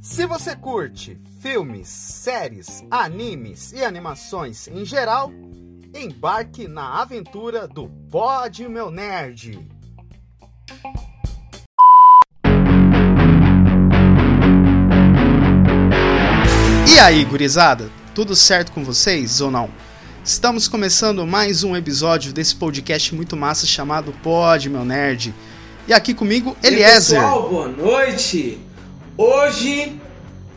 Se você curte filmes, séries, animes e animações em geral, embarque na aventura do Pod Meu Nerd. E aí, gurizada? Tudo certo com vocês ou não? Estamos começando mais um episódio desse podcast muito massa chamado Pod Meu Nerd. E aqui comigo, Eliezer. E pessoal, boa noite. Hoje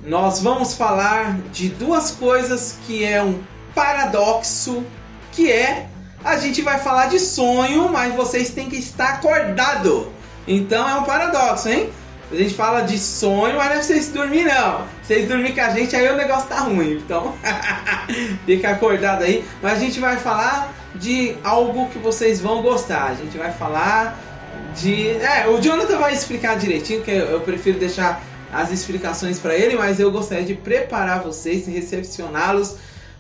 nós vamos falar de duas coisas que é um paradoxo, que é a gente vai falar de sonho, mas vocês têm que estar acordado. Então é um paradoxo, hein? A gente fala de sonho, mas não é vocês dormir não. Vocês dormir com a gente, aí o negócio tá ruim. Então, fica acordado aí. Mas a gente vai falar de algo que vocês vão gostar. A gente vai falar de. É, o Jonathan vai explicar direitinho, que eu prefiro deixar as explicações para ele, mas eu gostaria de preparar vocês, recepcioná-los,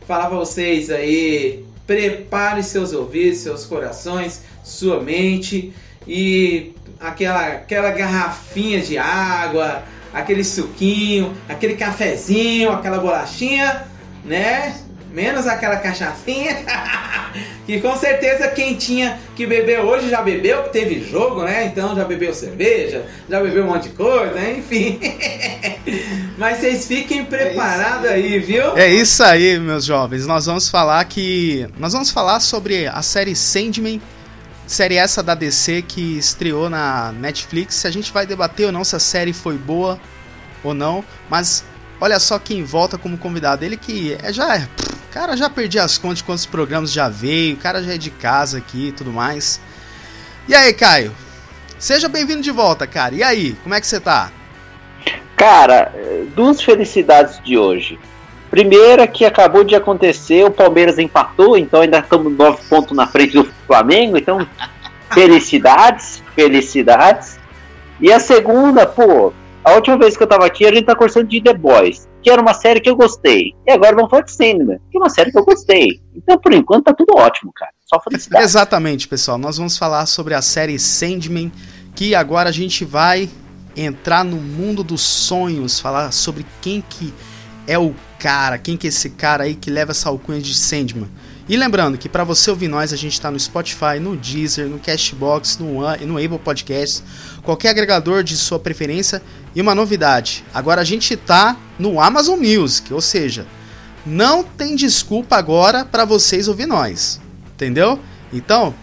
falar para vocês aí. Prepare seus ouvidos, seus corações, sua mente e aquela, aquela garrafinha de água, aquele suquinho, aquele cafezinho, aquela bolachinha, né? Menos aquela cachaçinha. que com certeza quem tinha que beber hoje já bebeu, que teve jogo, né? Então já bebeu cerveja, já bebeu um monte de coisa, né? enfim. Mas vocês fiquem preparados é aí, viu? É isso aí, meus jovens. Nós vamos falar que. Nós vamos falar sobre a série Sandman Série essa da DC que estreou na Netflix. Se a gente vai debater ou não se a série foi boa ou não, mas olha só quem volta como convidado. Ele que é, já é. Cara, já perdi as contas de quantos programas já veio. O cara já é de casa aqui e tudo mais. E aí, Caio? Seja bem-vindo de volta, cara. E aí, como é que você tá? Cara, duas felicidades de hoje. Primeira que acabou de acontecer, o Palmeiras empatou, então ainda estamos nove pontos na frente do Flamengo, então felicidades, felicidades. E a segunda, pô, a última vez que eu tava aqui a gente tá conversando de The Boys, que era uma série que eu gostei. E agora vamos falar de Sandman, que é uma série que eu gostei. Então por enquanto tá tudo ótimo, cara. Só felicidade. Exatamente, pessoal. Nós vamos falar sobre a série Sandman, que agora a gente vai entrar no mundo dos sonhos, falar sobre quem que é o cara, quem que é esse cara aí que leva essa alcunha de Sandman. E lembrando que para você ouvir nós, a gente está no Spotify, no Deezer, no Cashbox, no, no Able Podcasts, qualquer agregador de sua preferência. E uma novidade, agora a gente está no Amazon Music, ou seja, não tem desculpa agora para vocês ouvir nós, entendeu? Então,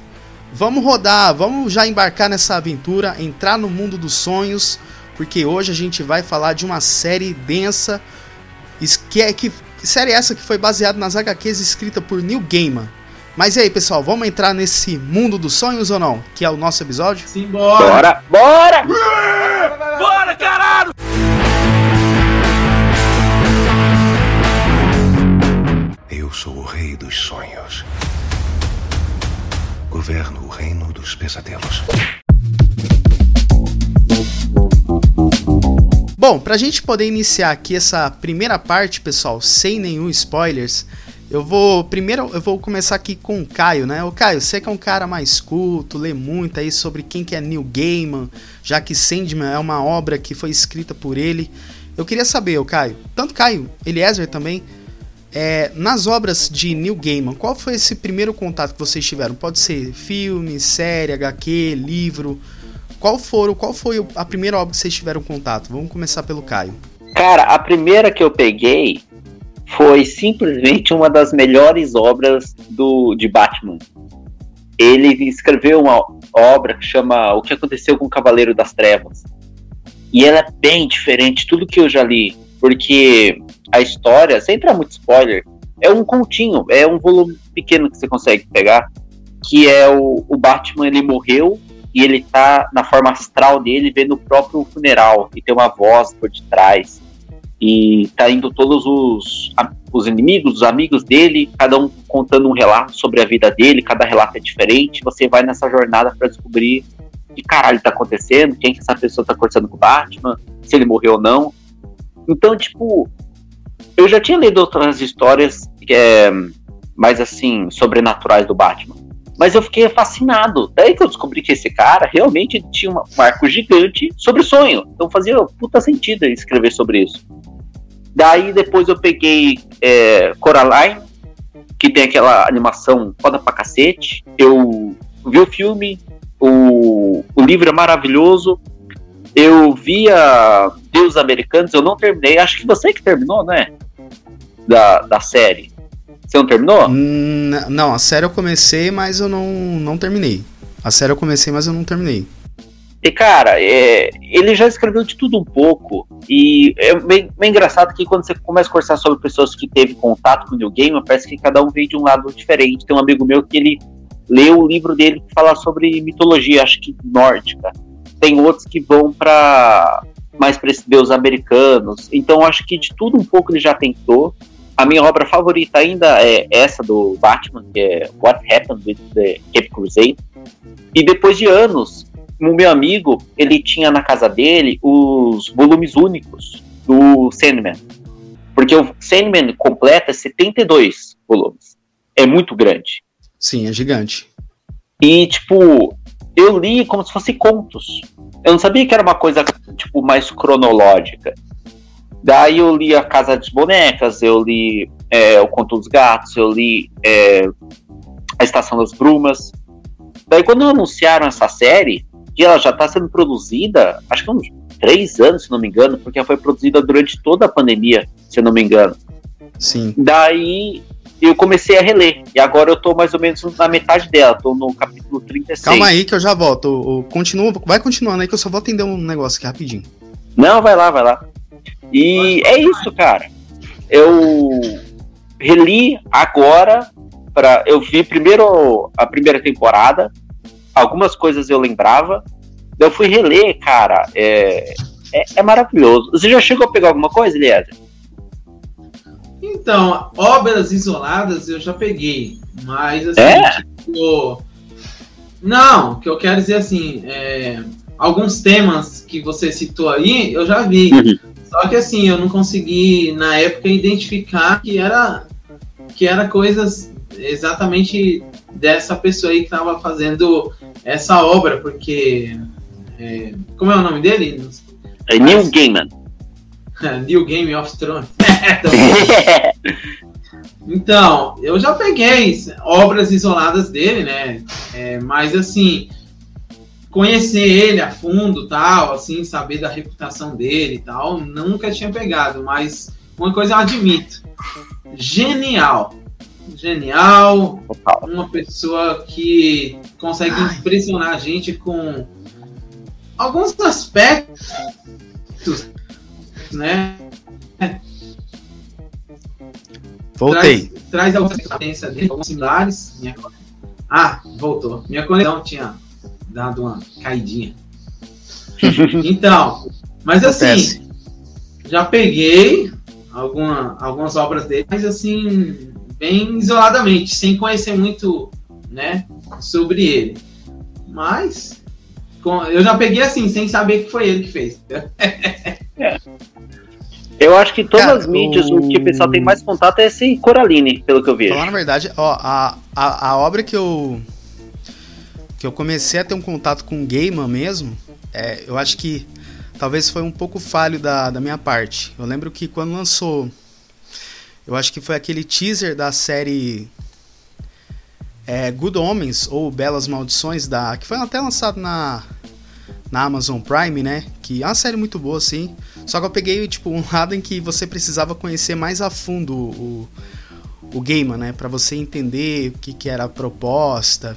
vamos rodar, vamos já embarcar nessa aventura, entrar no mundo dos sonhos, porque hoje a gente vai falar de uma série densa, que, é, série essa que foi baseada nas HQs escrita por Neil Gaiman. Mas e aí, pessoal, vamos entrar nesse mundo dos sonhos ou não? Que é o nosso episódio? Simbora! Bora! Bora! Bora, caralho! Eu sou o rei dos sonhos. Governo o reino dos pesadelos. Bom, pra gente poder iniciar aqui essa primeira parte, pessoal, sem nenhum spoilers, eu vou primeiro eu vou começar aqui com o Caio, né? O Caio, você que é um cara mais culto, lê muito aí sobre quem que é Neil Gaiman, já que Sandman é uma obra que foi escrita por ele. Eu queria saber, o Caio, tanto Caio, Eliezer também, é, nas obras de Neil Gaiman, qual foi esse primeiro contato que vocês tiveram? Pode ser filme, série, HQ, livro, qual, foram, qual foi a primeira obra que vocês tiveram contato? Vamos começar pelo Caio. Cara, a primeira que eu peguei foi simplesmente uma das melhores obras do, de Batman. Ele escreveu uma obra que chama O que aconteceu com o Cavaleiro das Trevas. E ela é bem diferente de tudo que eu já li, porque a história, sem entrar muito spoiler, é um continho, é um volume pequeno que você consegue pegar, que é o, o Batman, ele morreu e ele tá na forma astral dele vendo o próprio funeral e tem uma voz por detrás e tá indo todos os, os inimigos, os amigos dele, cada um contando um relato sobre a vida dele, cada relato é diferente, você vai nessa jornada para descobrir que caralho tá acontecendo, quem que essa pessoa tá conversando com o Batman, se ele morreu ou não. Então, tipo, eu já tinha lido outras histórias que é mais assim, sobrenaturais do Batman. Mas eu fiquei fascinado. Daí que eu descobri que esse cara realmente tinha um arco gigante sobre sonho. Então fazia puta sentido escrever sobre isso. Daí depois eu peguei é, Coraline, que tem aquela animação foda pra cacete. Eu vi o filme, o, o livro é maravilhoso. Eu via Deus Americanos, eu não terminei. Acho que você que terminou, né? Da, da série. Você não terminou? N- Não, a série eu comecei, mas eu não, não terminei. A série eu comecei, mas eu não terminei. E, cara, é, ele já escreveu de tudo um pouco. E é bem, bem engraçado que quando você começa a conversar sobre pessoas que teve contato com o New Game, parece que cada um veio de um lado diferente. Tem um amigo meu que ele leu o livro dele que fala sobre mitologia, acho que nórdica. Tem outros que vão para mais para esses deuses americanos. Então, acho que de tudo um pouco ele já tentou. A minha obra favorita ainda é essa do Batman, que é What Happened with the Cape Crusade. E depois de anos, o meu amigo, ele tinha na casa dele os volumes únicos do Sandman. Porque o Sandman completa 72 volumes. É muito grande. Sim, é gigante. E, tipo, eu li como se fosse contos. Eu não sabia que era uma coisa, tipo, mais cronológica. Daí eu li A Casa das Bonecas, eu li é, O Conto dos Gatos, eu li é, A Estação das Brumas. Daí quando anunciaram essa série, que ela já está sendo produzida, acho que há uns três anos, se não me engano, porque ela foi produzida durante toda a pandemia, se não me engano. Sim. Daí eu comecei a reler. E agora eu tô mais ou menos na metade dela, tô no capítulo 36. Calma aí que eu já volto. Continua, vai continuando aí que eu só vou atender um negócio aqui rapidinho. Não, vai lá, vai lá. E é isso, cara. Eu reli agora para eu vi primeiro a primeira temporada, algumas coisas eu lembrava, eu fui reler, cara. É, é, é maravilhoso. Você já chegou a pegar alguma coisa, Eliezer? Então, obras isoladas eu já peguei, mas assim, É? tipo. Não, o que eu quero dizer assim, é, alguns temas que você citou aí, eu já vi. Uhum. Só que assim, eu não consegui na época identificar que era que era coisas exatamente dessa pessoa aí que estava fazendo essa obra, porque é, como é o nome dele? É Neil Gaiman. New Game of Thrones. Então, eu já peguei obras isoladas dele, né? É, mas assim, conhecer ele a fundo, tal, assim, saber da reputação dele e tal, nunca tinha pegado. Mas uma coisa eu admito, genial, genial, uma pessoa que consegue Ai. impressionar a gente com alguns aspectos, né? Voltei. Traz, traz algumas experiências dele, alguns similares. Minha... Ah, voltou. Minha conexão tinha dado uma caidinha. então, mas assim, Acontece. já peguei alguma, algumas obras dele, mas assim, bem isoladamente, sem conhecer muito, né, sobre ele. Mas com- eu já peguei assim, sem saber que foi ele que fez. Eu acho que todas Cara, as mídias, o- o que o pessoal tem mais contato é esse Coraline, pelo que eu vejo. Falar na verdade, ó, a, a, a obra que eu que eu comecei a ter um contato com o Gaiman mesmo, é, eu acho que talvez foi um pouco falho da, da minha parte. Eu lembro que quando lançou, eu acho que foi aquele teaser da série é, Good Homens ou Belas Maldições da que foi até lançado na na Amazon Prime, né? Que é uma série muito boa, assim. Só que eu peguei, tipo, um lado em que você precisava conhecer mais a fundo o, o Gaiman, né? Pra você entender o que, que era a proposta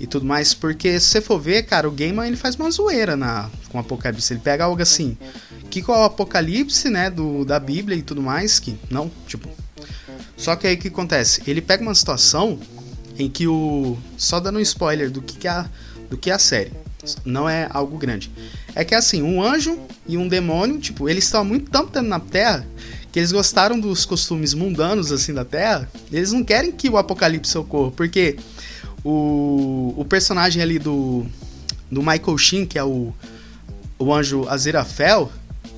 e tudo mais. Porque se você for ver, cara, o Gaiman ele faz uma zoeira na, com o Apocalipse. Ele pega algo assim, que com o Apocalipse, né? Do, da Bíblia e tudo mais, que não, tipo. Só que aí o que acontece? Ele pega uma situação em que o. Só dando um spoiler do que, que, é, a, do que é a série. Não é algo grande. É que assim, um anjo e um demônio, tipo, eles estão há muito tempo tempo na Terra que eles gostaram dos costumes mundanos assim da Terra. Eles não querem que o apocalipse ocorra, porque o, o personagem ali do do Michael Sheen, que é o o anjo Aziraphale,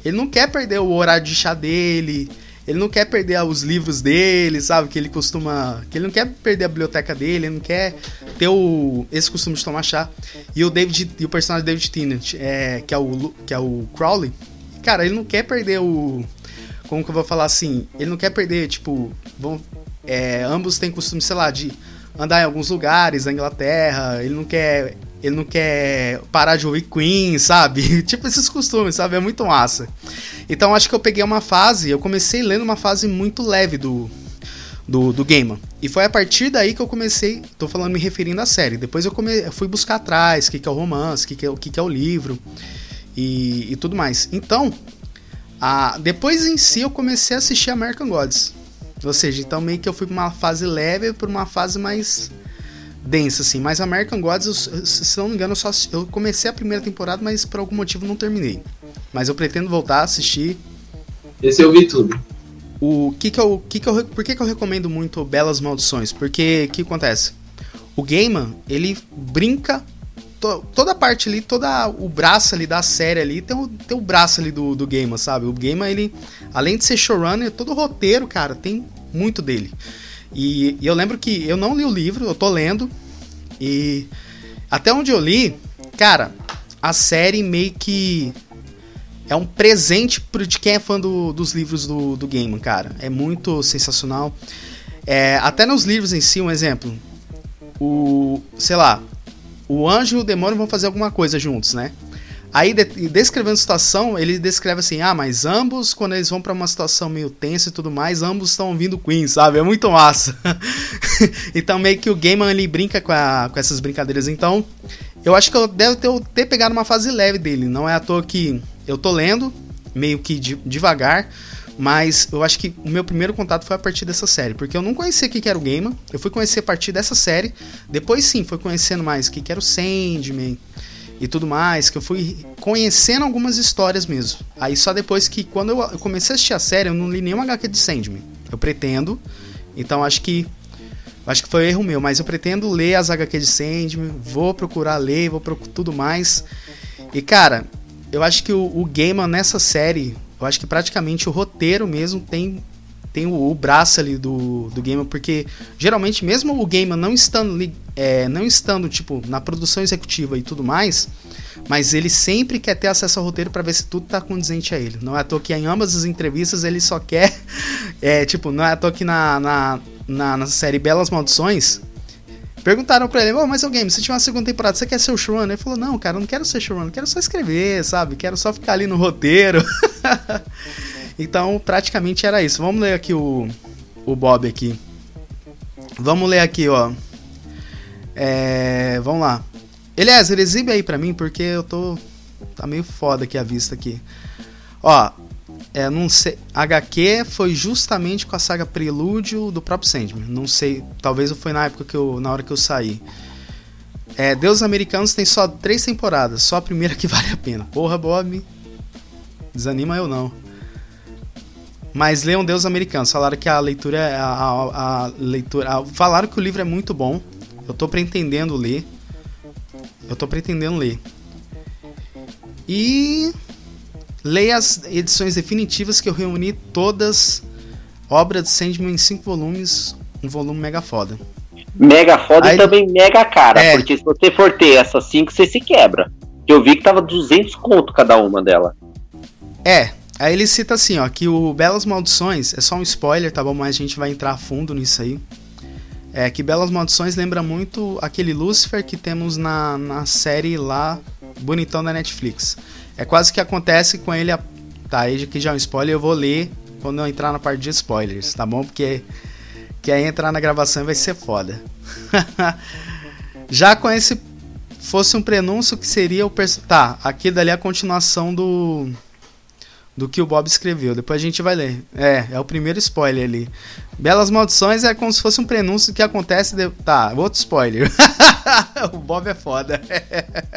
ele não quer perder o horário de chá dele, ele não quer perder os livros dele, sabe? Que ele costuma. Que ele não quer perder a biblioteca dele, ele não quer ter o, esse costume de tomar chá. E o David e o personagem David Tennant, é, que, é o, que é o Crowley, cara, ele não quer perder o. Como que eu vou falar assim? Ele não quer perder, tipo. Vão, é, ambos têm costume, sei lá, de andar em alguns lugares da Inglaterra. Ele não quer. Ele não quer parar de ouvir Queen, sabe? tipo esses costumes, sabe? É muito massa. Então acho que eu peguei uma fase, eu comecei lendo uma fase muito leve do, do, do Gamer. E foi a partir daí que eu comecei, tô falando me referindo à série. Depois eu, come, eu fui buscar atrás, o que, que é o romance, o que, que, é, o que, que é o livro e, e tudo mais. Então, a, depois em si eu comecei a assistir American Gods. Ou seja, então meio que eu fui pra uma fase leve para uma fase mais densa, assim. Mas American Gods, eu, se não me engano, eu, só, eu comecei a primeira temporada, mas por algum motivo não terminei. Mas eu pretendo voltar a assistir. Esse eu vi tudo. O que que eu, que que eu, por que, que eu recomendo muito Belas Maldições? Porque o que acontece? O Gaiman, ele brinca to, toda a parte ali, toda o braço ali da série ali, tem o, tem o braço ali do, do Gaiman, sabe? O Gaiman, ele, além de ser showrunner, todo o roteiro, cara, tem muito dele. E, e eu lembro que eu não li o livro, eu tô lendo, e até onde eu li, cara, a série meio que é um presente pro, de quem é fã do, dos livros do, do Gaiman, cara. É muito sensacional. É, até nos livros em si, um exemplo. O. Sei lá. O anjo e o demônio vão fazer alguma coisa juntos, né? Aí, de, descrevendo a situação, ele descreve assim: ah, mas ambos, quando eles vão para uma situação meio tensa e tudo mais, ambos estão ouvindo Queen, sabe? É muito massa. então, meio que o Gaiman ele brinca com, a, com essas brincadeiras. Então, eu acho que eu devo ter, ter pegado uma fase leve dele. Não é à toa que eu tô lendo, meio que de, devagar, mas eu acho que o meu primeiro contato foi a partir dessa série, porque eu não conhecia o que era o Gamer, eu fui conhecer a partir dessa série, depois sim, foi conhecendo mais o que era o Sandman e tudo mais, que eu fui conhecendo algumas histórias mesmo. Aí só depois que, quando eu comecei a assistir a série, eu não li nenhuma HQ de Sandman. Eu pretendo, então acho que Acho que foi erro meu, mas eu pretendo ler as HQ de Sandman, vou procurar ler, vou procurar tudo mais. E cara, eu acho que o, o Gaiman nessa série, eu acho que praticamente o roteiro mesmo tem tem o, o braço ali do, do Gaiman, porque geralmente mesmo o Gaiman não estando, é, não estando tipo na produção executiva e tudo mais, mas ele sempre quer ter acesso ao roteiro para ver se tudo tá condizente a ele. Não é à toa que em ambas as entrevistas ele só quer, é, tipo, não é à toa que na, na, na, na série Belas Maldições Perguntaram pra ele, oh, mas game, se tiver uma segunda temporada, você quer ser o showrunner? Ele falou, não, cara, eu não quero ser showrunner, quero só escrever, sabe? Quero só ficar ali no roteiro. então, praticamente era isso. Vamos ler aqui o, o Bob aqui. Vamos ler aqui, ó. É, vamos lá. Eliezer, exibe aí pra mim, porque eu tô... Tá meio foda aqui a vista aqui. Ó, é, não sei. HQ foi justamente com a saga Prelúdio do próprio Sandman. Não sei, talvez foi na época que eu, na hora que eu saí. É, Deus Americanos tem só três temporadas, só a primeira que vale a pena. Porra, Bob. Desanima eu não. Mas leiam Deus Americanos. Falaram que a leitura é. A, a, a leitura. A, falaram que o livro é muito bom. Eu tô pretendendo ler. Eu tô pretendendo ler. E Leia as edições definitivas que eu reuni todas. Obra de Sandman em cinco volumes, um volume mega foda. Mega foda Aí, e também mega cara, é, porque se você for ter essas cinco, você se quebra. Eu vi que tava 200 conto cada uma dela. É, aí ele cita assim, ó, que o Belas Maldições, é só um spoiler, tá bom? Mas a gente vai entrar a fundo nisso aí. É que Belas Maldições lembra muito aquele Lucifer que temos na, na série lá, bonitão da Netflix. É quase que acontece com ele. A... Tá, aí que já é um spoiler, eu vou ler quando eu entrar na parte de spoilers, tá bom? Porque que aí entrar na gravação vai ser foda. já com esse fosse um prenúncio que seria o tá, aqui dali é a continuação do do que o Bob escreveu. Depois a gente vai ler. É, é o primeiro spoiler ali. Belas Maldições é como se fosse um prenúncio que acontece. De... Tá, outro spoiler. o Bob é foda.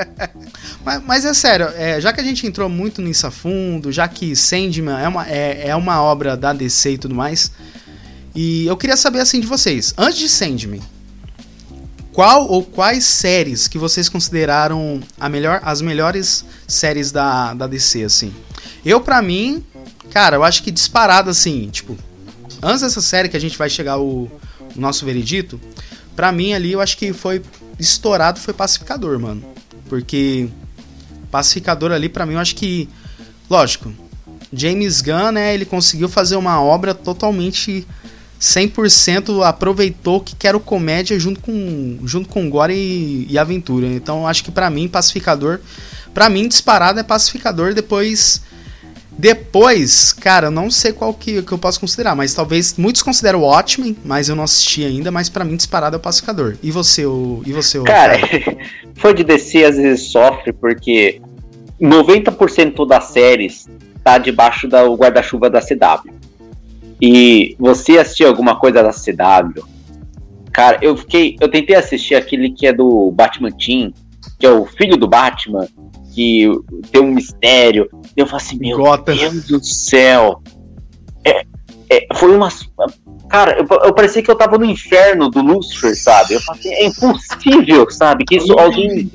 mas, mas, é sério, é, já que a gente entrou muito nisso a fundo, já que Sandman é uma, é, é uma obra da DC e tudo mais, e eu queria saber assim de vocês, antes de Sandman, qual ou quais séries que vocês consideraram a melhor, as melhores séries da, da DC, assim? Eu, para mim, cara, eu acho que disparado assim, tipo, antes dessa série que a gente vai chegar o, o nosso veredito, para mim ali eu acho que foi estourado foi Pacificador, mano. Porque Pacificador ali, para mim, eu acho que. Lógico, James Gunn, né, ele conseguiu fazer uma obra totalmente 100% aproveitou que quero comédia junto com junto com gore e, e aventura. Então acho que para mim Pacificador, para mim disparado é Pacificador, depois depois, cara, eu não sei qual que, que eu posso considerar, mas talvez muitos consideram o Watchmen, mas eu não assisti ainda, mas para mim disparado é o Pacificador. E você, o e você, o Cara, foi de DC às vezes sofre porque 90% das séries tá debaixo do guarda-chuva da CW. E você assistiu alguma coisa da CW? Cara, eu fiquei. Eu tentei assistir aquele que é do Batman Team, que é o filho do Batman, que tem um mistério. Eu falei assim, meu Gotham. Deus do céu. É, é, foi uma. Cara, eu, eu parecia que eu tava no inferno do Lucifer, sabe? Eu falei assim, é impossível, sabe? Que isso, alguém,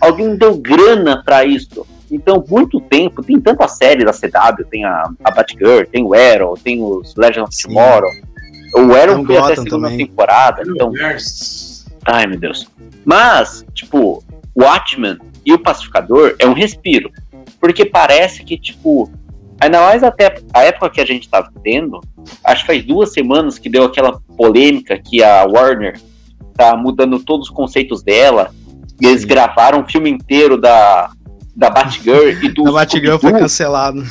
alguém deu grana pra isso. Então, muito tempo, tem tanta série da CW, tem a, a Batgirl, tem o Arrow, tem os Legends of Tomorrow. O Arrow foi até a segunda também. temporada, então... Ai, meu Deus. Mas, tipo, Watchmen e o Pacificador é um respiro. Porque parece que, tipo, ainda mais até a época que a gente tava tendo, acho que faz duas semanas que deu aquela polêmica que a Warner tá mudando todos os conceitos dela. E eles gravaram um filme inteiro da, da Batgirl e do. Da Batgirl foi cancelado.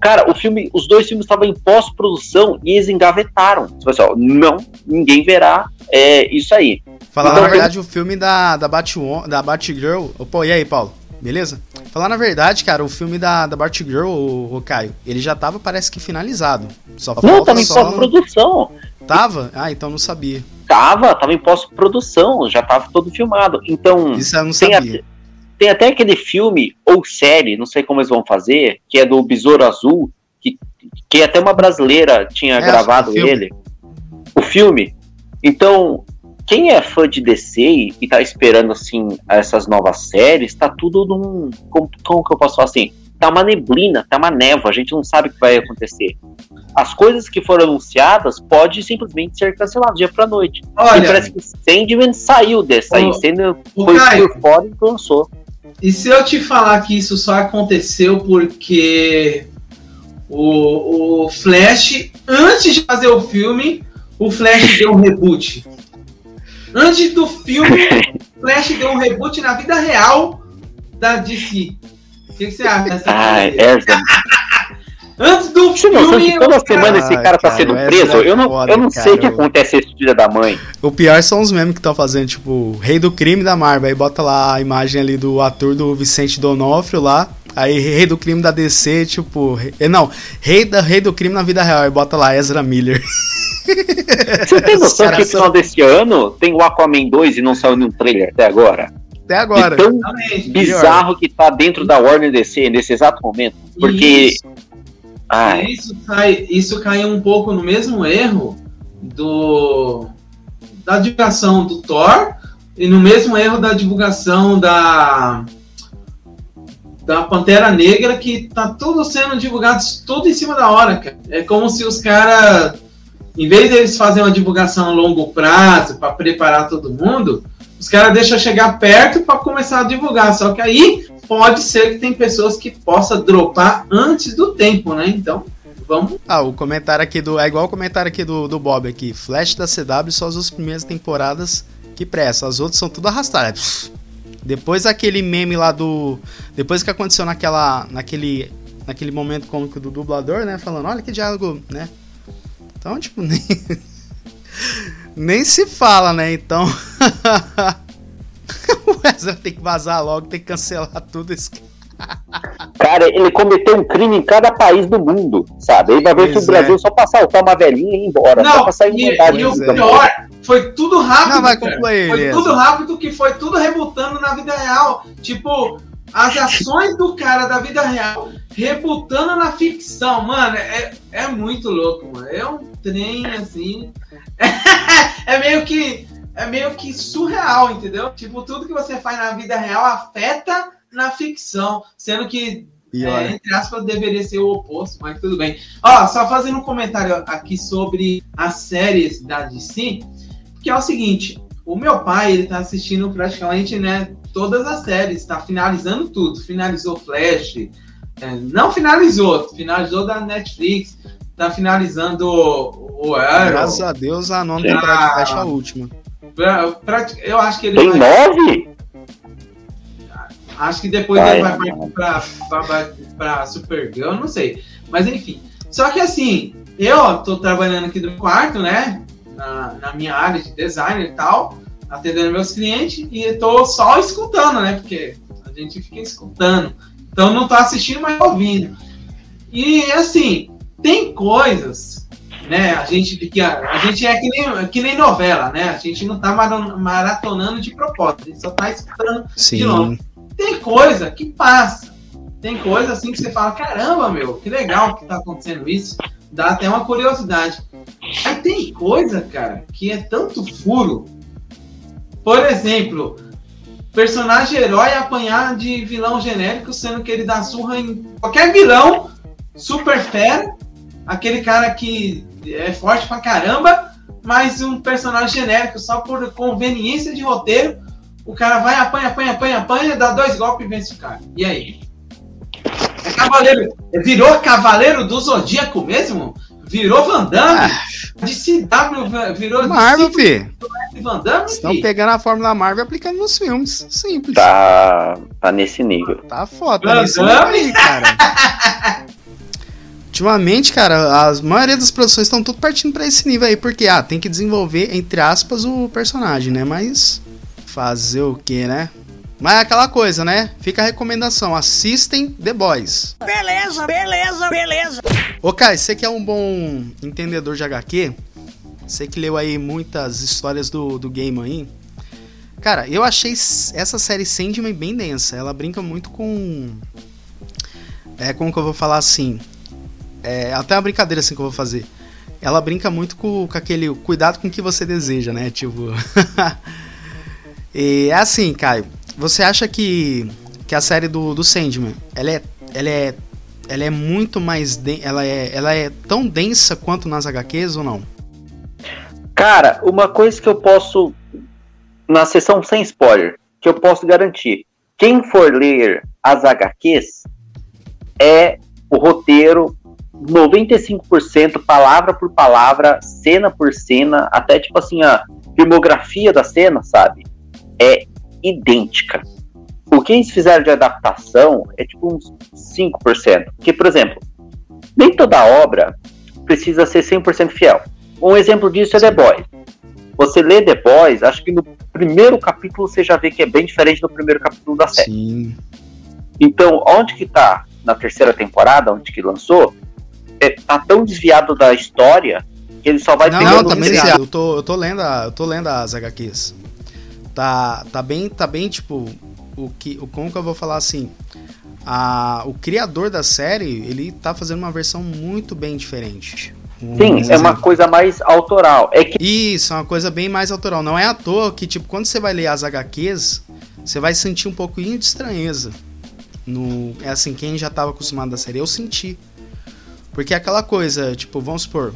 Cara, o filme, os dois filmes estavam em pós-produção e eles engavetaram. Assim, ó, não, ninguém verá é, isso aí. Falar então, na verdade, o filme da, da, Batwoman, da Batgirl. Pô, e aí, Paulo? Beleza? Falar na verdade, cara, o filme da, da Batgirl, o, o Caio, ele já tava, parece que finalizado. Só não, tava em pós-produção. Tava? Ah, então não sabia. Tava, tava em pós-produção, já tava todo filmado. Então. Isso eu não sabia. A, tem até aquele filme ou série, não sei como eles vão fazer, que é do Besouro Azul, que, que até uma brasileira tinha é, gravado o ele. O filme. Então, quem é fã de DC e tá esperando assim essas novas séries, tá tudo num. Como, como que eu posso falar assim? Tá uma neblina, tá uma névoa, a gente não sabe o que vai acontecer. As coisas que foram anunciadas pode simplesmente ser canceladas dia pra noite. Olha, e parece que Sandman saiu dessa aí, sendo foi por fora e lançou. E se eu te falar que isso só aconteceu porque o, o Flash, antes de fazer o filme, o Flash deu um reboot. Antes do filme, o Flash deu um reboot na vida real da DC. O que, que você acha dessa ah, essa... Antes do Você filme. Que toda semana esse cara tá sendo preso. É eu não, foda, eu não sei o que acontece esse filho da mãe. O pior são os memes que estão fazendo, tipo, Rei do Crime da Marvel. Aí bota lá a imagem ali do ator do Vicente Donofrio lá. Aí, Rei do Crime da DC, tipo. Rei, eh, não, Rei, da, Rei do Crime na vida real. Aí bota lá Ezra Miller. Você tem noção que no final desse ano tem o Aquaman 2 e não saiu nenhum trailer até agora? Até agora. De tão bizarro que tá dentro da Warner DC nesse exato momento. Porque. Isso isso, cai, isso cai um pouco no mesmo erro do da divulgação do Thor e no mesmo erro da divulgação da da Pantera Negra que tá tudo sendo divulgado tudo em cima da hora, cara. É como se os caras em vez deles fazerem uma divulgação a longo prazo para preparar todo mundo, os caras deixam chegar perto para começar a divulgar. Só que aí pode ser que tem pessoas que possa dropar antes do tempo, né? Então, vamos. Ah, o comentário aqui do. É igual o comentário aqui do, do Bob aqui. Flash da CW só as primeiras temporadas que prestam. As outras são tudo arrastadas. Depois aquele meme lá do. Depois que aconteceu naquela. naquele. naquele momento cômico do dublador, né? Falando, olha que diálogo, né? Então, tipo, nem. nem se fala, né? Então. o Wesley tem que vazar logo, tem que cancelar tudo isso. Cara, ele cometeu um crime em cada país do mundo, sabe? Ele vai ver que o Brasil é. só pra assaltar uma velhinha e ir embora. Não, pra sair e, e o pior, foi tudo rápido. Não, vai concluir, foi tudo rápido que foi tudo rebutando na vida real. Tipo, as ações do cara da vida real rebutando na ficção. Mano, é, é muito louco, mano. É um trem assim. é meio que é meio que surreal, entendeu? Tipo, tudo que você faz na vida real afeta na ficção, sendo que, é, entre aspas, deveria ser o oposto, mas tudo bem. Ó, só fazendo um comentário aqui sobre as séries da DC, que é o seguinte, o meu pai, ele tá assistindo praticamente, né, todas as séries, tá finalizando tudo. Finalizou Flash, é, não finalizou, finalizou da Netflix, tá finalizando o Arrow. Graças a Deus a nona temporada de Flash é a última. Pra- pra- eu acho que ele Tem vai, nove? acho que depois Vai, ele vai partir pra, pra, pra, pra Supergirl, não sei. Mas enfim. Só que assim, eu tô trabalhando aqui do quarto, né? Na, na minha área de design e tal, atendendo meus clientes, e eu tô só escutando, né? Porque a gente fica escutando. Então não tô assistindo, mas ouvindo. E assim, tem coisas, né? A gente, que a, gente é que nem, que nem novela, né? A gente não tá mara- maratonando de propósito, a gente só tá escutando Sim. novo. tem coisa que passa. Tem coisa assim que você fala, caramba, meu, que legal que tá acontecendo isso. Dá até uma curiosidade. Aí tem coisa, cara, que é tanto furo. Por exemplo, personagem herói apanhar de vilão genérico, sendo que ele dá surra em qualquer vilão super fera, aquele cara que é forte pra caramba, mas um personagem genérico só por conveniência de roteiro, o cara vai, apanha, apanha, apanha, apanha, dá dois golpes e vence o cara. E aí? É cavaleiro. Virou cavaleiro do Zodíaco mesmo? Virou Van Damme? De CW virou Marvel, de fi. Van Damme? Estão fi? pegando a Fórmula Marvel e aplicando nos filmes. Simples. Tá, tá nesse nível. Tá foda, tá Van nesse nível Damme? aí, cara. Ultimamente, cara, a maioria das produções estão tudo partindo pra esse nível aí, porque, ah, tem que desenvolver, entre aspas, o personagem, né? Mas fazer o quê, né? Mas é aquela coisa, né? Fica a recomendação, assistem The Boys. Beleza, beleza, beleza. Ô, Kai, você que é um bom entendedor de HQ, você que leu aí muitas histórias do, do game aí, cara, eu achei essa série Sandman bem densa. Ela brinca muito com. É, como que eu vou falar assim? É, até uma brincadeira assim que eu vou fazer. Ela brinca muito com, com aquele cuidado com o que você deseja, né? Tipo. e é assim, Caio. Você acha que, que a série do, do Sandman, ela é, ela é ela é muito mais den- ela é ela é tão densa quanto nas HQs ou não? Cara, uma coisa que eu posso. Na sessão sem spoiler, que eu posso garantir. Quem for ler as HQs é o roteiro 95% palavra por palavra, cena por cena, até tipo assim, a filmografia da cena, sabe? É idêntica. O que eles fizeram de adaptação é tipo uns 5%. Porque, por exemplo, nem toda obra precisa ser 100% fiel. Um exemplo disso é The Boys. Você lê The Boys, acho que no primeiro capítulo você já vê que é bem diferente do primeiro capítulo da série. Sim. Então, onde que tá na terceira temporada, onde que lançou, é, tá tão desviado da história que ele só vai Não, pegando não, um tá bem desviado. Eu tô, eu tô lendo, a- eu tô lendo as HQs. Tá, tá bem, tá bem tipo o que, o como que eu vou falar assim? A, o criador da série, ele tá fazendo uma versão muito bem diferente. Um Sim, é uma exemplo. coisa mais autoral. É que Isso, é uma coisa bem mais autoral. Não é à toa que, tipo, quando você vai ler as HQs, você vai sentir um pouquinho de estranheza. No, é assim, quem já tava acostumado da série, eu senti. Porque é aquela coisa, tipo, vamos supor.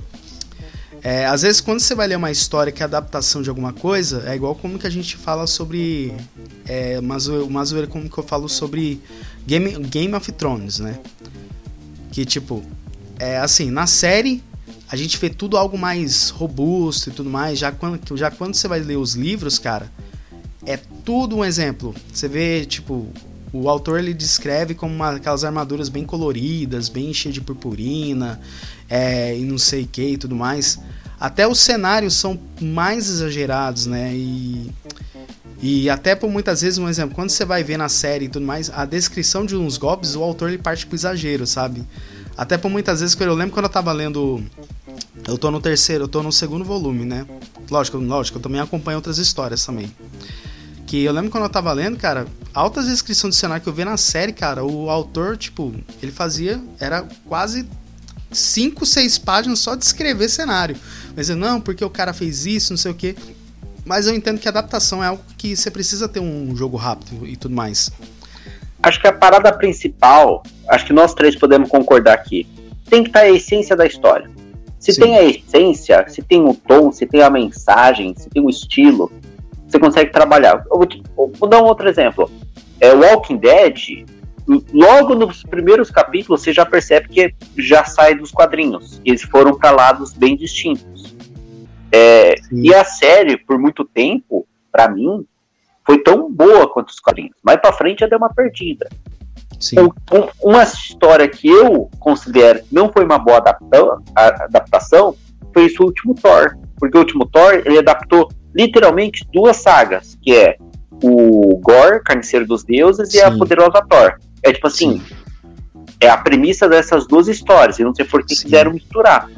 É, às vezes, quando você vai ler uma história que é adaptação de alguma coisa, é igual como que a gente fala sobre. É, uma, zoe- uma zoeira como que eu falo sobre Game, Game of Thrones, né? Que, tipo, é assim, na série a gente vê tudo algo mais robusto e tudo mais. Já quando, já quando você vai ler os livros, cara, é tudo um exemplo. Você vê, tipo, o autor ele descreve como uma, aquelas armaduras bem coloridas, bem cheias de purpurina, é, e não sei o que e tudo mais. Até os cenários são mais exagerados, né? E, e até por muitas vezes, um exemplo, quando você vai ver na série e tudo mais, a descrição de uns golpes, o autor ele parte pro exagero, sabe? Até por muitas vezes, eu lembro quando eu tava lendo eu tô no terceiro, eu tô no segundo volume, né? Lógico, lógico, eu também acompanho outras histórias também. Que eu lembro quando eu tava lendo, cara, altas descrições de cenário que eu vi na série, cara, o autor, tipo, ele fazia, era quase 5, 6 páginas só de escrever cenário. Mas eu, não, porque o cara fez isso, não sei o quê. Mas eu entendo que adaptação é algo que você precisa ter um jogo rápido e tudo mais. acho que a parada principal, acho que nós três podemos concordar aqui, tem que estar a essência da história. Se Sim. tem a essência, se tem o tom, se tem a mensagem, se tem o estilo, você consegue trabalhar. Eu vou, te- eu vou dar um outro exemplo. É, Walking Dead, logo nos primeiros capítulos, você já percebe que já sai dos quadrinhos. Eles foram para lados bem distintos. É, e a série, por muito tempo, pra mim, foi tão boa quanto os quadrinhos. Mais pra frente já deu uma perdida. Sim. Um- um- uma história que eu considero que não foi uma boa adapta- a- adaptação foi esse último Thor. Porque o último Thor, ele adaptou literalmente duas sagas, que é o Gore, Carniceiro dos Deuses, e a Sim. Poderosa Thor. É tipo assim, é a premissa dessas duas histórias, e não sei por que Sim. quiseram misturar.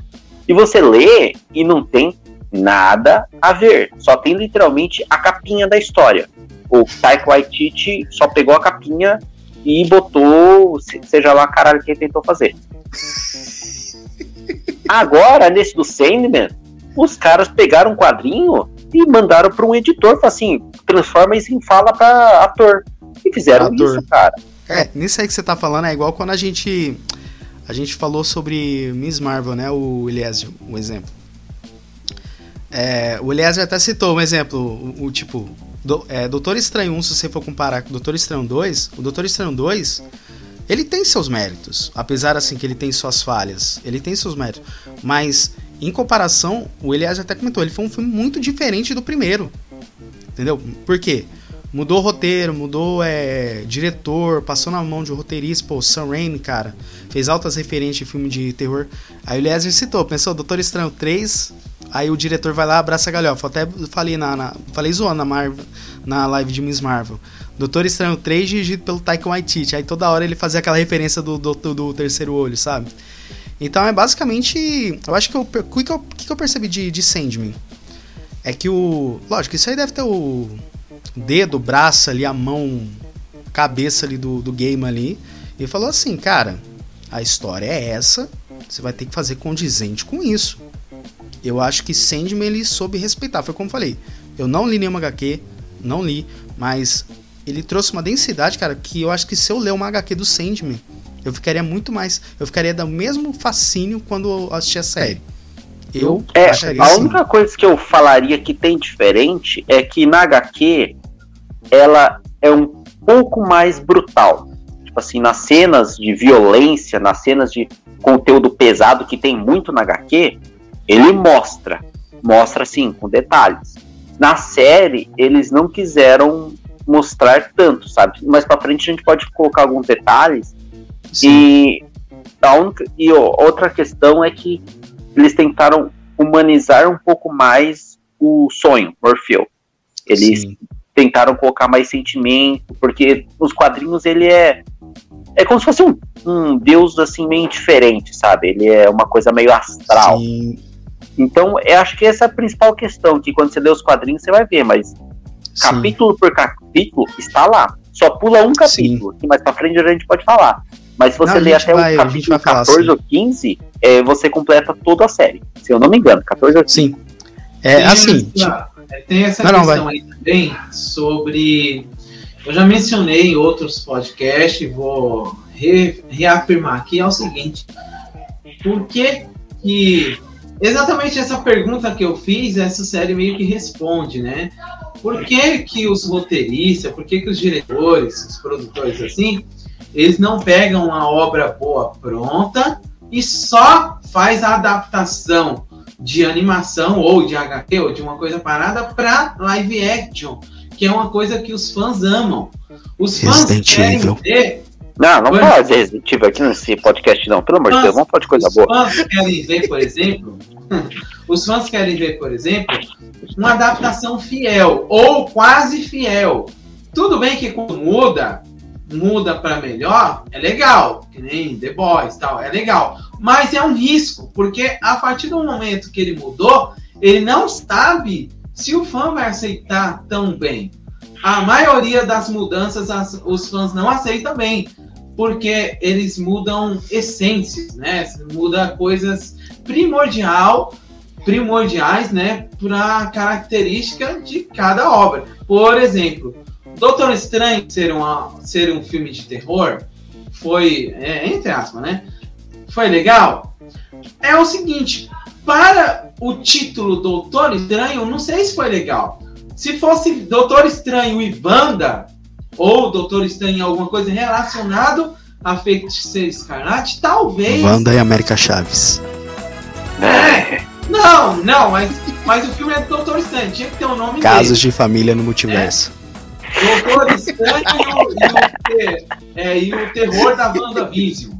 E você lê e não tem nada a ver, só tem literalmente a capinha da história. O Taika Waititi só pegou a capinha e botou, se- seja lá caralho que ele tentou fazer. Agora, nesse do Sandman, os caras pegaram um quadrinho e mandaram para um editor, assim, transforma isso em fala para ator. E fizeram Ator. isso, cara. É, nisso aí que você tá falando é igual quando a gente a gente falou sobre Miss Marvel, né? O Eliésio, um exemplo. É, o Eliésio até citou um exemplo, o, o tipo, do, é, Doutor Estranho 1, se você for comparar com Doutor Estranho 2, o Doutor Estranho 2, ele tem seus méritos, apesar assim que ele tem suas falhas, ele tem seus méritos, mas em comparação, o Eliésio até comentou, ele foi um filme muito diferente do primeiro, entendeu? Por quê? Mudou roteiro, mudou é, diretor, passou na mão de um roteirista, pô, Sam Raimi, cara, fez altas referências de filme de terror. Aí o Eliezer citou, pensou, Doutor Estranho 3, aí o diretor vai lá, abraça a galhofa. Até falei na, na- falei zoando na, Marvel, na live de Miss Marvel. Doutor Estranho 3, dirigido pelo Taika Waititi. Aí toda hora ele fazia aquela referência do, do, do terceiro olho, sabe? Então é basicamente. Eu acho que o que, eu, que eu percebi de, de Sandman? É que o. Lógico, isso aí deve ter o dedo, o braço ali, a mão, cabeça ali do, do game ali. E falou assim, cara, a história é essa, você vai ter que fazer condizente com isso. Eu acho que Sandman ele soube respeitar, foi como eu falei. Eu não li nenhuma HQ, não li, mas ele trouxe uma densidade, cara, que eu acho que se eu ler uma HQ do Sandman, eu ficaria muito mais. Eu ficaria do mesmo fascínio quando eu assisti a série. Eu É, a assim. única coisa que eu falaria que tem diferente é que na HQ ela é um pouco mais brutal. Tipo assim, nas cenas de violência, nas cenas de conteúdo pesado que tem muito na HQ, ele mostra. Mostra assim, com detalhes. Na série, eles não quiseram mostrar tanto, sabe? Mais pra frente a gente pode colocar alguns detalhes Sim, e, a única, e outra questão é que eles tentaram humanizar um pouco mais o sonho, Morfeu. Eles sim, tentaram colocar mais sentimento, porque nos quadrinhos ele é. É como se fosse um, um deus assim meio diferente, sabe? Ele é uma coisa meio astral. sim, Então, eu acho que essa é a principal questão, que quando você lê os quadrinhos você vai ver, mas sim. capítulo por capítulo está lá. Só pula um capítulo, que mais pra frente a gente pode falar. Mas se você Não, até vai- o capítulo falar, 14 sim. ou 15, é, você completa toda a série. Se eu não me engano, 14 ou 15. Sim. É Tem assim. essa- tem essa Não, não, questão aí também sobre. Eu já mencionei em outros podcasts, e vou re- reafirmar aqui: é o seguinte. Por que que. Exatamente essa pergunta que eu fiz, essa série meio que responde, né? Por que, que os roteiristas, por que, que os diretores, os produtores assim, eles não pegam uma obra boa pronta e só faz a adaptação de animação ou de HQ ou de uma coisa parada para live action, que é uma coisa que os fãs amam. Os fãs querem Evil. ver, Não, não fala de Resident Evil aqui nesse podcast, não. Pelo amor de Deus, vamos falar de coisa os boa. fãs querem ver, por exemplo, os fãs querem ver, por exemplo, uma adaptação fiel ou quase fiel. Tudo bem que quando muda, muda para melhor, é legal, que nem The Boys, tal, é legal. Mas é um risco, porque a partir do momento que ele mudou, ele não sabe se o fã vai aceitar tão bem. A maioria das mudanças as- os fãs não aceitam bem, porque eles mudam essências, né? Muda coisas primordial, primordiais, né, para característica de cada obra. Por exemplo, Doutor Estranho ser, uma, ser um filme de terror foi, é, entre aspas, né? Foi legal? É o seguinte, para o título Doutor Estranho, não sei se foi legal. Se fosse Doutor Estranho e Wanda, ou Doutor Estranho alguma coisa relacionado a Feiticeiro Escarlate, talvez. Wanda e América Chaves. É. Não, não, mas, mas o filme é do Doutor Estranho, tinha que ter um nome Casos de família no multiverso. Doutor Estranho e o, e o é, e o terror da WandaVision.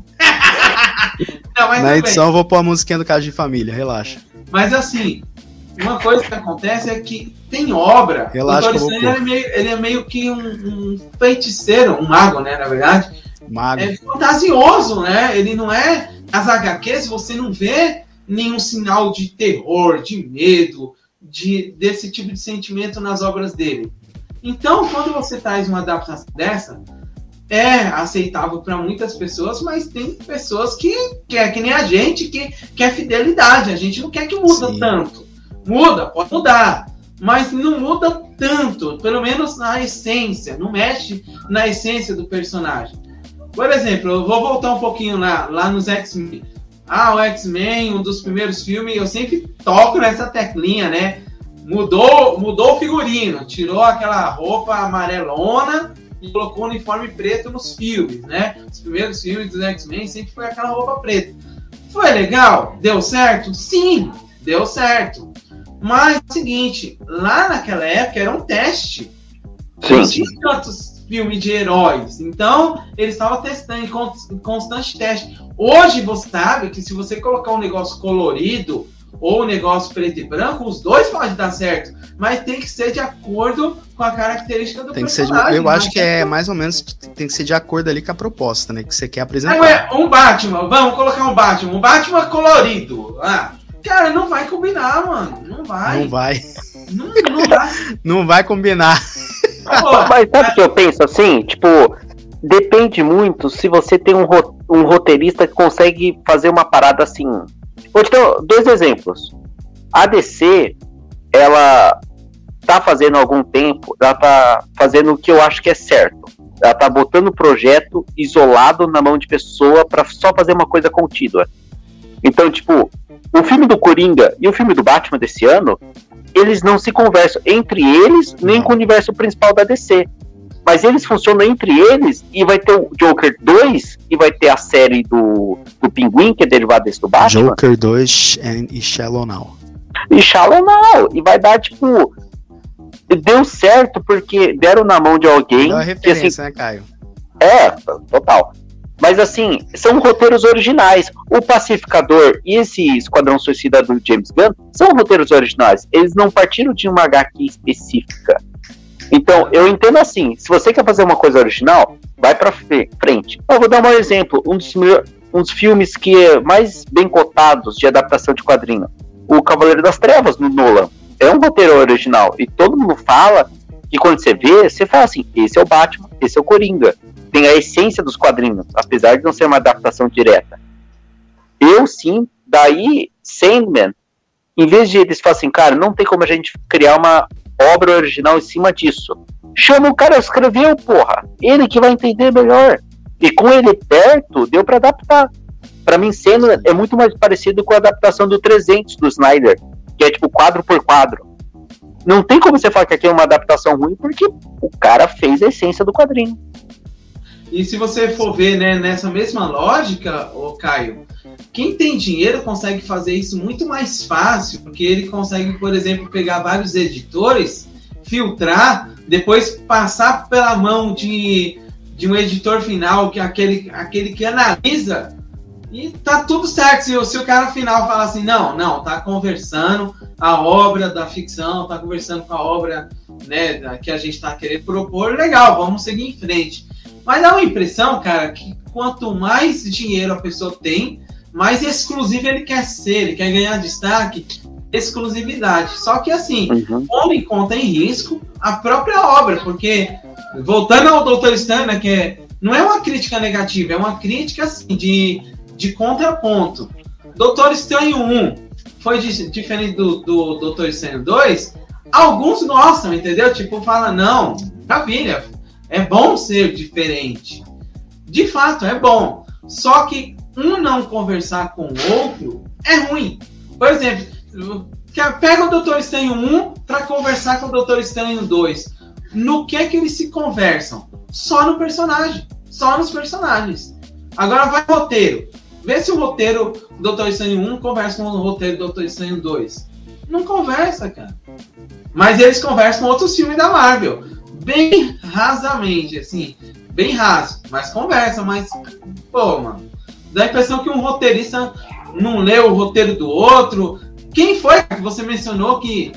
Não, mas Na edição eu vou pôr a musiquinha do Caso de Família, relaxa. Mas assim, uma coisa que acontece é que tem obra. Relaxa o Doutor Estranho é, meio, ele é meio que um, um feiticeiro, um mago, né? Na verdade. Mago. É fantasioso, né? Ele não é. As HQs você não vê nenhum sinal de terror, de medo, de, desse tipo de sentimento nas obras dele. Então, quando você traz uma adaptação dessa, é aceitável para muitas pessoas, mas tem pessoas que quer que nem a gente, que quer fidelidade. A gente não quer que muda Sim. tanto. Muda, pode mudar, mas não muda tanto, pelo menos na essência, não mexe na essência do personagem. Por exemplo, eu vou voltar um pouquinho lá, lá nos X-Men. Ah, o X-Men, um dos primeiros filmes, eu sempre toco nessa teclinha, né? Mudou, mudou o figurino, tirou aquela roupa amarelona e colocou o uniforme preto nos filmes, né? Os primeiros filmes dos X-Men sempre foi aquela roupa preta. Foi legal? Deu certo? Sim, deu certo. Mas é o seguinte, lá naquela época era um teste. Não Sim. tinha tantos filmes de heróis. Então, eles estavam testando em constante teste. Hoje você sabe que se você colocar um negócio colorido ou um negócio preto e branco, os dois podem dar certo. Mas tem que ser de acordo com a característica do Tem que ser de, personagem. eu acho né? que é mais ou menos tem que ser de acordo ali com a proposta, né? Que você quer Não apresentar. é um Batman, vamos colocar um Batman, um Batman colorido. Ah, cara, não vai combinar, mano. Não vai. Não vai, Não, não vai. não vai combinar. Pô, Mas sabe o que eu penso assim? Tipo, depende muito se você tem um, ro- um roteirista que consegue fazer uma parada assim. Vou te dar dois exemplos. A DC, ela tá fazendo há algum tempo, ela tá fazendo o que eu acho que é certo. Ela tá botando o projeto isolado na mão de pessoa pra só fazer uma coisa contínua. Então, tipo, o filme do Coringa e o filme do Batman desse ano, eles não se conversam entre eles, nem com o universo principal da DC. Mas eles funcionam entre eles e vai ter o Joker 2 e vai ter a série do, do Pinguim, que é derivado desse do Batman. Joker 2 and- e Shallow Now. E Shallow Now. E vai dar, tipo. Deu certo porque deram na mão de alguém Dá assim, referência, né, Caio? é, total. Mas assim, são roteiros originais. O Pacificador e esse Esquadrão Suicida do James Gunn são roteiros originais. Eles não partiram de uma HQ específica. Então, eu entendo assim, se você quer fazer uma coisa original, vai pra frente. Eu vou dar um exemplo, um dos, melhor- um dos filmes que é mais bem cotados de adaptação de quadrinho. O Cavaleiro das Trevas, no Nolan. É um roteiro original. E todo mundo fala que quando você vê, você fala assim, esse é o Batman, esse é o Coringa tem a essência dos quadrinhos, apesar de não ser uma adaptação direta. Eu sim, daí Sandman, em vez de eles falarem assim, cara, não tem como a gente criar uma obra original em cima disso. Chama o cara, escreveu, porra. Ele que vai entender melhor. E com ele perto, deu pra adaptar. Pra mim, Sandman é muito mais parecido com a adaptação do 300 do Snyder, que é tipo quadro por quadro. Não tem como você falar que aqui é uma adaptação ruim, porque o cara fez a essência do quadrinho. E se você for ver né, nessa mesma lógica, ô Caio, quem tem dinheiro consegue fazer isso muito mais fácil, porque ele consegue, por exemplo, pegar vários editores, filtrar, depois passar pela mão de, de um editor final, que é aquele, aquele que analisa, e tá tudo certo. Se, o- se o cara final falar assim, não, não, tá conversando a obra da ficção, tá conversando com a obra né, que a gente tá querendo propor, legal, vamos seguir em frente. Mas dá uma impressão, cara, que quanto mais dinheiro a pessoa tem, mais exclusivo ele quer ser, ele quer ganhar destaque, exclusividade. Só que assim, Uhum. pondo em conta em risco a própria obra, porque voltando ao Doutor Estranho, né, que é, não é uma crítica negativa, é uma crítica assim, de, de contraponto. Doutor Estranho 1 foi di- diferente do, do Doutor Estranho 2, alguns gostam, entendeu? Tipo, fala, não, maravilha, é bom ser diferente. De fato, é bom. Só que um não conversar com o outro é ruim. Por exemplo, pega o Doutor Estranho 1 pra conversar com o Doutor Estranho 2. No que que eles se conversam? Só no personagem. Só nos personagens. Agora vai roteiro. Vê se o roteiro do Doutor Estranho 1 conversa com o roteiro do Doutor Estranho 2. Não conversa, cara. Mas eles conversam com outros filmes da Marvel. Bem rasamente, assim. Bem raso. Mas conversa, mas. Pô, mano. Dá a impressão que um roteirista não leu o roteiro do outro. Quem foi que você mencionou que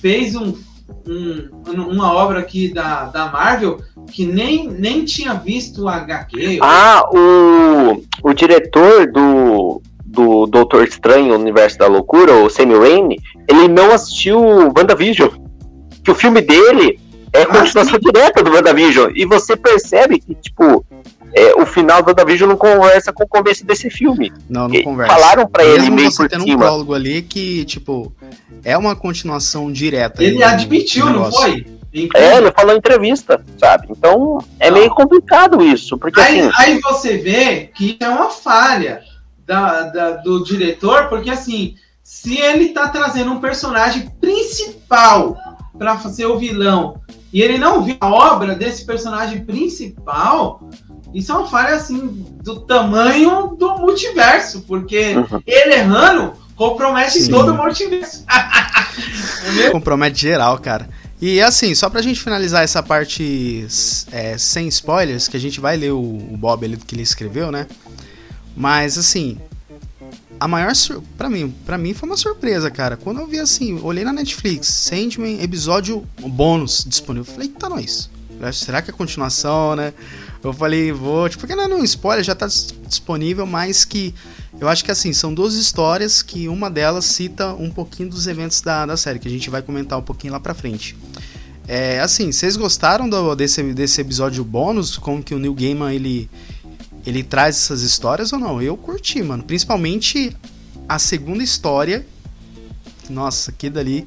fez um, um- uma obra aqui da, da Marvel que nem, nem tinha visto o HQ? Ah, o, o diretor do, do Doutor Estranho, Universo da Loucura, o Sam Raimi, ele não assistiu WandaVision. Que o filme dele é continuação direta do WandaVision. E você percebe que, tipo, é, o final do WandaVision não conversa com o começo desse filme. Não, não E conversa. Falaram pra ele Mesmo meio você por tendo um cima. prólogo ali que, tipo, é uma continuação direta. Ele admitiu, não foi? É, ele falou em entrevista, sabe? Então é Não. meio complicado isso, porque Aí, assim. aí você vê que é uma falha da, da- do diretor, porque assim, se ele tá trazendo um personagem principal para ser o vilão e ele não viu a obra desse personagem principal, isso é uma falha assim do tamanho do multiverso, porque Uhum. ele errando compromete Sim. todo o multiverso. Entendeu? Compromete geral, cara. E assim, só pra gente finalizar essa parte é, sem spoilers, que a gente vai ler o, o Bob ali do que ele escreveu, né? Mas assim, a maior sur... para mim, para mim foi uma surpresa, cara. Quando eu vi assim, olhei na Netflix, Sandman episódio bônus disponível, falei, tá nós. Será que é continuação, né? Eu falei, vou, tipo, porque não é um spoiler, já tá dis- disponível, mas que eu acho que assim, são duas histórias que uma delas cita um pouquinho dos eventos da, da série, que a gente vai comentar um pouquinho lá pra frente. É, assim, vocês gostaram do- desse, desse episódio bônus? Como que o Neil Gaiman, ele, ele traz essas histórias ou não? Eu curti, mano. Principalmente a segunda história. Nossa, que dali.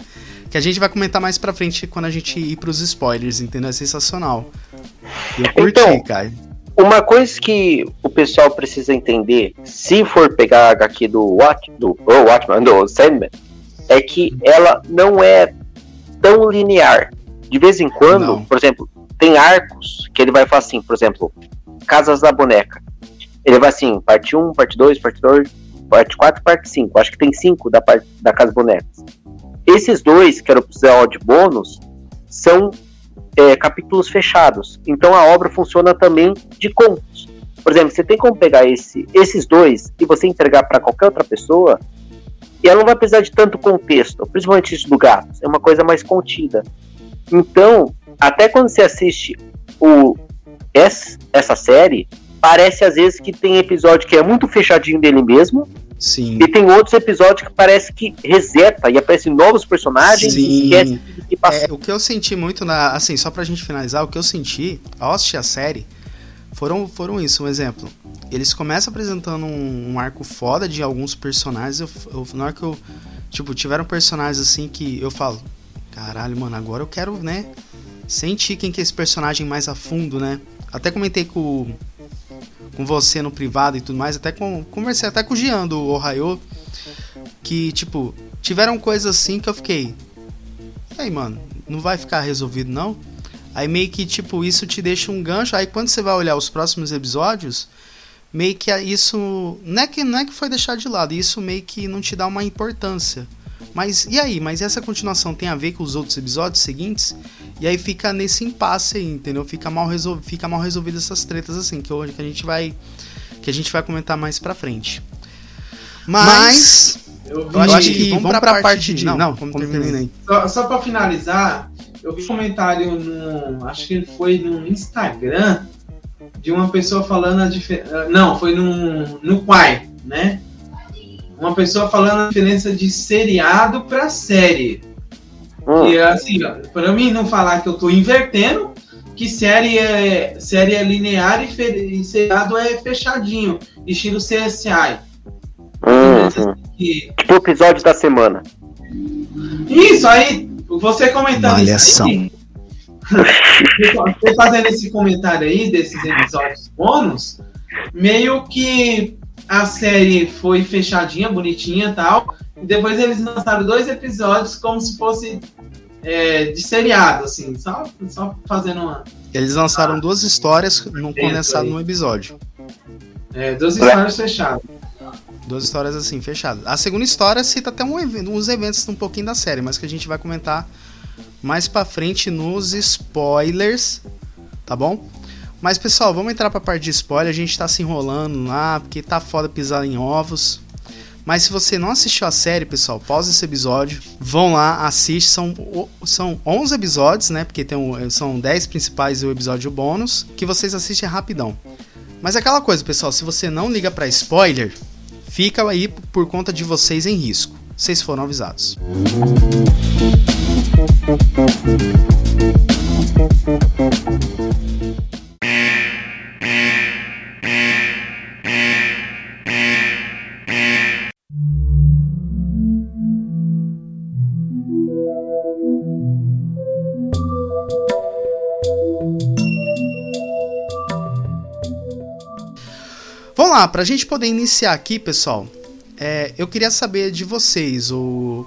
Que a gente vai comentar mais pra frente quando a gente ir pros spoilers, entendeu? É sensacional. Eu curti, Então, cara. Uma coisa que o pessoal precisa entender, se for pegar a HQ do Watch, do oh, Watchman, do Sandman, é que ela não é tão linear. De vez em quando, Não. por exemplo, tem arcos que ele vai falar assim, por exemplo, Casas da Boneca. Ele vai assim, parte 1, parte 2, parte 2, parte 4, parte 5. Acho que tem 5 da da Casa Bonecas. Esses dois, que era o episódio bônus, são é, capítulos fechados. Então a obra funciona também de contos. Por exemplo, você tem como pegar esse, esses dois e você entregar para qualquer outra pessoa, e ela não vai precisar de tanto contexto, principalmente isso do gato. É uma coisa mais contida. Então, até quando você assiste o, essa, essa série, parece às vezes que tem episódio que é muito fechadinho dele mesmo, Sim. e tem outros episódios que parece que reseta e aparecem novos personagens Sim. e esquece que passou. É, o que eu senti muito na. Assim, só pra gente finalizar, o que eu senti ao assistir a série foram, foram isso. Um exemplo. Eles começam apresentando um, um arco foda de alguns personagens. Eu, eu, na hora que eu. Tipo, tiveram personagens assim que eu falo. Caralho, mano, agora eu quero, né? Sentir quem que é esse personagem mais a fundo, né? Até comentei com, com você no privado e tudo mais. Até com, conversei até com o Jean do Ohio. Que, tipo, tiveram coisas assim que eu fiquei. E aí, mano, não vai ficar resolvido não? Aí meio que, tipo, isso te deixa um gancho. Aí quando você vai olhar os próximos episódios, meio que isso. Não é que, não é que foi deixado de lado, isso meio que não te dá uma importância. Mas e aí? Mas essa continuação tem a ver com os outros episódios seguintes? E aí fica nesse impasse aí, entendeu? Fica mal, resol... fica mal resolvido essas tretas assim, que hoje que a gente vai. Que a gente vai comentar mais pra frente. Mas. Eu vi, eu acho que vamos pra, parte de. Não, como termina aí. Só, só para finalizar, eu vi um comentário no. Acho que foi no Instagram de uma pessoa falando a diferença. Não, foi no, no Quai, né? Uma pessoa falando a diferença de seriado para série. Hum. E assim, ó, pra mim não falar que eu tô invertendo, que série é, série é linear e, fe- e seriado é fechadinho, estilo CSI. Uhum. Que- Tipo o episódio da semana. Isso aí, você comentando Malhação. isso aí, você fazendo esse comentário aí desses episódios bônus, meio que a série foi fechadinha, bonitinha e tal, e depois eles lançaram dois episódios como se fosse é, de seriado, assim, só, só fazendo uma. Eles lançaram duas histórias num condensado aí. num episódio. É, duas histórias fechadas. Duas histórias assim, fechadas. A segunda história cita até um evento, uns eventos um pouquinho da série, mas que a gente vai comentar mais pra frente nos spoilers, tá bom? Mas pessoal, vamos entrar pra parte de spoiler. A gente tá se enrolando lá, porque tá foda pisar em ovos. Mas se você não assistiu a série, pessoal, pausa esse episódio. Vão lá, assiste. São, são 11 episódios, né? Porque tem um- são 10 principais e o episódio bônus. Que vocês assistem rapidão. Mas é aquela coisa, pessoal. Se você não liga pra spoiler, fica aí por conta de vocês em risco. Vocês foram avisados. Lá, pra gente poder iniciar aqui, pessoal, é, eu queria saber de vocês. O,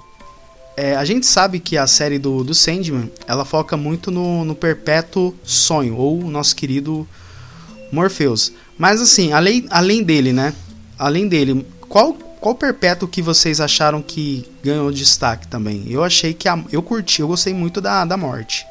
é, a gente sabe que a série do, do Sandman ela foca muito no, no perpétuo sonho, ou o nosso querido Morpheus. Mas assim, além, além dele, né? Além dele, qual, qual perpétuo que vocês acharam que ganhou destaque também? Eu achei que a, eu curti, eu gostei muito da, da morte.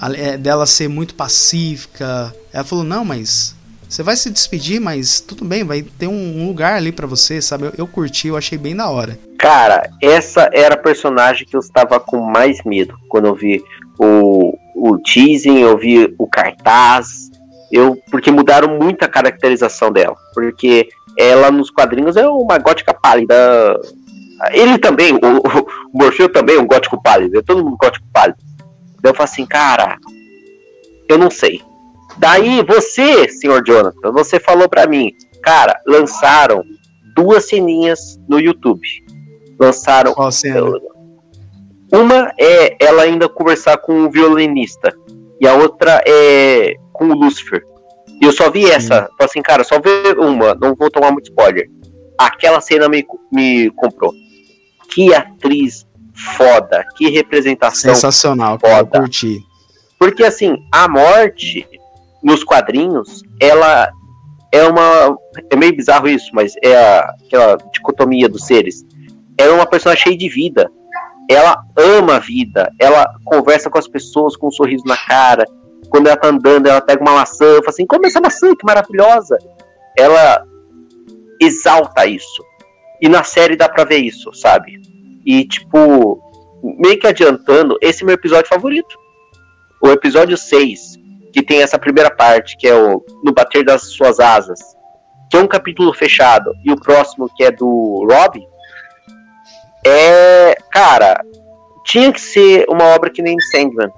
A- é, dela ser muito pacífica. Ela falou: Não, mas você vai se despedir, mas tudo bem, vai ter um, lugar ali pra você, sabe? Eu, eu curti, eu achei bem da hora. Cara, essa era a personagem que eu estava com mais medo quando eu vi o, o teasing, eu vi o cartaz, eu porque mudaram muito a caracterização dela, porque ela nos quadrinhos é uma gótica pálida. Ele também, o, o Morfeu também é um gótico pálido, é todo mundo gótico pálido. Daí eu falo assim, cara, eu não sei. Daí você, senhor Jonathan, você falou pra mim, cara, lançaram duas ceninhas no YouTube. Lançaram Qual cena? uma é ela ainda conversar com o violinista. E a outra é com o Lucifer. E eu só vi essa. Falei assim, cara, só ver uma, não vou tomar muito spoiler. Aquela cena me, me comprou. Que atriz foda, que representação. Sensacional, cara, eu foda. curti. Porque assim, a morte nos quadrinhos, ela é uma. É meio bizarro isso, mas é a, aquela dicotomia dos seres. Ela é uma personagem cheia de vida. Ela ama a vida. Ela conversa com as pessoas com um sorriso na cara. Quando ela tá andando, ela pega uma maçã e fala assim: come essa maçã, que maravilhosa. Ela exalta isso. E na série dá pra ver isso, sabe? E, tipo, meio que adiantando, esse é meu episódio favorito o episódio 6, que tem essa primeira parte, que é o No Bater das Suas Asas, que é um capítulo fechado, e o próximo, que é do Rob, é. Cara, tinha que ser uma obra que nem Sandman,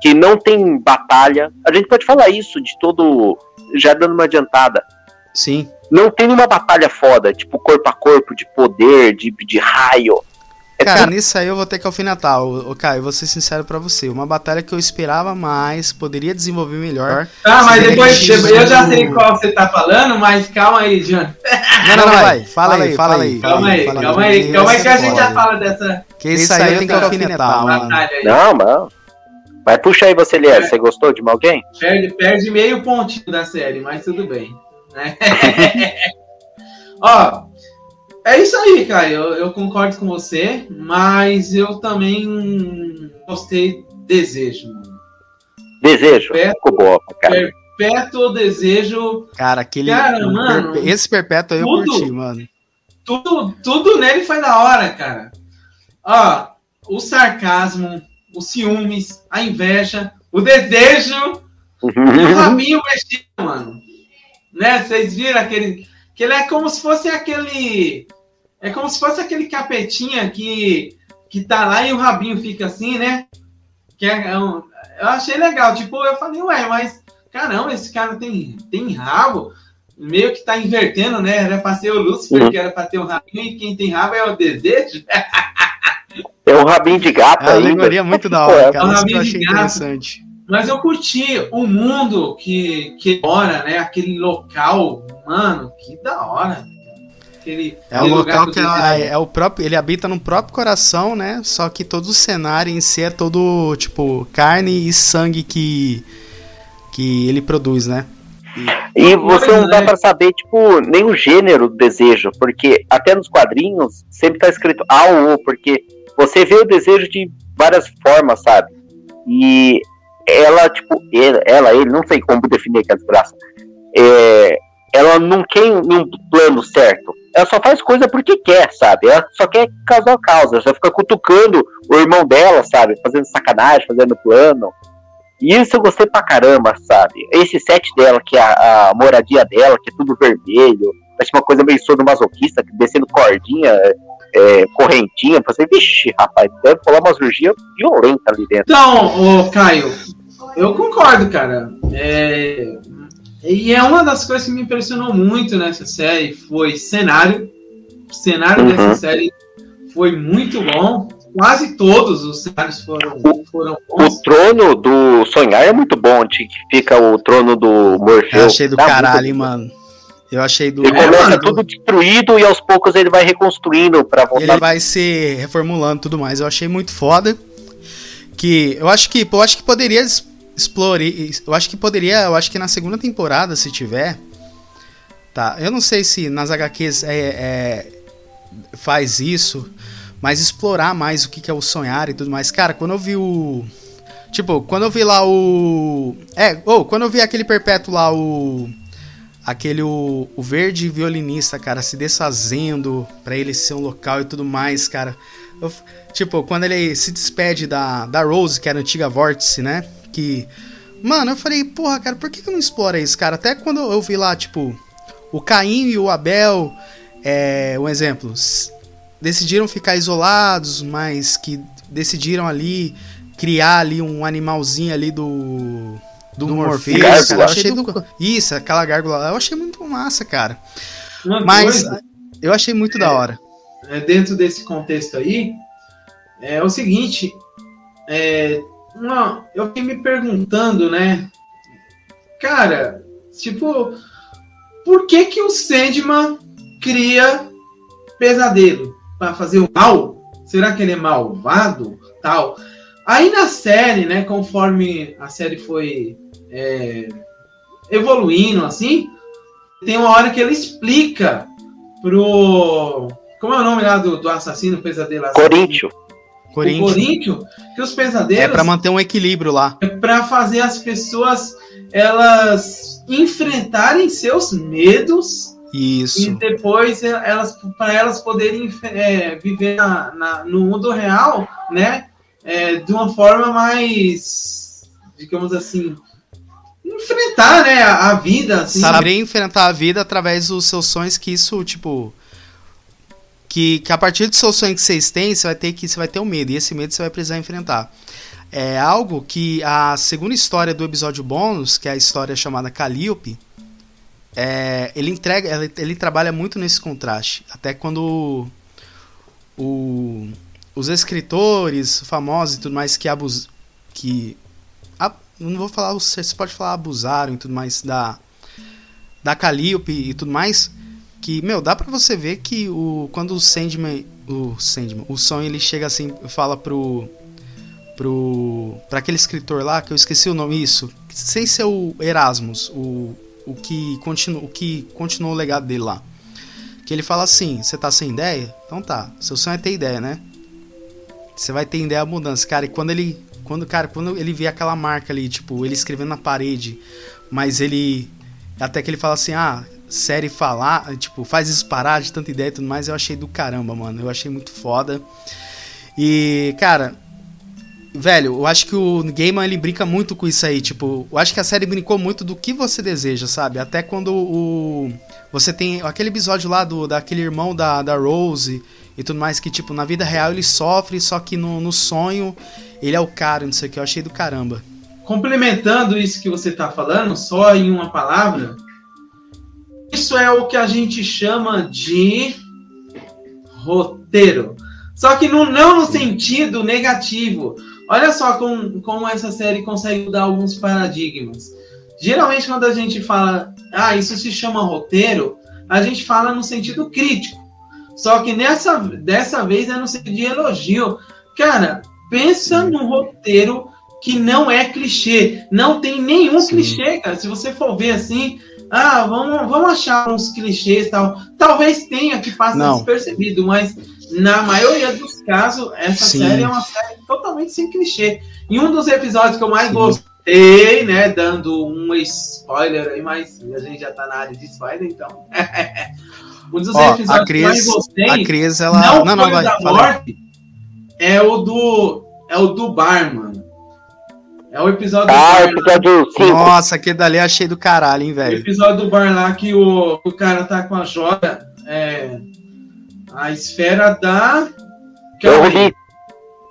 que não tem batalha. A gente pode falar isso de todo. Já dando uma adiantada. Sim. Não tem uma batalha foda, tipo corpo a corpo, de poder, de, de raio. É Cara, nisso aí eu vou ter que alfinetar. Ô, ô, Caio, eu vou ser sincero pra você. Uma batalha que eu esperava mais, poderia desenvolver melhor. Tá, mas depois, Jesus. eu já sei qual você tá falando, mas calma aí, Jean. Não, não, vai. Fala aí, fala aí. Calma aí, fala calma aí, calma aí que a gente já fala dessa Que isso aí eu tenho que alfinetar, mano. Não, mano. Mas puxa aí você, Lier. Você gostou de alguém? Perde, perde meio pontinho da série, mas tudo bem. né? Ó, é isso aí, cara. Eu, eu concordo com você, mas eu também gostei desejo, mano. Desejo. Ficou boa, cara. Perto o desejo, Cara, aquele. Cara, mano, esse perpétuo aí eu tudo. curti, mano. tudo, tudo nele foi da hora, cara. Ó, o sarcasmo, os ciúmes, a inveja, o desejo e o rabinho mexido, mano. Né? Vocês viram aquele. Que ele é como se fosse aquele. É como se fosse aquele capetinha que, que tá lá e o rabinho fica assim, né? Que é um- eu achei legal. Tipo, eu falei, ué, mas caramba, esse cara tem, tem rabo. Meio que tá invertendo, né? Era pra ser o Lúcifer, Uhum. que era pra ter o rabinho, e quem tem rabo é o desejo. É um rabinho de gato É uma ainda. alegoria muito da hora, é cara. um que eu rabinho de achei gato. interessante. Mas eu curti o mundo que, que mora, né? Aquele local, mano, que da hora. aquele, É o local que é, é o próprio, ele habita no próprio coração, né? Só que todo o cenário em si é todo tipo carne e sangue que que ele produz, né? E você não dá né? pra saber, tipo, nem o gênero do desejo, porque até nos quadrinhos sempre tá escrito A ou O, porque você vê o desejo de várias formas, sabe? E ela, tipo, ela, ele, não sei como definir que é desgraça. É, ela não quer um plano certo. Ela só faz coisa porque quer, sabe? Ela só quer causar causa. Ela só fica cutucando o irmão dela, sabe? Fazendo sacanagem, fazendo plano. E isso eu gostei pra caramba, sabe? Esse set dela, que é a, a moradia dela, que é tudo vermelho, parece uma coisa meio masoquista, descendo cordinha, é, correntinha, você, vixe, rapaz, deve rolar uma cirurgia violenta ali dentro. Então, ô Caio, eu concordo, cara. É, E é uma das coisas que me impressionou muito nessa série foi cenário. O cenário Uhum. dessa série foi muito bom. Quase todos os cenários foram, foram bons. O trono do Sonhar é muito bom, onde que fica o trono do Morfeu. Eu achei do Tá caralho, mano. Eu achei do. Ele É, começa mano. tudo destruído e aos poucos ele vai reconstruindo pra voltar. Ele vai se reformulando e tudo mais. Eu achei muito foda. Que eu acho que, eu acho que poderia explorar. Eu acho que poderia. Eu acho que na segunda temporada, se tiver. Tá. Eu não sei se nas HQs é, é- faz isso. Mas explorar mais o que, é o sonhar e tudo mais. Cara, quando eu vi o. Tipo, quando eu vi lá o. É, ou quando eu vi aquele perpétuo lá, o. Aquele o, o verde violinista, cara, se desfazendo pra ele ser um local e tudo mais, cara. Eu tipo, quando ele se despede da, da Rose, que era a antiga Vórtice, né? Que. Mano, eu falei, porra, cara, por que, que não explora isso, cara? Até quando eu vi lá, tipo, o Caim e o Abel, é, um exemplo, decidiram ficar isolados, mas que decidiram ali criar ali um animalzinho ali do do, Morpheus, Gárgula. cara, eu achei do, isso, aquela gárgula lá, eu achei muito massa, cara. Uma Mas coisa, eu achei muito da hora. é, dentro desse contexto aí, é o seguinte, é, eu fiquei me perguntando, né, cara, tipo, por que que o Sandman cria pesadelo para fazer o mal? Será que ele é malvado, tal? Aí na série, né, conforme a série foi é, evoluindo, assim, tem uma hora que ele explica pro. Como é o nome lá do, do assassino, pesadelo assassino? Coríntio. O Corinthians. Que os pesadelos É pra manter um equilíbrio lá. é para fazer as pessoas elas enfrentarem seus medos e Isso. depois elas para elas poderem é, viver na- na- no mundo real, né? é, de uma forma mais, digamos assim, enfrentar, né, a, a vida, assim, Saber enfrentar a vida através dos seus sonhos, que isso, tipo. Que, que a partir do seu sonho que vocês têm, você vai ter que você vai ter um medo. E esse medo você vai precisar enfrentar. É algo que a segunda história do episódio bônus, que é a história chamada Calliope, é, ele entrega. Ele, ele trabalha muito nesse contraste. Até quando o, os escritores famosos e tudo mais que abus, que a- não vou falar, você pode falar abusaram e tudo mais da da Calliope e tudo mais, que meu, dá pra você ver que o quando o Sandman, o Sandman, o sonho ele chega assim, fala pro pro para aquele escritor lá que eu esqueci o nome isso, sem ser o Erasmus, o o que continua o que continuou o legado dele lá. Que ele fala assim: "Você tá sem ideia? Então tá. Seu sonho é ter ideia, né? Você vai ter ideia mudança, cara. E quando ele quando cara, quando ele vê aquela marca ali, tipo, ele escrevendo na parede, mas ele até que ele fala assim: "Ah, série falar, tipo, faz isso parar de tanta ideia e tudo mais", eu achei do caramba, mano. Eu achei muito foda. E, cara, velho, eu acho que o Gaiman ele brinca muito com isso aí, tipo, eu acho que a série brincou muito do que você deseja, sabe? Até quando o você tem aquele episódio lá do daquele irmão da, da Rose e tudo mais que tipo, na vida real ele sofre, só que no, no sonho ele é o cara, não sei o que, eu achei do caramba. complementando isso que você está falando, só em uma palavra, isso é o que a gente chama de roteiro. Só que no- não no sentido negativo. Olha só como, como essa série consegue mudar alguns paradigmas. Geralmente, quando a gente fala, ah, isso se chama roteiro, a gente fala no sentido crítico. Só que nessa dessa vez é no sentido de elogio. Cara, pensa num roteiro que não é clichê. Não tem nenhum Sim. clichê, cara. Se você for ver assim, ah, vamos, vamos achar uns clichês e tal. Talvez tenha que passa Não. despercebido, mas na maioria dos casos, essa Sim. série é uma série totalmente sem clichê. E um dos episódios que eu mais Sim. gostei, né, dando um spoiler aí, mas a gente já tá na área de spoiler, então. um dos Ó, episódios a que eu mais Cris, gostei a Cris, ela. não, Não, não, foi o vai. da morte, é o do é o do bar, mano. É o episódio do Ah, bar. lá. episódio 5. Nossa, aquele dali eu achei do caralho, hein, O velho. episódio do bar lá que o, o cara tá com a joia, é a esfera da que é o vi.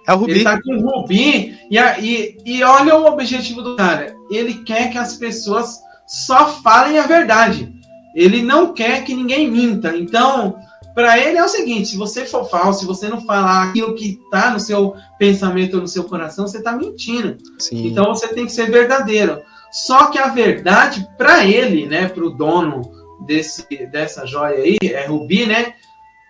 É o Rubi. Ele tá com o Rubi e, a- e, e olha o objetivo do cara. Ele quer que as pessoas só falem a verdade. Ele não quer que ninguém minta. Então, para ele é o seguinte: se você for falso, se você não falar aquilo que tá no seu pensamento, no seu coração, você tá mentindo. Sim. Então você tem que ser verdadeiro. Só que a verdade, para ele, né, para o dono desse, dessa joia aí, é Rubi, né?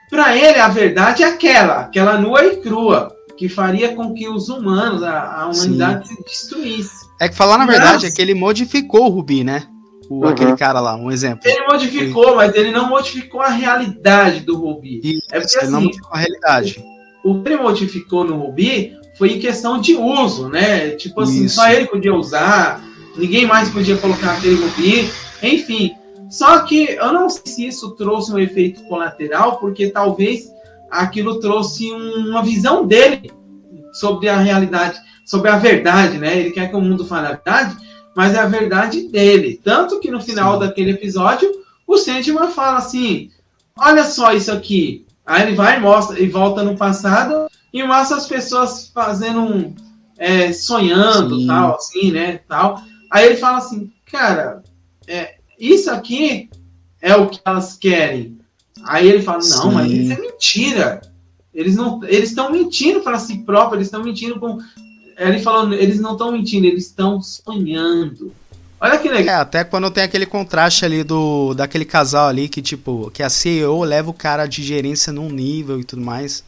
Para ele, a verdade é aquela, aquela nua e crua, que faria com que os humanos, a, a humanidade se destruísse. É que falar na Mas- verdade é que ele modificou o Rubi, né? O, Uhum. Aquele cara lá, um exemplo. Ele modificou, mas ele não modificou a realidade do Rubi. Isso, É porque ele não assim, modificou a realidade. o que ele modificou no Rubi foi em questão de uso, né? Tipo assim, Isso. só ele podia usar, ninguém mais podia colocar aquele Rubi, enfim. Só que eu não sei se isso trouxe um efeito colateral, porque talvez aquilo trouxe um- uma visão dele sobre a realidade, sobre a verdade, né? Ele quer que o mundo fale a verdade, mas é a verdade dele. Tanto que no final Sim. daquele episódio, o Sandman fala assim: olha só isso aqui. Aí ele vai e mostra e volta no passado e mostra as pessoas fazendo um. é, sonhando, Sim. tal, assim, né? Tal. Aí ele fala assim, cara, é, isso aqui é o que elas querem. Aí ele fala, não, Sim. mas isso é mentira. Eles não, eles estão mentindo para si próprios, eles estão mentindo com. Ele eles não estão mentindo, eles estão sonhando. Olha que É, legal. até quando tem aquele contraste ali do daquele casal ali que, tipo, que a CEO leva o cara de gerência num nível e tudo mais.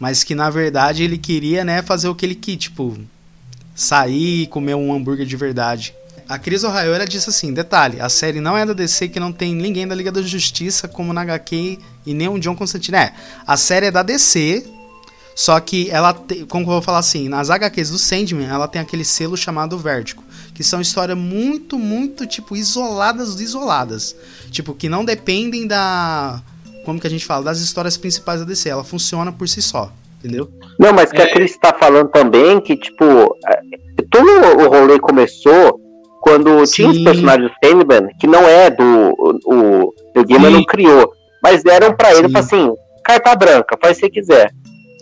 Mas que na verdade ele queria, né, fazer o que ele quis, tipo, sair e comer um hambúrguer de verdade. A Cris ela disse assim, detalhe, a série não é da DC que não tem ninguém da Liga da Justiça como na HQ e nem o John Constantine. É, a série é da DC, só que ela, te, como eu vou falar assim, nas HQs do Sandman, ela tem aquele selo chamado Vértigo, que são histórias muito, muito, tipo, isoladas, isoladas. Tipo, que não dependem da... Como que a gente fala? Das histórias principais da DC. Ela funciona por si só, entendeu? Não, mas que É. a Cris tá falando também que, tipo, é, todo o rolê começou quando tinha os Sim. personagens do Sandman, que não é do. O, o Gaiman Sim. não criou, mas deram pra ele Sim. pra assim: carta branca, faz o que você quiser.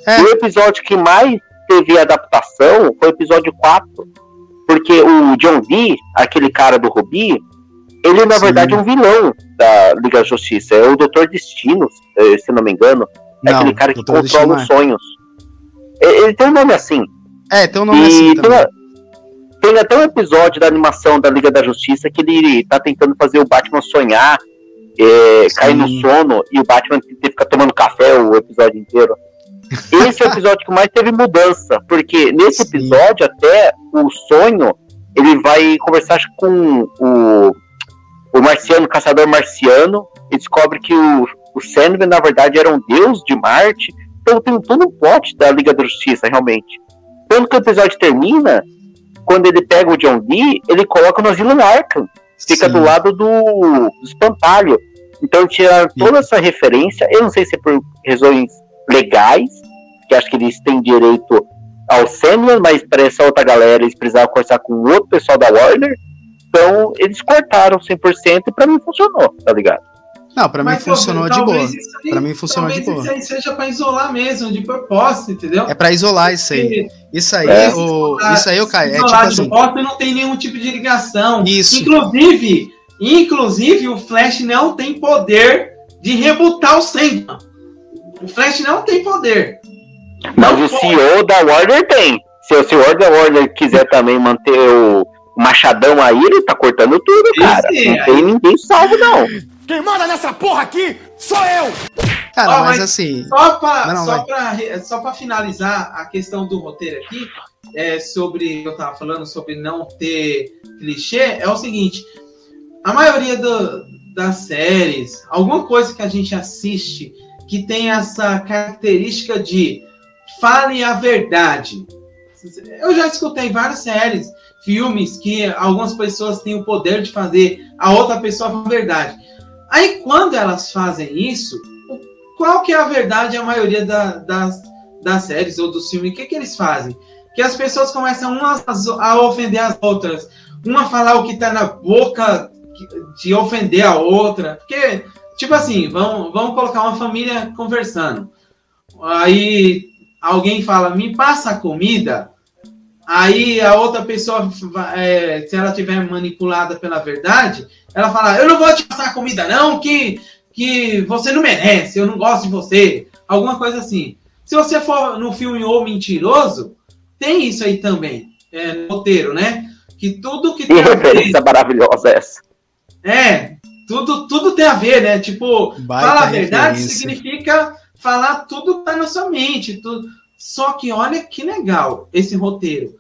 É. O episódio que mais teve adaptação foi o episódio 4. Porque o John Dee, aquele cara do Rubi, ele na Sim. verdade é um vilão da Liga da Justiça. É o Doutor Destino, eh, se não me engano. É aquele cara que Destino controla não os sonhos. Ele tem um nome assim. É, é tem um nome e assim tem, a- tem até um episódio da animação da Liga da Justiça que ele tá tentando fazer o Batman sonhar, é, cair no sono, e o Batman tem que ficar tomando café o episódio inteiro. Esse é o episódio que mais teve mudança, porque nesse Sim. episódio até o sonho ele vai conversar com o, o marciano, o caçador marciano, e descobre que o, o Sandman na verdade era um deus de Marte. Então tem todo um plot da Liga da Justiça, realmente. Quando que o episódio termina, quando ele pega o John Dee, ele coloca no Asilo Arkham. Fica Sim. do lado do, do espantalho. Então tira toda essa referência. Eu não sei se é por razões legais, que acho que eles têm direito ao Sandman, mas para essa outra galera eles precisavam conversar com o outro pessoal da Warner. Então eles cortaram 100% e pra mim funcionou, tá ligado? Não, pra mim funcionou de boa. Pra mim funcionou de boa. isso aí seja pra isolar mesmo, de propósito, entendeu? É pra isolar isso aí. Isso aí, É. o, isso aí, o Caio, é tipo de assim. propósito e não tem nenhum tipo de ligação. Isso. Inclusive, inclusive, o Flash não tem poder de rebutar o Sandman. O Flash não tem poder. Mas Não o pode. CEO da Warner tem. Se o CEO da Warner quiser também manter o machadão aí, ele tá cortando tudo, Esse cara. aí. Não tem ninguém salvo, não. Quem manda nessa porra aqui sou eu! Cara, mas, mas assim. Só para Não, só pra, só pra finalizar a questão do roteiro aqui, é, sobre. Eu tava falando sobre não ter clichê, é o seguinte: a maioria do- das séries, alguma coisa que a gente assiste que tem essa característica de fale a verdade. Eu já escutei várias séries, filmes que algumas pessoas têm o poder de fazer a outra pessoa falar a verdade. Aí quando elas fazem isso, qual que é a verdade a maioria da- das, das séries ou dos filmes? O que, que eles fazem? Que as pessoas começam umas a ofender as outras, uma falar o que tá na boca de ofender a outra. Porque, tipo assim, vamos, vamos colocar uma família conversando. Aí alguém fala, me passa a comida. Aí a outra pessoa, é, se ela tiver manipulada pela verdade, ela fala, eu não vou te passar a comida não, que que você não merece, eu não gosto de você, alguma coisa assim. Se você for no filme O Mentiroso, tem isso aí também, é, no roteiro, né? Que tudo que Que referência maravilhosa essa. é, tudo, tudo tem a ver, né? Tipo, Baita fala a verdade referência. significa falar tudo que tá na sua mente. Tudo. Só que olha que legal esse roteiro.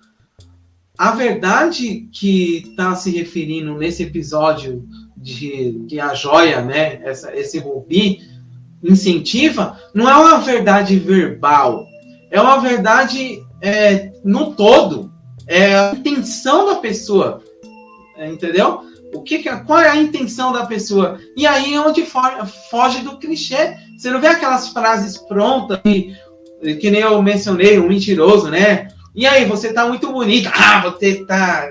A verdade que tá se referindo nesse episódio de que a joia, né, essa, esse rubi incentiva, não é uma verdade verbal, é uma verdade é, no todo, é a intenção da pessoa, é, entendeu? O que, é- qual é a intenção da pessoa? E aí é onde fo- foge do clichê. Você não vê aquelas frases prontas que, que nem eu mencionei, um mentiroso, né? E aí, você tá muito bonita. Ah, você tá.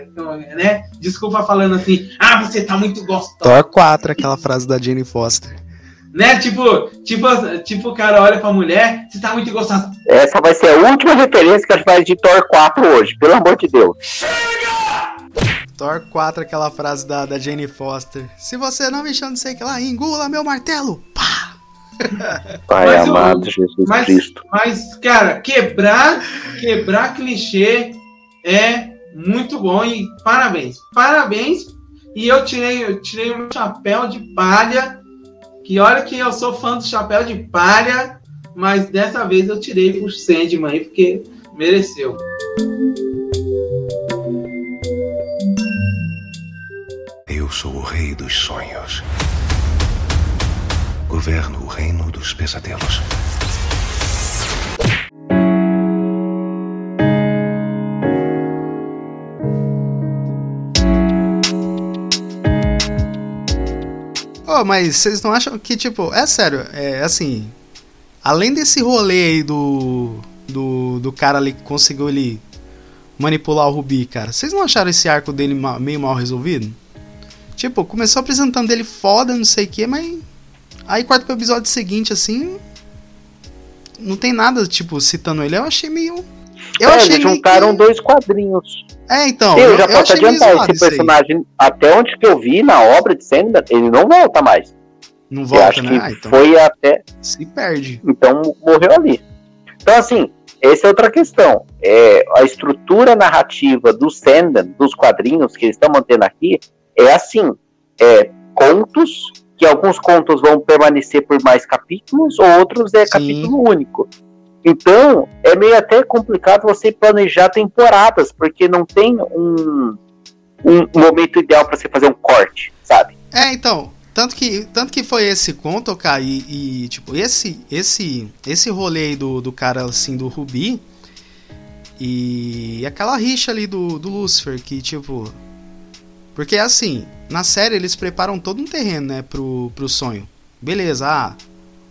né? Desculpa falando assim. Ah, você tá muito gostosa. Thor 4, aquela frase da Jane Foster. Né? Tipo, tipo, tipo, o cara olha pra mulher, você tá muito gostosa. Essa vai ser a última referência que a gente faz de Thor 4 hoje, pelo amor de Deus. Thor 4, aquela frase da, da Jane Foster. Se você não me chama de sei que lá, engula meu martelo. Pá! Pai Mas amado Jesus mas- Cristo. Mas, cara, quebrar, quebrar clichê é muito bom e parabéns. Parabéns. E eu tirei, eu tirei o meu chapéu de palha. Que olha que eu sou fã do chapéu de palha, mas dessa vez eu tirei pro Sandman aí, porque mereceu. Sou o rei dos sonhos. Governo o reino dos pesadelos. Ô, mas vocês não acham que, tipo, é sério, é assim. Além desse rolê aí do. Do, do cara ali que conseguiu ele manipular o Rubi, cara. Vocês não acharam esse arco dele meio mal resolvido? Tipo, começou apresentando ele foda, não sei o que, mas. Aí corta pro episódio seguinte, assim. Não tem nada, tipo, citando ele. Eu achei meio. Eu é, achei meio juntaram que... dois quadrinhos. É, então. eu, já posso achei meio adiantar, esse isso aí. personagem, até onde que eu vi na obra de Sandman, ele não volta mais. Não eu volta, acho né? que Ah, então. foi até. Se perde. Então morreu ali. Então, assim, essa é outra questão. É, a estrutura narrativa do Sandman, dos quadrinhos que eles estão mantendo aqui, é assim: é contos, que alguns contos vão permanecer por mais capítulos, ou outros é Sim. capítulo único. Então, é meio até complicado você planejar temporadas, porque não tem um, um momento ideal para você fazer um corte, sabe? É, então, tanto que, tanto que foi esse conto, cara, e, e, tipo, esse esse esse rolê aí do, do cara, assim, do Rubi, e aquela rixa ali do, do Lucifer, que, tipo... Porque, assim, na série eles preparam todo um terreno, né, pro, pro sonho. Beleza, ah,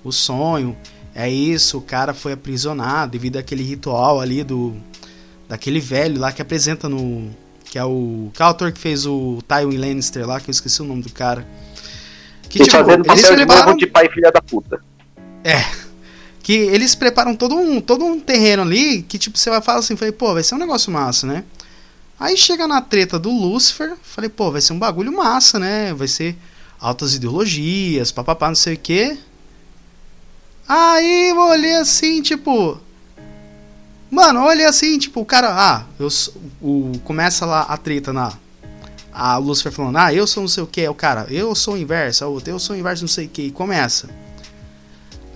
o sonho é isso, o cara foi aprisionado devido àquele ritual ali do... Daquele velho lá que apresenta no... Que é o... Que é o ator que fez o Tywin Lannister lá, que eu esqueci o nome do cara. Que, e tipo, fazendo eles preparam, de pai filha da puta. que eles preparam todo um, todo um terreno ali que, tipo, você vai falar assim, falei, pô, vai ser um negócio massa, né? Aí chega na treta do Lucifer, falei, pô, vai ser um bagulho massa, né? Vai ser altas ideologias, papapá, não sei o quê. Aí eu olhei assim, tipo. Mano, eu olhei assim, tipo, o cara. Ah, eu, o, começa lá a treta na. a Lucifer falando, ah, eu sou não sei o que, o cara, eu sou o inverso, a outra, eu sou o inverso não sei o que, e começa.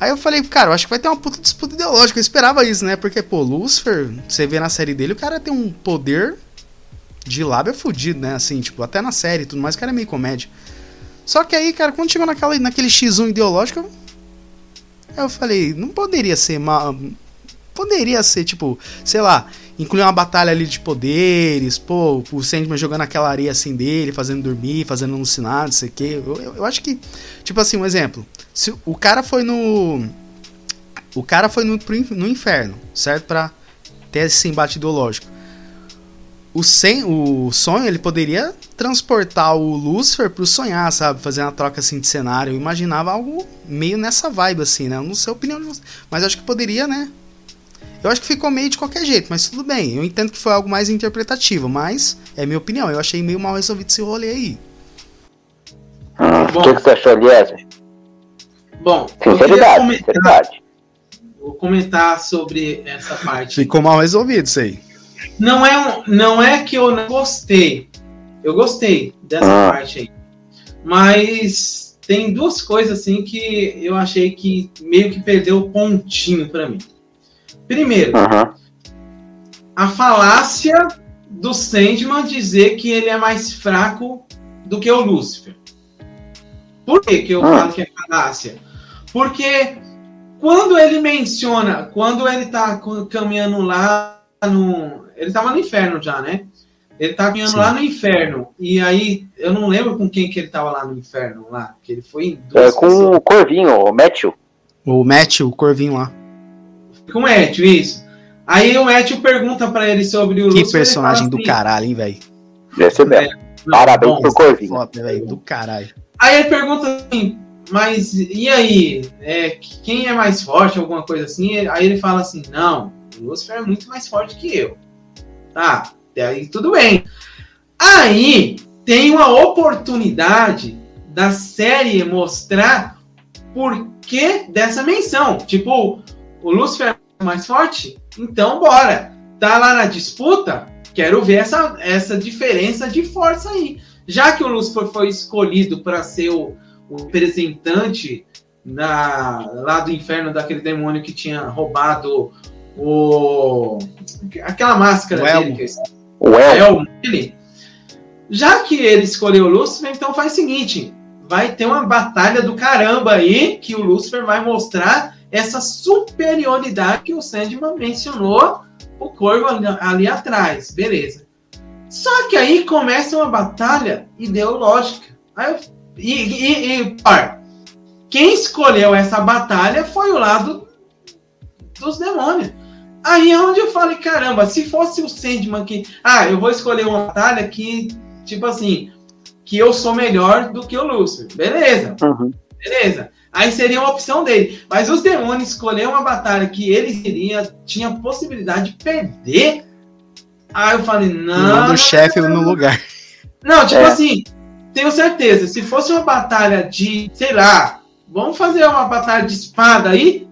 Aí eu falei, cara, eu acho que vai ter uma puta disputa ideológica, eu esperava isso, né? Porque, pô, Lucifer, você vê na série dele, o cara tem um poder de lábio fudido, né? Assim, tipo, até na série e tudo mais, cara é meio comédia. Só que aí, cara, quando chegou naquela, naquele X1 ideológico, eu falei, não poderia ser mal. Poderia ser, tipo, sei lá, incluir uma batalha ali de poderes, pô, o Sandman jogando aquela areia assim dele, fazendo dormir, fazendo alucinar, não sei o quê. Eu, eu, eu, acho que, tipo assim, um exemplo. Se o cara foi no. O cara foi no, no inferno, certo? Pra ter esse embate ideológico. O, sem, o sonho, ele poderia transportar o Lucifer pro sonhar, sabe? Fazer uma troca assim de cenário. Eu imaginava algo meio nessa vibe, assim, né? Eu não sei a opinião de você. Mas acho que poderia, né? Eu acho que ficou meio de qualquer jeito, mas tudo bem. Eu entendo que foi algo mais interpretativo, mas é minha opinião. Eu achei meio mal resolvido esse rolê aí. Hum, o que, que você achou, Eliezer? Bom, sinceridade, comentar, sinceridade. Vou comentar sobre essa parte. Ficou mal resolvido isso aí. Não é, um, não é que eu não gostei. Eu gostei dessa ah. parte aí. Mas tem duas coisas assim que eu achei que meio que perdeu o pontinho para mim. Primeiro, uhum. a falácia do Sandman dizer que ele é mais fraco do que o Lúcifer. Por que, que eu uhum. falo que é falácia? Porque quando ele menciona, quando ele tá caminhando lá no. Ele tava no inferno já, né? Ele tá caminhando Sim. lá no inferno. E aí, eu não lembro com quem que ele tava lá no inferno, lá. Que ele foi em é, com pessoas. o Corvinho, o Matthew. O Matthew, o Corvinho lá com o Matthew, isso. Aí o Matthew pergunta para ele sobre o Que Lúcifer, personagem assim, do caralho, hein, velho? Desse mesmo. É, Parabéns pro Corvinho. Foda, véio, do caralho. Aí ele pergunta assim, mas e aí? É, quem é mais forte, alguma coisa assim? Aí ele fala assim, não, o Lúcifer é muito mais forte que eu. Tá, aí tudo bem. Aí tem uma oportunidade da série mostrar por que dessa menção. Tipo, o Lúcifer é mais forte? Então bora. Tá lá na disputa? Quero ver essa, essa diferença de força aí. Já que o Lúcifer foi escolhido para ser o, o representante na, lá do inferno daquele demônio que tinha roubado o aquela máscara o dele, o elmo dele. Já que ele escolheu o Lúcifer, então faz o seguinte: vai ter uma batalha do caramba aí que o Lúcifer vai mostrar essa superioridade que o Sandman mencionou o Corvo ali, ali atrás, beleza. Só que aí começa uma batalha ideológica. Aí, e, e, e quem escolheu essa batalha foi o lado dos demônios. Aí é onde eu falei, caramba, se fosse o Sandman que, ah, eu vou escolher uma batalha que, tipo assim, que eu sou melhor do que o Lúcio. Beleza. Uhum. Beleza. Aí seria uma opção dele. Mas os demônios escolheram uma batalha que ele iria, tinha possibilidade de perder. Aí eu falei, não. Do chefe no lugar. Não, tipo é. assim, tenho certeza. Se fosse uma batalha de, sei lá, vamos fazer uma batalha de espada aí?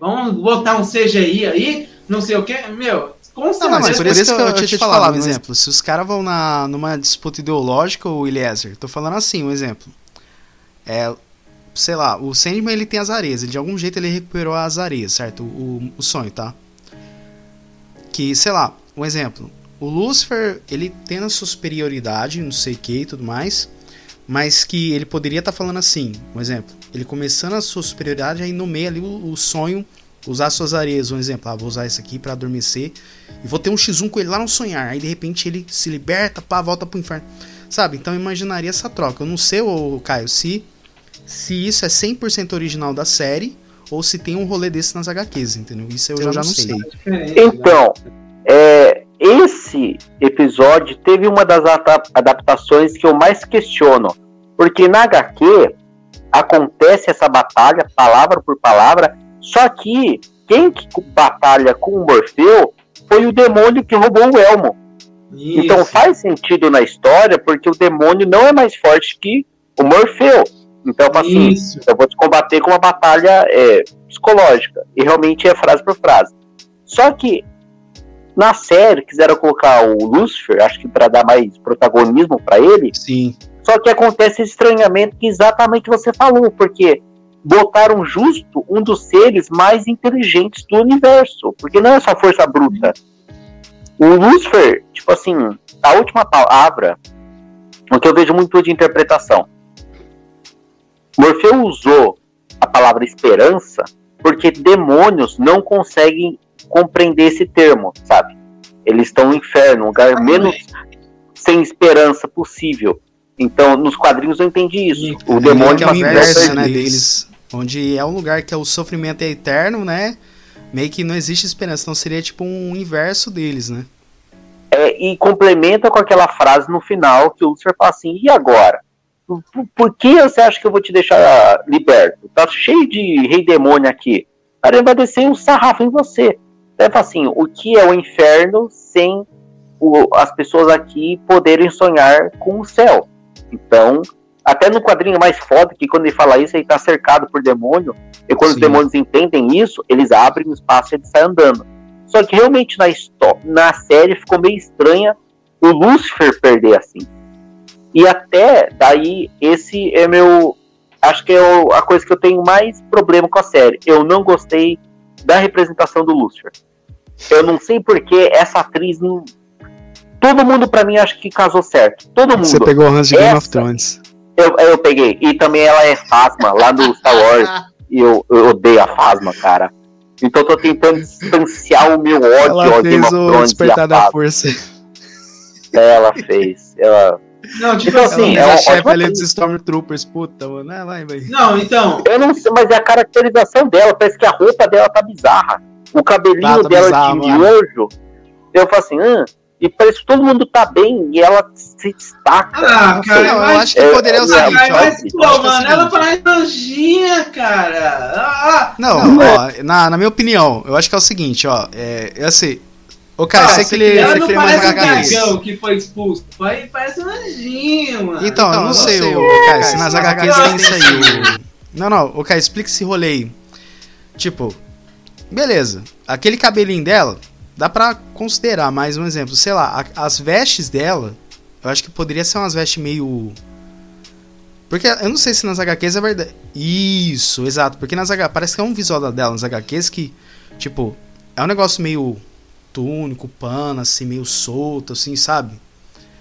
Vamos botar um CGI aí? Não sei o que. Meu, com certeza. Não, mas por isso que eu, eu tinha te falado, um exemplo. Se os caras vão na, numa disputa ideológica, o Eliezer, tô falando assim, um exemplo. É, sei lá, o Sandman ele tem as areias, ele, de algum jeito ele recuperou as areias, certo? O, o sonho, tá? Que, sei lá, um exemplo. O Lucifer, ele tem a sua superioridade, não sei o que e tudo mais, mas que ele poderia estar tá falando assim, um exemplo. Ele começando a sua superioridade, aí no meio ali o, o sonho, usar suas areias, um exemplo. Ah, vou usar isso aqui para adormecer e vou ter um X1 com ele lá no sonhar. Aí de repente ele se liberta, pá, volta pro inferno. Sabe? Então eu imaginaria essa troca. Eu não sei, ô, Caio, se se isso é 100% original da série ou se tem um rolê desse nas HQs, entendeu? Isso eu, eu já, não sei. sei. Então, é, esse episódio teve uma das adaptações que eu mais questiono, porque na HQ acontece essa batalha palavra por palavra, só que quem que batalha com o Morfeu foi o demônio que roubou o elmo. Isso. Então faz sentido na história, porque o demônio não é mais forte que o Morfeu. Então, assim, Isso. eu vou te combater com uma batalha é, psicológica. E realmente é frase por frase. Só que Na série quiseram colocar o Lucifer, acho que para dar mais protagonismo para ele. Sim. Só que acontece esse estranhamento que exatamente você falou, porque botaram justo um dos seres mais inteligentes do universo, porque não é só força bruta. O Lucifer, tipo assim, a última palavra, o que eu vejo muito de interpretação. Morfeu usou a palavra esperança porque demônios não conseguem compreender esse termo, sabe? Eles estão no inferno, um lugar menos sem esperança possível. Então, nos quadrinhos eu entendi isso. O demônio é o inverso, né, deles. Onde é um lugar que é o sofrimento é eterno, né? Meio que não existe esperança. Então seria tipo um inverso deles, né? É, e complementa com aquela frase no final que o Lucifer fala assim: e agora? Por, por que você acha que eu vou te deixar liberto? Tá cheio de rei demônio aqui. Cara, ele vai descer um sarrafo em você. Ele fala assim: o que é o inferno sem o- as pessoas aqui poderem sonhar com o céu? Então, até no quadrinho mais foda, que quando ele fala isso, ele tá cercado por demônio, e quando Sim. os demônios entendem isso, eles abrem o espaço e ele sai andando. Só que realmente na, na série ficou meio estranha o Lucifer perder assim. E até daí, esse é meu. Acho que é a coisa que eu tenho mais problema com a série. Eu não gostei da representação do Lucifer. Eu não sei porque essa atriz não. Todo mundo pra mim acha que casou certo. Todo mundo. Você pegou o Hans de Game of Thrones. Eu, eu peguei. E também ela é Fasma, lá do Star Wars. E eu, eu odeio a Fasma, cara. Então eu tô tentando distanciar o meu ódio Ela ao fez o Thrones Despertar da. Força. Ela fez. Ela... Não, tipo Então, assim. assim, Ela é a chefe ali dos Stormtroopers. Puta, mano. É lá, velho. Não, então. Eu não sei, mas é a caracterização dela. Parece que a roupa dela tá bizarra. O cabelinho Tá, tá dela bizarro, de miojo. Eu falo assim, ah, e parece que todo mundo tá bem e ela se destaca. Ah, Não cara, sei. Não, eu mas- acho que É, poderia ser o é, seguinte, Ai, ó. mas, pô, que é o mano, ela parece anjinha, cara. Ah, Não, ó, na, na minha opinião, eu acho que é o seguinte, ó. É, eu sei. Ô, cara, ah, você que lê, ela não mais parece um dragão que foi expulso. Vai- Parece um anjinho, mano. Então, eu não sei, o ô, cara, se nas HQs tem isso aí. o- Não, não, ô, cara, explica esse rolê aí. Tipo, beleza, aquele cabelinho dela, dá pra considerar, mais um exemplo, sei lá, a- as vestes dela, eu acho que poderia ser umas vestes meio. Porque eu não sei se nas HQs é verdade. Isso, exato, porque nas HQs, parece que é um visual dela nas HQs que, tipo, é um negócio meio túnico, pano, assim, meio solto, assim, sabe?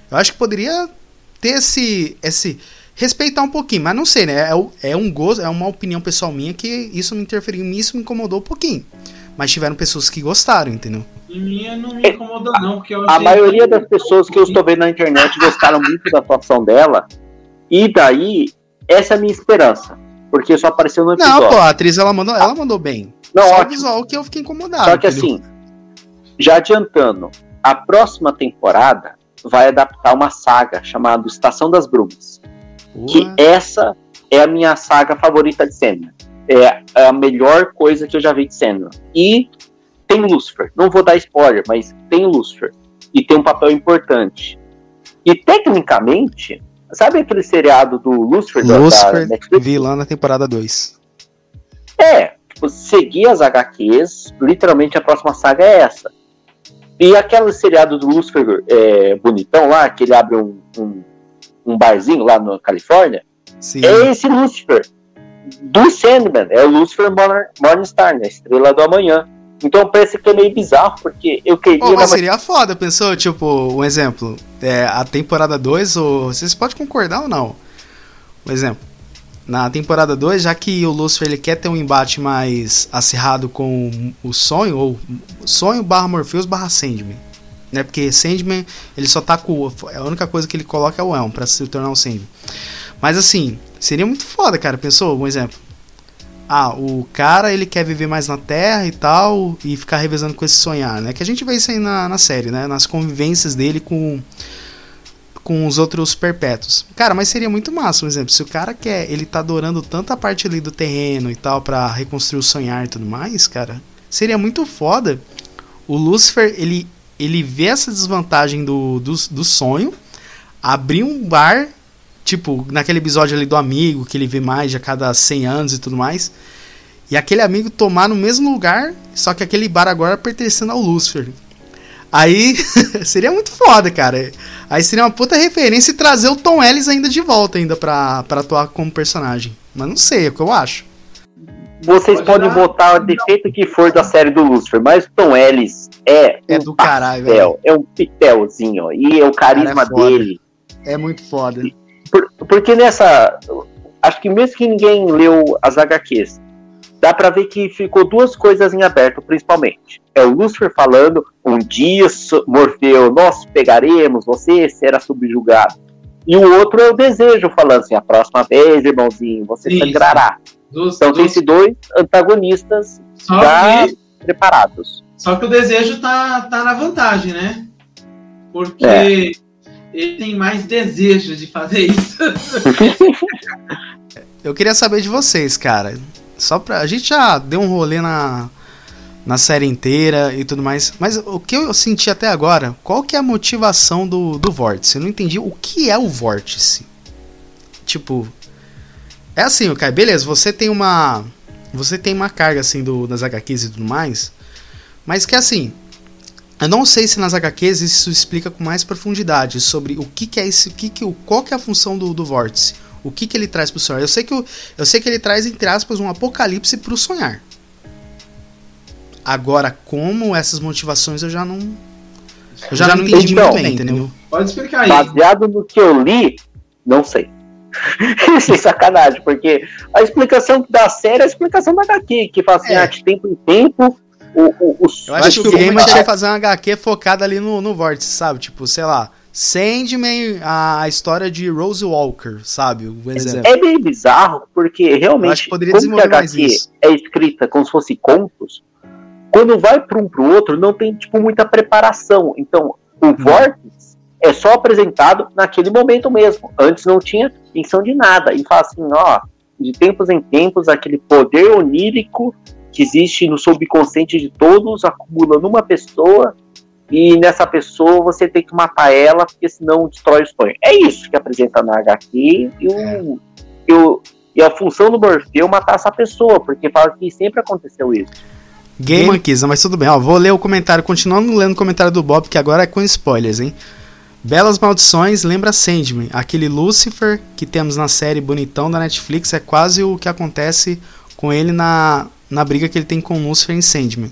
Eu acho que poderia ter esse, esse respeitar um pouquinho, mas não sei, né? É, é um gosto, é uma opinião pessoal minha que isso me interferiu, isso me incomodou um pouquinho. Mas tiveram pessoas que gostaram, entendeu? Em minha não me incomodou, não, porque eu A achei maioria que- das pessoas que eu estou vendo na internet gostaram muito da atuação dela. E daí, essa é a minha esperança. Porque só apareceu no episódio. Não, pô, a atriz ela mandou, ela mandou bem. Não, Só o ótimo. visual que eu fiquei incomodado. Só que entendeu? assim, já adiantando, a próxima temporada vai adaptar uma saga chamada Estação das Brumas. Que essa é a minha saga favorita de Sandman. É a melhor coisa que eu já vi de Sandman. E tem Lucifer. Não vou dar spoiler, mas tem Lucifer. E tem um papel importante. E tecnicamente, sabe aquele seriado do Lucifer, da- da Lucifer, Netflix? vi lá na temporada 2. É, tipo, seguir as HQs, literalmente a próxima saga é essa. E aquele seriado do Lucifer é, bonitão lá, que ele abre um, um, um barzinho lá na Califórnia, Sim. é esse Lucifer. Do Sandman, é o Lucifer Morn- Morningstar, né? Estrela do Amanhã. Então parece que é meio bizarro, porque eu queria. Pô, mas seria foda, pensou? Tipo, um exemplo. É, a temporada 2, ou, vocês podem concordar ou não? Um exemplo. Na temporada 2, já que o Lucifer ele quer ter um embate mais acirrado com o sonho, ou sonho barra Morpheus barra Sandman. Né? Porque Sandman, ele só tá com. o- A única coisa que ele coloca é o Elm pra se tornar um Sandman. Mas assim, seria muito foda, cara. Pensou? Um exemplo. Ah, o cara ele quer viver mais na Terra e tal, e ficar revezando com esse sonhar, né? Que a gente vê isso aí na, na série, né? Nas convivências dele com com os outros perpétuos. Cara, mas seria muito massa, um exemplo. Se o cara quer, ele tá adorando tanto a parte ali do terreno e tal, pra reconstruir o sonhar e tudo mais, cara, seria muito foda. O Lucifer, ele, ele vê essa desvantagem do, do, do sonho, abrir um bar, tipo, naquele episódio ali do amigo, que ele vê mais a cada 100 anos e tudo mais, e aquele amigo tomar no mesmo lugar, só que aquele bar agora pertencendo ao Lucifer. Aí seria muito foda, cara. Aí seria uma puta referência e trazer o Tom Ellis ainda de volta ainda pra, pra atuar como personagem. Mas não sei, é o que eu acho. Vocês Pode podem dar- botar o defeito que for da série do Lucifer, mas o Tom Ellis é, É um do caralho, pastel, é um pitelzinho, e é o carisma Cara, é dele. É muito foda. Por- porque nessa. Acho que mesmo que ninguém leu as HQs, dá pra ver que ficou duas coisas em aberto, principalmente. É o Lucifer falando: um dia, Morfeu, nós pegaremos, você será subjugado. E o outro é o desejo, falando assim: a próxima vez, irmãozinho, você Isso. sangrará. Dos, Então tem dos- esses dois antagonistas só, já que, preparados. só que o desejo tá, tá na vantagem, né? Porque É. ele tem mais desejo de fazer isso. Eu queria saber de vocês, cara. Só pra. A gente já deu um rolê na, na série inteira e tudo mais. Mas o que eu senti até agora, qual que é a motivação do, do vórtice? Eu não entendi o que é o vórtice. Tipo. É assim, Kai, beleza, você tem uma. Você tem uma carga assim do, das HQs e tudo mais. Mas que assim. Eu não sei se nas HQs isso explica com mais profundidade sobre o que, que é esse. O que que, o- qual que é a função do, do vórtice. O que, que ele traz pro sonhar. Eu sei que, o, eu sei que ele traz, entre aspas, um apocalipse pro sonhar. Agora, como essas motivações eu já não. Eu já não entendi Então, muito bem, entendeu? Pode explicar aí. Baseado no que eu li, não sei. Sem sacanagem, porque a explicação da série é a explicação da HQ, que fala assim, É. ah, de tempo em tempo, o, o, o Eu acho que o Gamer tinha que fazer uma HQ focada ali no, no vórtice, sabe? Tipo, sei lá, Sandman, a, a história de Rose Walker, sabe? O exemplo. É meio bizarro, porque Eu acho realmente, que poderia como que a HQ isso. é escrita como se fosse contos, quando vai para um para o outro, não tem tipo muita preparação. Então, o vórtice é só apresentado naquele momento mesmo. Antes não tinha menção de nada. E fala assim, ó, de tempos em tempos, aquele poder onírico que existe no subconsciente de todos acumula numa pessoa e nessa pessoa você tem que matar ela porque senão destrói o sonho. É isso que apresenta na HQ e, o, e, o- e a função do Morfeu é matar essa pessoa, porque fala que sempre aconteceu isso. Game Anquisa, mas tudo bem, ó. Vou ler o comentário, continuando lendo o comentário do Bob, que agora é com spoilers, hein? Belas Maldições lembra Sandman. Aquele Lucifer que temos na série bonitão da Netflix é quase o que acontece com ele na, na briga que ele tem com o Lucifer em Sandman.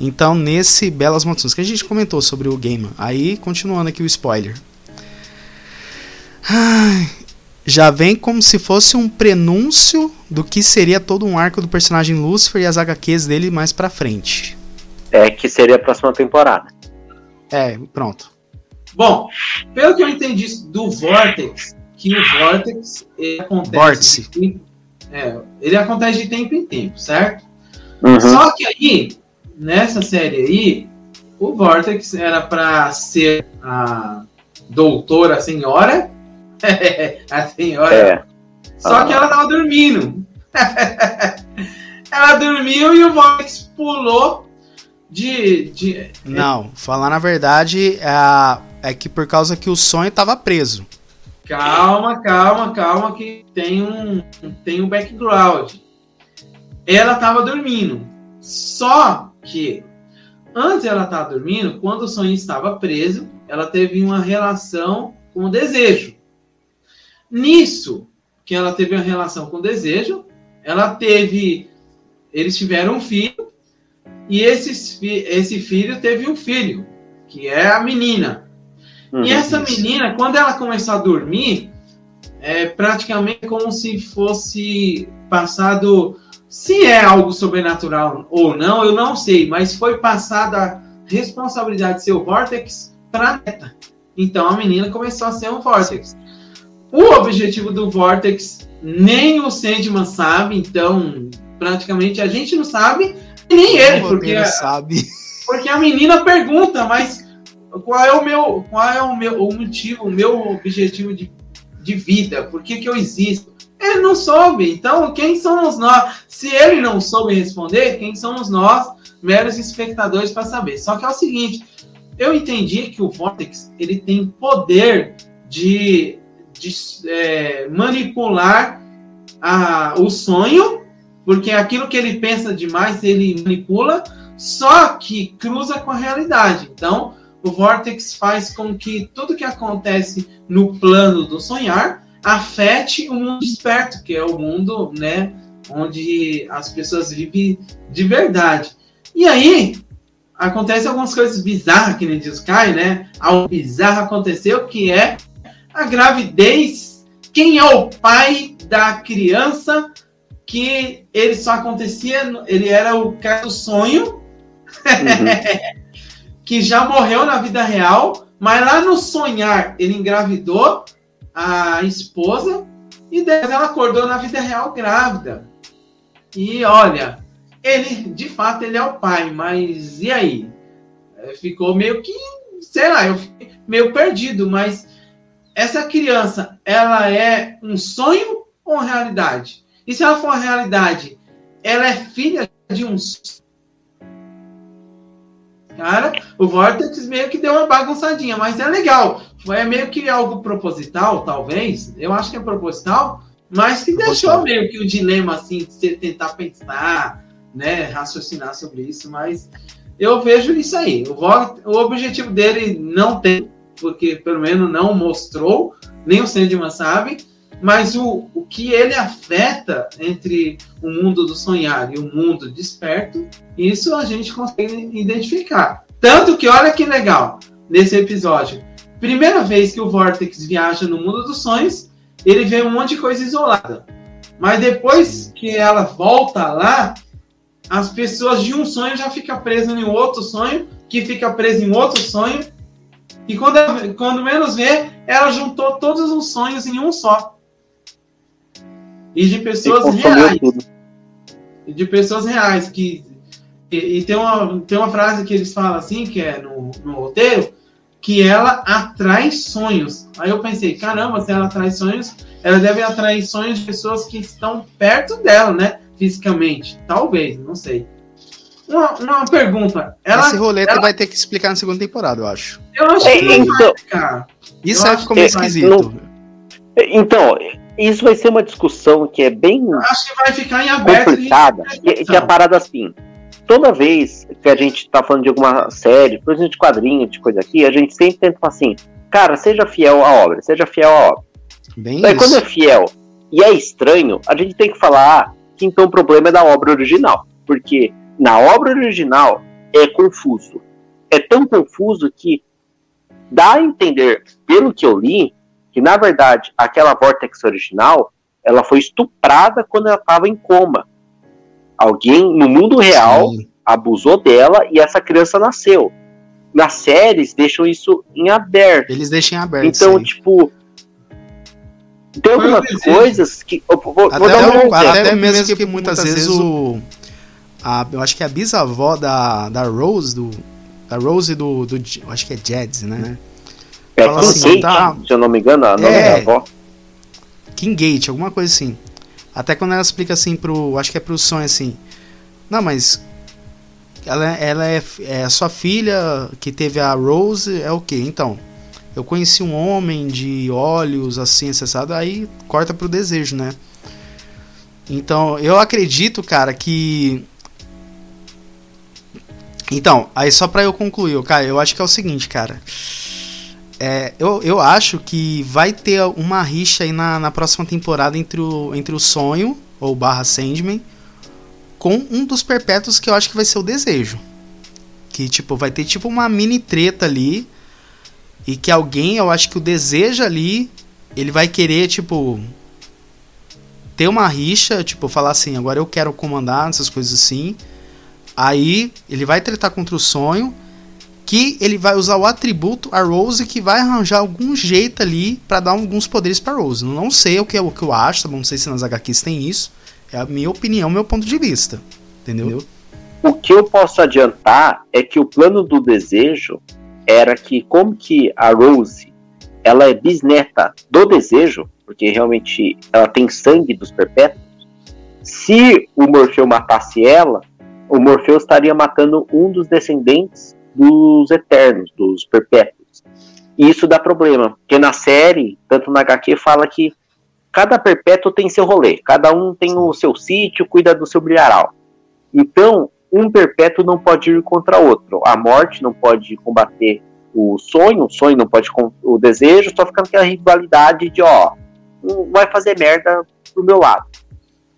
Então, nesse Belas Maldições, que a gente comentou sobre o game. Aí, continuando aqui o spoiler. Ai, já vem como se fosse um prenúncio do que seria todo um arco do personagem Lucifer e as HQs dele mais pra frente. É que seria a próxima temporada. É, pronto. Bom, pelo que eu entendi do Vortex, que o Vortex acontece. Vórtice. É, ele acontece de tempo em tempo, certo? Uhum. Só que aí, nessa série aí, o Vortex era pra ser a doutora, a senhora. a senhora. É. Só Ah. que ela tava dormindo. ela dormiu e o Vortex pulou de. de Não, falar na verdade é, é que por causa que o sonho tava preso. Calma, calma, calma, que tem um, tem um background. Ela tava dormindo. Só que antes ela tava dormindo, quando o sonho estava preso, ela teve uma relação com o desejo. Nisso, que ela teve uma relação com o desejo, ela teve. Eles tiveram um filho, e esses fi- esse filho teve um filho, que é a menina. Uhum. E essa isso. menina, quando ela começou a dormir, é praticamente como se fosse passado. Se é algo sobrenatural ou não, eu não sei, mas foi passada a responsabilidade de ser o Vortex para neta. Então a menina começou a ser um Vortex. O objetivo do Vortex nem o Sandman sabe, então praticamente a gente não sabe, e nem ele, porque porque a menina pergunta, mas qual é o meu, qual é o meu o motivo, o meu objetivo de, de vida? Por que, que eu existo? Ele não soube. Então, quem somos nós? Se ele não soube responder, quem somos nós, meros espectadores, para saber? Só que é o seguinte: eu entendi que o Vortex ele tem poder de, de é, manipular a, o sonho, porque aquilo que ele pensa demais ele manipula, só que cruza com a realidade. Então, o Vortex faz com que tudo que acontece no plano do sonhar afete o mundo desperto, que é o mundo, né, onde as pessoas vivem de verdade. E aí acontece algumas coisas bizarras, que nem diz Kai, né? Algo bizarro aconteceu que é a gravidez. Quem é o pai da criança que ele só acontecia, ele era o cara do sonho, uhum. que já morreu na vida real, mas lá no sonhar ele engravidou a esposa e depois ela acordou na vida real grávida. E olha, ele, de fato, ele é o pai, mas e aí? Ficou meio que, sei lá, eu fiquei meio perdido, mas essa criança, ela é um sonho ou uma realidade? E se ela for uma realidade, ela é filha de um Cara, o Vortex meio que deu uma bagunçadinha, mas é legal. É meio que algo proposital, talvez. Eu acho que é proposital, mas que deixou meio que o dilema assim de você tentar pensar, né, raciocinar sobre isso, mas eu vejo isso aí. O, o objetivo dele não tem, porque pelo menos não mostrou, nem o Sandman sabe, mas o, o que ele afeta entre o mundo do sonhar e o mundo desperto, isso a gente consegue identificar. Tanto que, olha que legal, nesse episódio, primeira vez que o Vortex viaja no mundo dos sonhos, ele vê um monte de coisa isolada. Mas depois que ela volta lá, as pessoas de um sonho já ficam presas em outro sonho, que fica presa em outro sonho. E quando, quando menos vê, ela juntou todos os sonhos em um só. E de pessoas e reais. Tudo. E de pessoas reais. Que, e, e, tem, uma, tem uma frase que eles falam assim, que é no, no roteiro, que ela atrai sonhos. Aí eu pensei, caramba, se ela atrai sonhos, ela deve atrair sonhos de pessoas que estão perto dela, né? fisicamente. Talvez, não sei. Uma, uma pergunta. Ela, Esse roleta ela... vai ter que explicar na segunda temporada, eu acho. Eu acho que não então, vai, cara. Isso aí ficou meio esquisito. Não... Então, isso vai ser uma discussão que é bem. Acho que vai ficar em aberto. Complicada. Que, que é a parada assim. Toda vez que a gente tá falando de alguma série, por exemplo, de quadrinho, de coisa aqui, a gente sempre tenta falar assim, cara, seja fiel à obra, seja fiel à obra. Bem Aí, quando é fiel e é estranho, a gente tem que falar, que então o problema é da obra original. Porque na obra original é confuso. É tão confuso que dá a entender, pelo que eu li, que na verdade aquela Vortex original ela foi estuprada quando ela estava em coma. Alguém no mundo real Sim. abusou dela e essa criança nasceu. Nas séries deixam isso em aberto. Eles deixam em aberto. Então, sim. tipo, tem algumas coisas que. Eu vou, até, vou dar um até, até mesmo que muitas vezes o. A, eu acho que a bisavó da, da Rose, do. Da Rose do. do eu acho que é Jeds, né? É Fala assim, Gate, tá, se eu não me engano, a nome é, da avó. King Gate, alguma coisa assim. Até quando ela explica assim pro. Acho que é pro sonho assim. Não, mas. Ela, ela é, é a sua filha que teve a Rose, é o quê? Então eu conheci um homem de olhos assim acessado, aí corta pro desejo, né? Então, eu acredito, cara, que então, aí só pra eu concluir, cara, eu acho que é o seguinte, cara. É, eu, eu acho que vai ter uma rixa aí na, na próxima temporada entre o, entre o sonho, ou barra Sandman, com um dos perpétuos que eu acho que vai ser o desejo. Que, tipo, vai ter tipo uma mini treta ali e que alguém, eu acho que o desejo ali, ele vai querer, tipo, ter uma rixa, tipo, falar assim, agora eu quero comandar, essas coisas assim. Aí ele vai tretar contra o sonho, que ele vai usar o atributo a Rose que vai arranjar algum jeito ali para dar alguns poderes para Rose. Não sei o que, é, o que eu acho, tá? Não sei se nas HQs tem isso. É a minha opinião, meu ponto de vista. Entendeu? O que eu posso adiantar é que o plano do desejo era que como que a Rose ela é bisneta do desejo, porque realmente ela tem sangue dos perpétuos, se o Morfeu matasse ela, o Morfeu estaria matando um dos descendentes dos Eternos, dos Perpétuos. E isso dá problema, porque na série, tanto na HQ, fala que cada perpétuo tem seu rolê, cada um tem o seu sítio, cuida do seu brilharal. Então, um perpétuo não pode ir contra outro. A morte não pode combater o sonho, o sonho não pode com o desejo, só fica aquela rivalidade de, ó, um vai fazer merda pro meu lado.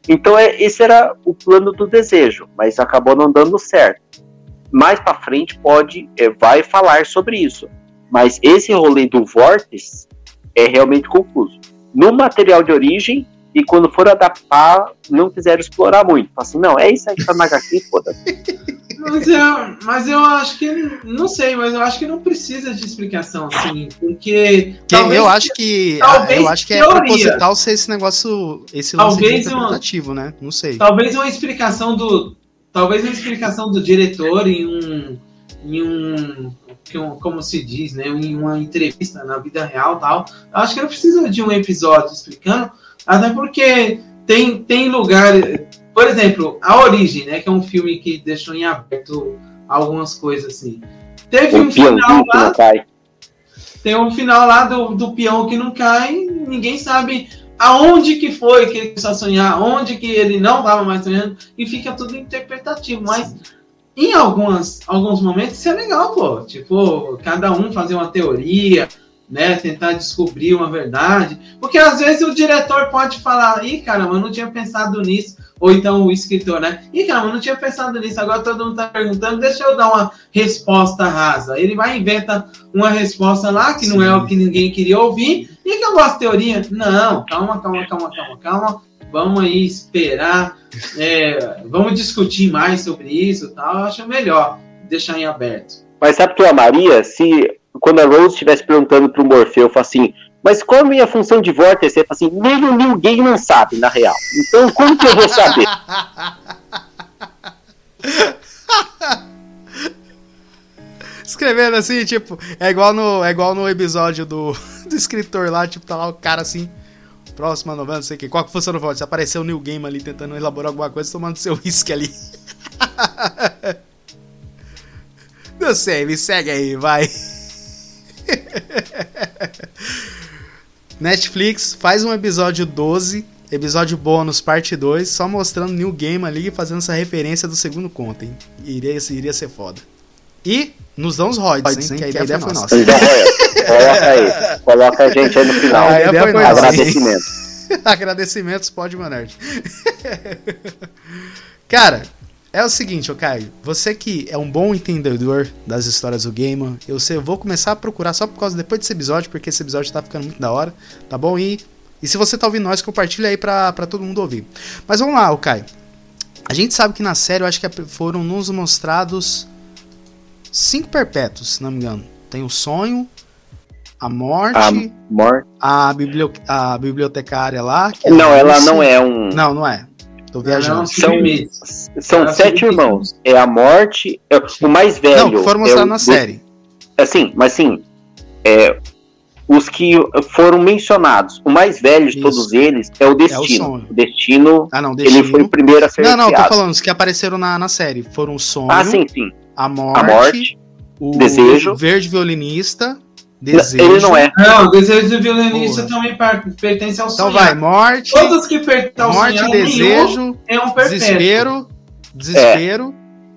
Então é, esse era o plano do desejo, mas acabou não dando certo. Mais para frente pode, é, vai falar sobre isso. Mas esse rolê do Vortex é realmente confuso. No material de origem, e quando for adaptar, não quiseram explorar muito. Assim, não, é isso aí que tá na HQ, foda-se. Mas eu, mas eu acho que. Não sei, mas eu acho que não precisa de explicação, assim. Porque. Que talvez- eu acho que talvez eu acho que é teoria. proposital ser esse negócio, esse lance Talvez interpretativo, né? Não sei. Talvez uma explicação do. Talvez uma explicação do diretor em um. Em um. Como se diz, né? Em uma entrevista na vida real tal. Eu acho que não precisa de um episódio explicando. Até porque tem, tem lugar. Por exemplo, A Origem, né? Que é um filme que deixou em aberto algumas coisas assim. Teve um final lá tem um final lá do, do peão que não cai, ninguém sabe aonde que foi que ele começou a sonhar, onde que ele não estava mais sonhando, e fica tudo interpretativo, mas em algumas, alguns momentos isso é legal, pô, tipo, cada um fazer uma teoria, né, tentar descobrir uma verdade, porque às vezes o diretor pode falar, ih, caramba, eu não tinha pensado nisso, ou então o escritor, né, ih, caramba, eu não tinha pensado nisso, agora todo mundo tá perguntando, deixa eu dar uma resposta rasa, ele vai e inventa uma resposta lá que não é o que ninguém queria ouvir. E que eu gosto de teoria? Não, calma, calma, calma, calma, calma. Vamos aí esperar. é, vamos discutir mais sobre isso e tal. Eu acho melhor deixar em aberto. Mas sabe o que eu amaria? Se quando a Rose estivesse perguntando pro Morfeu, fala assim, mas qual é a minha função de vórtice? Ele fala assim, nem ninguém não sabe, na real. Então como que eu vou saber? Escrevendo assim, tipo, é igual no, é igual no episódio do, do escritor lá, tipo, tá lá o cara assim, próxima novela, não sei o que, qual que funciona o voto? Apareceu o New Game ali tentando elaborar alguma coisa, tomando seu uísque ali. Não sei, me segue aí, vai. Netflix faz um episódio 12, episódio bônus, parte 2, só mostrando New Game ali e fazendo essa referência do segundo conto, hein? Iria, iria ser foda. E nos dão os royalties, hein? Que a ideia, foi nossa. Então, coloca aí. Coloca a gente aí no final. A ideia foi nossa. Agradecimento. Agradecimentos, pode, Manerd. Cara, é o seguinte, ô Caio. Você que é um bom entendedor das histórias do Gamer, eu, sei, eu vou começar a procurar só por causa depois desse episódio, porque esse episódio tá ficando muito da hora, tá bom? E, e se você tá ouvindo nós, compartilha aí pra, pra todo mundo ouvir. Mas vamos lá, ô Caio. A gente sabe que na série, eu acho que foram nos mostrados cinco perpétuos, se não me engano. Tem o sonho, a morte, A morte. a, a bibliotecária lá. que Não, é ela não é um. Não, não é. Tô viajando. Não, São, são Ela sete irmãos. É a morte. é o mais velho. Não, que foram é mostrar o na série. Assim, mas sim. É, os que foram mencionados. O mais velho de Isso. todos eles é o Destino. sonho. o Destino, Ah, não, ele foi o Destino. primeiro a ser Não, não, tô falando os que apareceram na, na série. Foram o sonho, Ah, sim, sim. A morte, A morte. o Desejo. verde violinista, desejo. Ele não é. Não, o desejo do violinista Porra. também pertence ao Então sonhar. vai, morte, Todos que pertencem ao morte, sonhar, desejo, é um perfeito. desespero, desespero,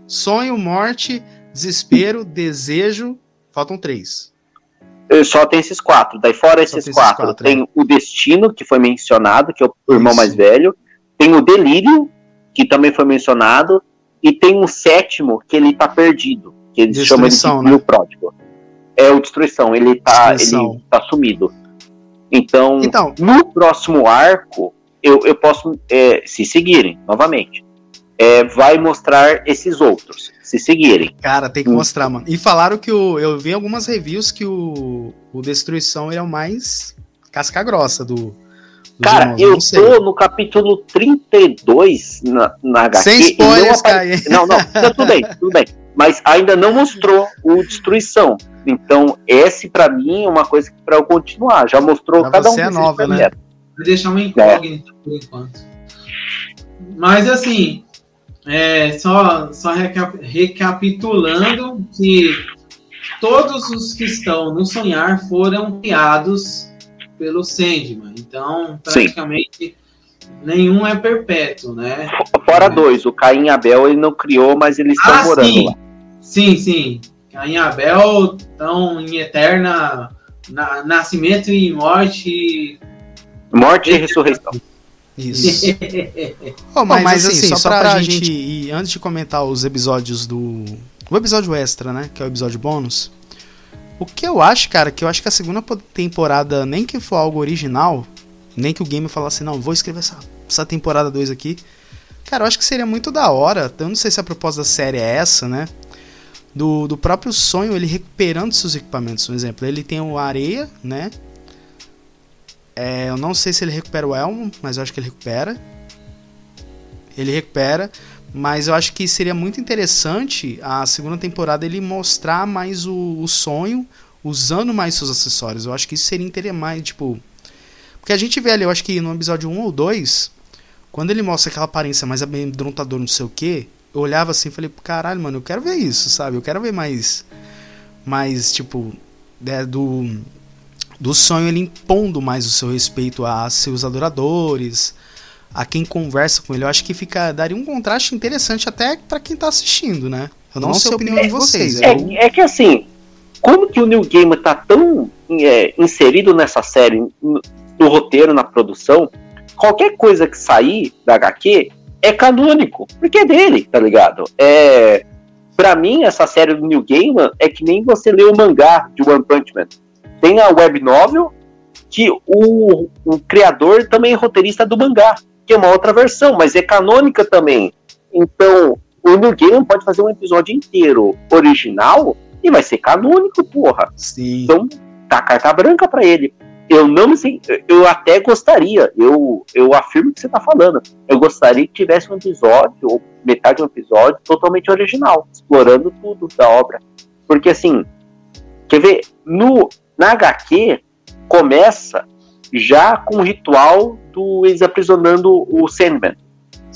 sonho, morte, desespero, desejo. Faltam três. Eh, Só tem esses quatro. Daí fora esses tem esses quatro, quatro, tem o Destino, que foi mencionado, que é o irmão Isso. mais velho. Tem o Delírio, que também foi mencionado. E tem um sétimo, que ele tá perdido. Que eles chamam ele de Destruição, né? Filho Pródigo. É o Destruição, ele tá, Destruição. ele tá sumido. Então, Então, no próximo arco, eu, eu posso, é, se seguirem, novamente, é, vai mostrar esses outros, se seguirem. cara, tem que Hum. mostrar, mano. E falaram que o. Eu vi algumas reviews que o, o Destruição ele é o mais casca grossa do. Cara, eu não sei. tô no capítulo 32 na, na HQ. Sem e não spoilers, apare-. Não, não, não, tudo bem, tudo bem. Mas ainda não mostrou o Destruição. Então, esse pra mim é uma coisa que pra eu continuar. Já mostrou Pra cada um você é nova, né? Vou deixar uma incógnita por enquanto. Mas assim, é, só, só reca- recapitulando que todos os que estão no sonhar foram criados pelo Sandman. Então, Sim. praticamente nenhum é perpétuo, né? Fora dois, o Caim e Abel ele não criou, mas eles estão Ah, morando sim. lá. Sim, sim. Caim e Abel estão em eterna na- nascimento e morte. Morte e ressurreição. Isso. Oh, mas, assim, só, pra, gente ir, antes de comentar os episódios do. O episódio extra, né? Que é o episódio bônus. O que eu acho, cara, que eu acho que a segunda po- temporada, nem que for algo original, nem que o game falasse, não, vou escrever essa, essa temporada 2 aqui. Cara, eu acho que seria muito da hora. Eu não sei se a proposta da série é essa, né? Do, do próprio sonho, ele recuperando seus equipamentos. Por exemplo, ele tem o areia, né? É, eu não sei se ele recupera o Elmo, mas eu acho que ele recupera. Ele recupera. Mas eu acho que seria muito interessante a segunda temporada ele mostrar mais o, o sonho, usando mais seus acessórios. Eu acho que isso seria interessante, mais, tipo. Porque a gente vê ali, eu acho que no episódio 1 ou 2, quando ele mostra aquela aparência mais amedrontadora, não sei o que, eu olhava assim e falei, caralho, mano, eu quero ver isso, sabe? Eu quero ver mais. Mais, tipo. né, do. Do sonho ele impondo mais o seu respeito a seus adoradores, a quem conversa com ele. Eu acho que fica daria um contraste interessante até pra quem tá assistindo, né? Eu não, sei a opinião de vocês. É, eu- é que assim, como que o New Game tá tão é, inserido nessa série, no, no roteiro, na produção, qualquer coisa que sair da HQ é canônico, porque é dele, tá ligado? É, pra mim, essa série do New Game é que nem você lê o mangá de One Punch Man. Tem a web novel, que o, o criador também é roteirista do mangá, que é uma outra versão, mas é canônica também. Então, o New Game pode fazer um episódio inteiro original e vai ser canônico, porra. Sim. Então, tá carta branca pra ele. Eu não me sei, eu até gostaria, eu, eu afirmo o que você tá falando. Eu gostaria que tivesse um episódio, ou metade de um episódio, totalmente original, explorando tudo da obra. Porque assim, quer ver, no, na HQ começa já com o ritual do eles aprisionando o Sandman.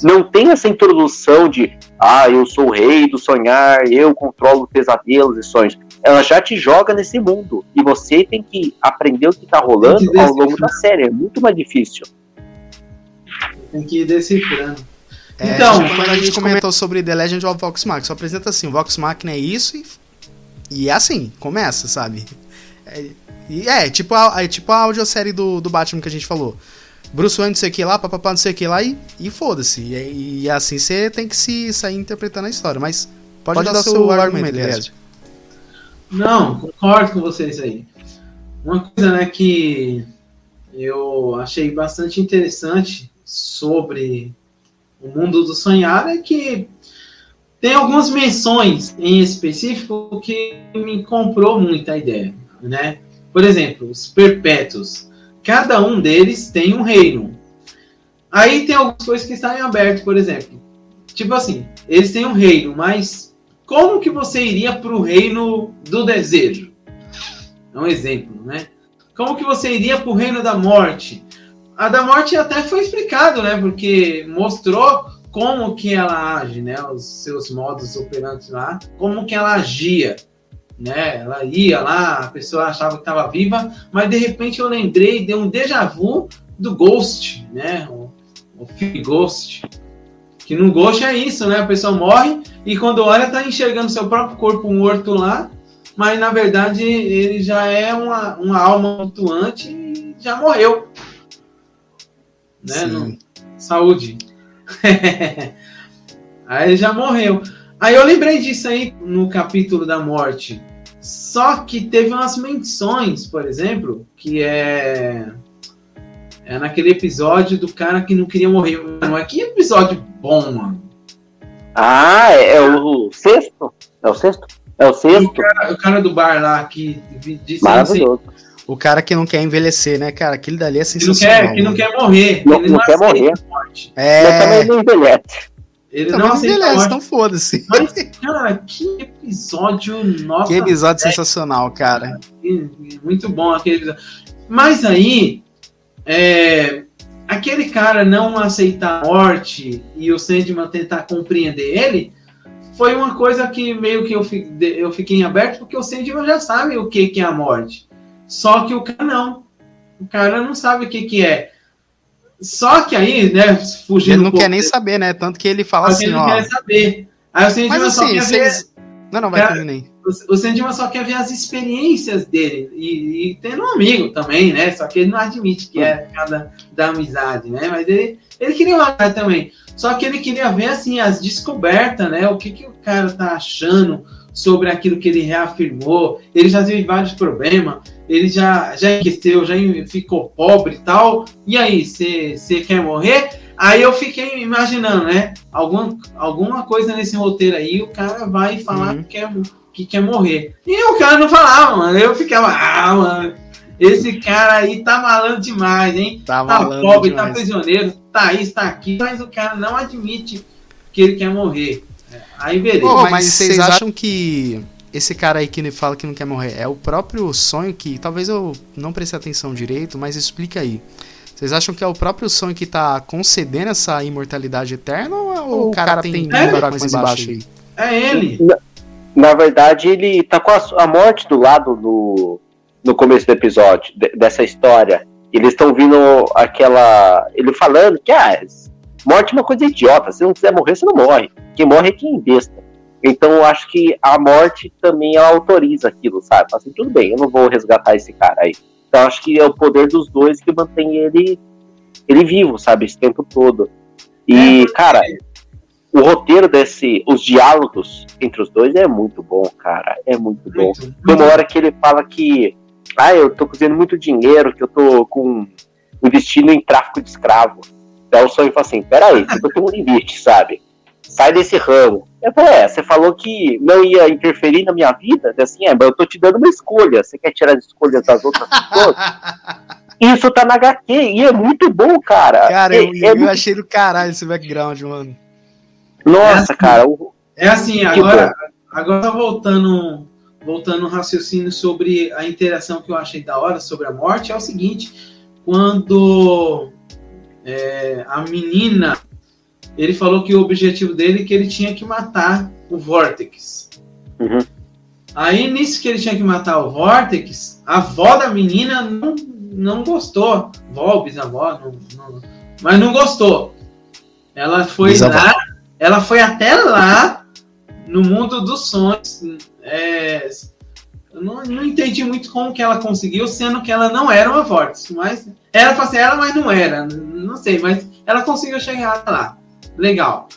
Não tem essa introdução de ah, eu sou o rei do sonhar, eu controlo pesadelos e sonhos. Ela já te joga nesse mundo. E você tem que aprender o que tá rolando ao longo da série. É muito mais difícil. Tem que ir decifrando. É, Então, tipo, quando a gente comentou sobre The Legend of Vox Machina, só apresenta assim, o Vox Machina é isso e, e é assim, começa, sabe? É, e é, tipo a, é tipo a audiosérie do, do Batman que a gente falou. Bruce Wayne não sei o que lá, papapá não sei o que lá e, e foda-se. E, e assim você tem que se sair interpretando a história, mas pode, Pode dar, dar seu seu argumento, argumento. Não, concordo com vocês aí. Uma coisa né, que eu achei bastante interessante sobre o mundo do sonhar é que tem algumas menções em específico que me comprou muito a ideia, né? Por exemplo, os perpétuos. Cada um deles tem um reino. Aí tem algumas coisas que estão em aberto, por exemplo. Tipo assim, eles têm um reino, mas como que você iria para o reino do desejo? É um exemplo, né? Como que você iria para o reino da morte? A da morte até foi explicado, né? Porque mostrou como que ela age, né? Os seus modos operantes lá, como que ela agia, né? Ela ia lá, a pessoa achava que estava viva, mas de repente eu lembrei, deu um déjà vu do Ghost, né? O, o filme Ghost. Que no Ghost é isso, né? A pessoa morre e quando olha tá enxergando seu próprio corpo morto lá, mas na verdade ele já é uma, uma alma flutuante e já morreu. Né? Não- Saúde. aí ele já morreu. Aí eu lembrei disso aí no capítulo da morte. Só que teve umas menções, por exemplo, que é. É naquele episódio do cara que não queria morrer. Mano, é que episódio bom, mano. Ah, é, é o sexto? É o sexto? É o sexto? O cara do bar lá que disse assim, Maravilhoso. O cara que não quer envelhecer, né, cara? Aquele dali é que não sensacional. quer, que não quer morrer. Não- ele não quer morrer. morte. Mas É, também não envelhece. Ele não não aceita a envelhece, morte. então foda-se. Mas, cara, que episódio nota Que episódio sensacional, cara. Muito bom aquele episódio. Mas aí, é, aquele cara não aceitar a morte e o Sandman tentar compreender ele, foi uma coisa que meio que eu, eu fiquei em aberto, porque o Sandman já sabe o que, que é a morte. Só que o cara não. O cara não sabe o que, que é. Só que aí, né, fugindo Ele um não pouco quer nem saber, né? Tanto que ele fala só que assim, ele não ó. quer saber. Aí o Sandman Mas só assim, quer ver vocês. Não, não, vai Cara, terminar aí. O, o Sandman só quer ver as experiências dele. E, e tendo um amigo também, né? Só que ele não admite que é cada da amizade, né? Mas ele, ele queria uma também. Só que ele queria ver, assim, as descobertas, né? O que, que o cara tá achando sobre aquilo que ele reafirmou. Ele já teve vários problemas. Ele já, já enriqueceu, já ficou pobre e tal. E aí, você quer morrer? Aí eu fiquei imaginando, né? Alguma, alguma coisa nesse roteiro aí, o cara vai falar uhum. que, quer, que quer morrer. E o cara não falava, mano. Eu ficava, ah, mano, esse cara aí tá malandro demais, hein? Tá, tá pobre, tá demais. tá prisioneiro, tá isso, tá aqui, mas o cara não admite que ele quer morrer. É, aí beleza. Oh, mas vocês acham que esse cara aí que fala que não quer morrer é o próprio sonho que talvez eu não preste atenção direito, mas explica aí. Vocês acham que é o próprio sonho que tá concedendo essa imortalidade eterna ou, o cara, cara tem é, mais embaixo aí? É ele. Na, na, verdade, ele tá com a, a, morte do lado no, no começo do episódio, de, dessa história. Eles estão vindo aquela. Ele falando que ah, morte é uma coisa idiota. Se não quiser morrer, você não morre. Quem morre é quem besta. Então eu acho que a morte também autoriza aquilo, sabe? Assim, tudo bem, eu não vou resgatar esse cara aí. Então acho que é o poder dos dois que mantém ele ele vivo, sabe, esse tempo todo. E, é, cara, o roteiro desse, os diálogos entre os dois é muito bom, cara. É muito bom. Tem uma hora que ele fala que, ah, eu tô cozinhando muito dinheiro, que eu tô com destino em tráfico de escravo. Então o sonho fala assim, peraí, eu tô um limite, sabe? Sai desse ramo. Eu falei, é, você falou que não ia interferir na minha vida? Assim, é, mas eu tô te dando uma escolha. Você quer tirar as escolhas das outras pessoas? Isso tá na HQ e é muito bom, cara. Cara, é, eu, é eu muito... achei do caralho esse background, mano. Nossa, é assim, cara. O... É assim, agora, agora voltando, voltando um raciocínio sobre a interação que eu achei da hora sobre a morte, é o seguinte, quando é, a menina ele falou que o objetivo dele é que ele tinha que matar o Vortex. Uhum. Aí, nisso que ele tinha que matar o Vortex, a avó da menina não, não gostou. Vó, bisavó, não, não, mas não gostou. Ela foi bisavó. lá, ela foi até lá, no mundo dos sonhos. É, não, não entendi muito como que ela conseguiu, sendo que ela não era uma Vortex. Mas ela falou assim, ela, mas não era. Não sei, mas ela conseguiu chegar lá legal.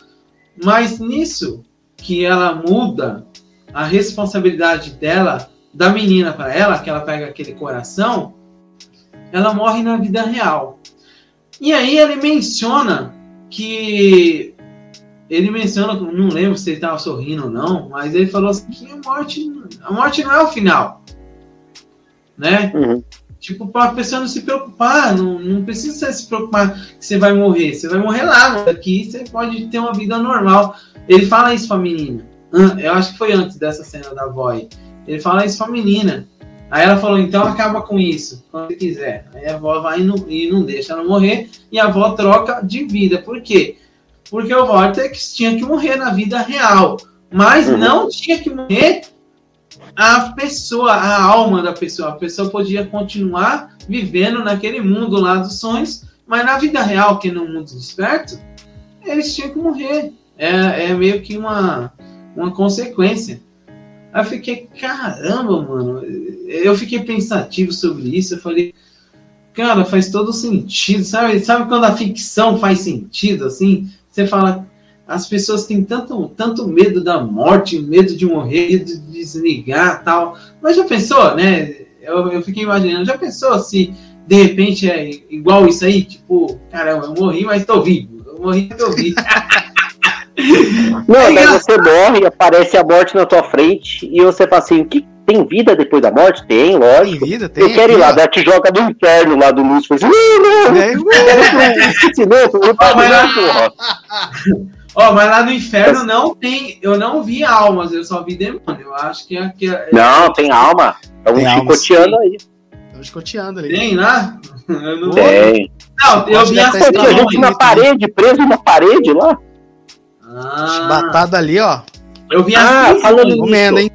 Mas nisso que ela muda a responsabilidade dela, da menina para ela, que ela pega aquele coração, ela morre na vida real. E aí ele menciona que ele menciona, não lembro se ele estava sorrindo ou não, mas ele falou assim que a morte, a morte não é o final, né? Uhum. Tipo, para a pessoa não se preocupar, não, não precisa se preocupar que você vai morrer. Você vai morrer lá, aqui você pode ter uma vida normal. Ele fala isso pra menina. Eu acho que foi antes dessa cena da voz. Ele fala isso pra menina. Aí ela falou, então acaba com isso, quando você quiser. Aí a avó vai e não, e não deixa ela morrer, e a avó troca de vida. Por quê? Porque o Vortex tinha que morrer na vida real, mas uhum. não tinha que morrer a pessoa, a alma da pessoa. A pessoa podia continuar vivendo naquele mundo lá dos sonhos, mas na vida real, que no mundo desperto, eles tinham que morrer. É, é meio que uma, uma consequência. Aí eu fiquei, caramba, mano. Eu fiquei pensativo sobre isso. Eu falei, cara, faz todo sentido. Sabe, sabe quando a ficção faz sentido, assim? Você fala, as pessoas têm tanto, tanto medo da morte, medo de morrer, medo de desligar tal. Mas já pensou, né? Eu, eu fiquei imaginando, já pensou se de repente é igual isso aí? Tipo, caramba, eu morri, mas tô vivo. Eu morri, mas tô vivo. Não, é você morre, aparece a morte na tua frente e você fala assim, que tem vida depois da morte? Tem, lógico. Tem vida, tem. Eu quero ir lá, daí te joga do inferno lá do Lúcifer. Assim, não, não, Ó, oh, mas lá no inferno não tem. Eu não vi almas, eu só vi demônio. Eu acho que aqui. É, não, tem alma. Estão chicoteando aí. Estão chicoteando ali. Tem lá? Eu não tem. Não, eu vi a gente na parede, preso na parede lá. Ah. Batado ali, ó. Eu vi ah, as falando comendo, hein?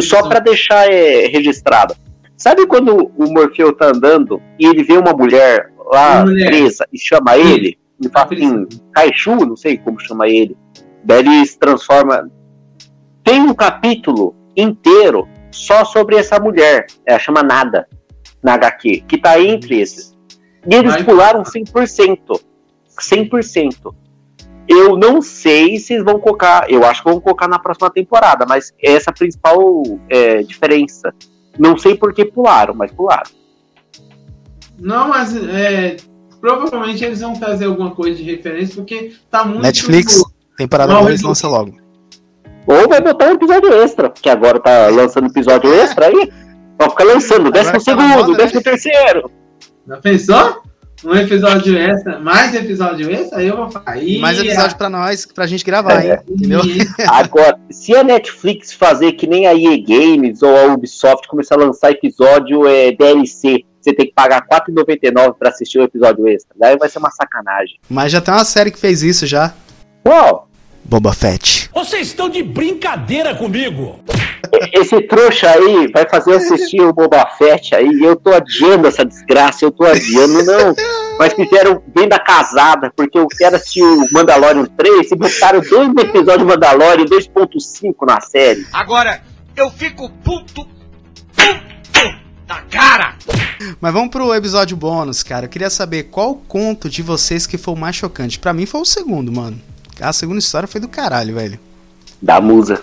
Só para deixar é, registrado. Sabe quando o Morfeu tá andando e ele vê uma mulher lá mulher. presa e chama Sim. ele? Ele fala assim, Kaiju, não sei como chama ele. Daí ele se transforma. Tem um capítulo inteiro só sobre essa mulher. Ela chama Nada na HQ, que tá entre esses. E eles pularam 100%. 100%. Eu não sei se eles vão colocar. Eu acho que vão colocar na próxima temporada, mas essa é a principal é, diferença. Não sei por que pularam, mas pularam. Não, mas é, provavelmente eles vão trazer alguma coisa de referência, porque tá muito. Netflix, temporada Não, 2 eu- lança logo. Ou vai botar um episódio extra, que agora tá lançando episódio extra aí. Vai ficar lançando, Agora décimo tá segundo, moda, né? décimo terceiro. Já pensou? Um episódio extra, mais episódio extra, aí eu vou falar. Mais episódio pra nós, pra gente gravar, É. hein? Entendeu? Agora, se a Netflix fazer que nem a EA Games ou a Ubisoft começar a lançar episódio é, DLC, você tem que pagar R$4,99 pra assistir o episódio extra. Daí vai ser uma sacanagem. Mas já tem uma série que fez isso já. Uau! Boba Fett. Vocês estão de brincadeira comigo. Esse trouxa aí vai fazer assistir o Boba Fett aí. e Eu tô adiando essa desgraça, eu tô adiando, não. Mas fizeram bem da casada, porque eu quero assistir o Mandalorian 3 e botaram dois episódios de Mandalorian 2.5 na série. Agora, eu fico puto, puto da cara. Mas vamos pro episódio bônus, cara. Eu queria saber qual conto de vocês que foi o mais chocante. Pra mim foi o segundo, mano. A segunda história foi do caralho, velho. Da musa.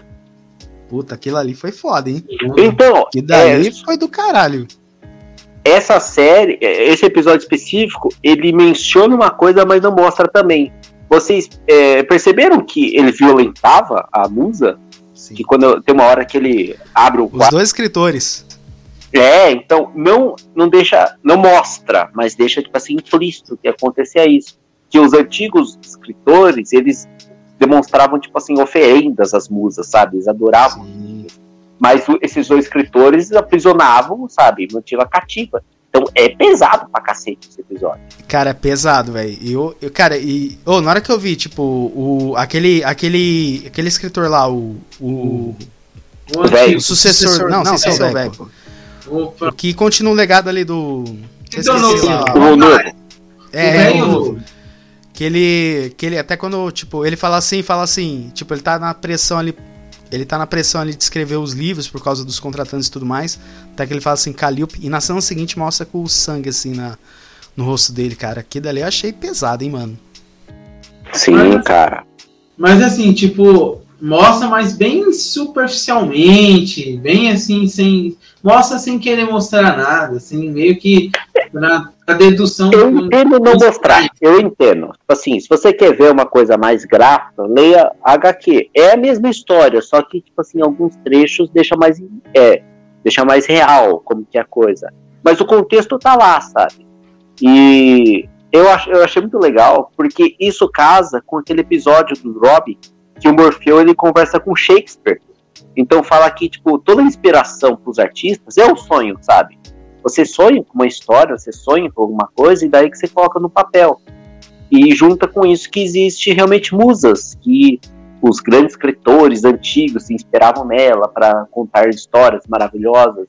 Puta, aquilo ali foi foda, hein? Então, Que daí é, foi do caralho. essa série, é, esse episódio específico, ele menciona uma coisa, mas não mostra também. Vocês é, perceberam que ele violentava a musa? Sim. Que quando tem uma hora que ele abre o Os dois escritores. É, então não, não deixa, não mostra, mas deixa tipo assim implícito que acontecia isso. Que os antigos escritores, eles demonstravam tipo assim oferendas às musas, sabe? Eles adoravam Sim. mas o- esses dois escritores aprisionavam, sabe? Mantiva cativa. Então é pesado pra cacete esse episódio. Cara, é pesado, velho. E Eu, eu, cara, e. ô, na hora que eu vi, tipo, o. aquele. aquele. aquele escritor lá, o. O, o Velho. antigo. o sucessor. Não, sim, sucessor, sim. velho. O que continua o legado ali do. Então, não, lá. O novo. É, o velho o ou novo. Que ele. Que ele. Até quando, tipo, ele fala assim, fala assim, tipo, ele tá na pressão ali. Ele tá na pressão ali de escrever os livros por causa dos contratantes e tudo mais. Até que ele fala assim, Calliope. E na cena seguinte mostra com o sangue, assim, na, no rosto dele, cara. Que dali eu achei pesado, hein, mano. Sim, Mas- cara. Mas assim, tipo, mostra, mas bem superficialmente, bem assim, sem. Mostra sem querer mostrar nada, assim, meio que na, na dedução. Eu do- entendo não mostrar, eu entendo. Tipo assim, se você quer ver uma coisa mais gráfica, leia HQ. É a mesma história, só que, tipo assim, alguns trechos deixa mais, é, deixa mais real como que é a coisa. Mas o contexto tá lá, sabe? E eu, ach, eu achei muito legal, porque isso casa com aquele episódio do Rob, que o Morfeu ele conversa com Shakespeare. Então fala que, tipo, toda a inspiração pros artistas é o sonho, sabe? Você sonha com uma história, você sonha com alguma coisa, e daí que você coloca no papel. E junta com isso que existe realmente musas, que os grandes escritores antigos se inspiravam nela para contar histórias maravilhosas.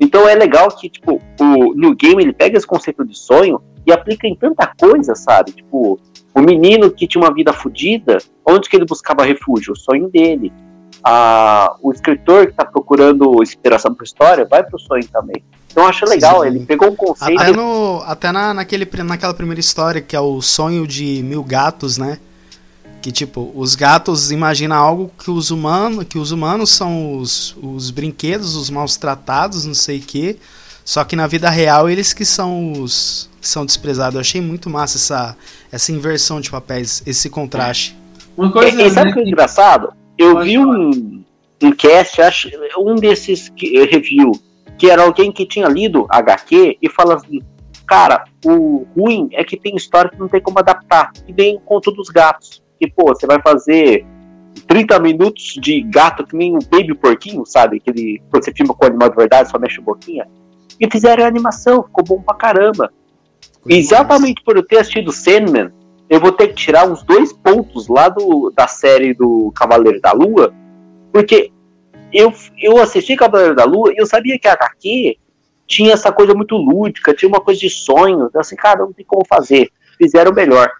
Então é legal que, tipo, o New Game ele pega esse conceito de sonho e aplica em tanta coisa, sabe? Tipo, o menino que tinha uma vida fodida, onde que ele buscava refúgio? O sonho dele. Ah, o escritor que está procurando inspiração para história vai pro sonho também. Então eu acho legal, Sim. ele pegou um conceito. Até, no, até na, naquele, naquela primeira história, que é o sonho de mil gatos, né? Que tipo, os gatos imaginam algo que os humanos, que os humanos são os, os brinquedos, os maus tratados, não sei o quê. Só que na vida real eles que são os que são desprezados. Eu achei muito massa essa, essa inversão de papéis, esse contraste. Uma coisa, e sabe né, o que é engraçado? Eu Pode vi um, um cast, acho, um desses que, review, que era alguém que tinha lido HQ e fala assim, cara, o ruim é que tem história que não tem como adaptar, que nem o conto dos gatos. Que, pô, você vai fazer 30 minutos de gato que nem um baby porquinho, sabe? Quando você filma com o animal de verdade, só mexe a boquinha. E fizeram a animação, ficou bom pra caramba. Exatamente por eu ter assistido Sandman, eu vou ter que tirar uns dois pontos lá do, da série do Cavaleiro da Lua, porque eu, eu assisti Cavaleiro da Lua e eu sabia que a HQ tinha essa coisa muito lúdica, tinha uma coisa de sonho, então assim, cara, não tem como fazer, fizeram melhor.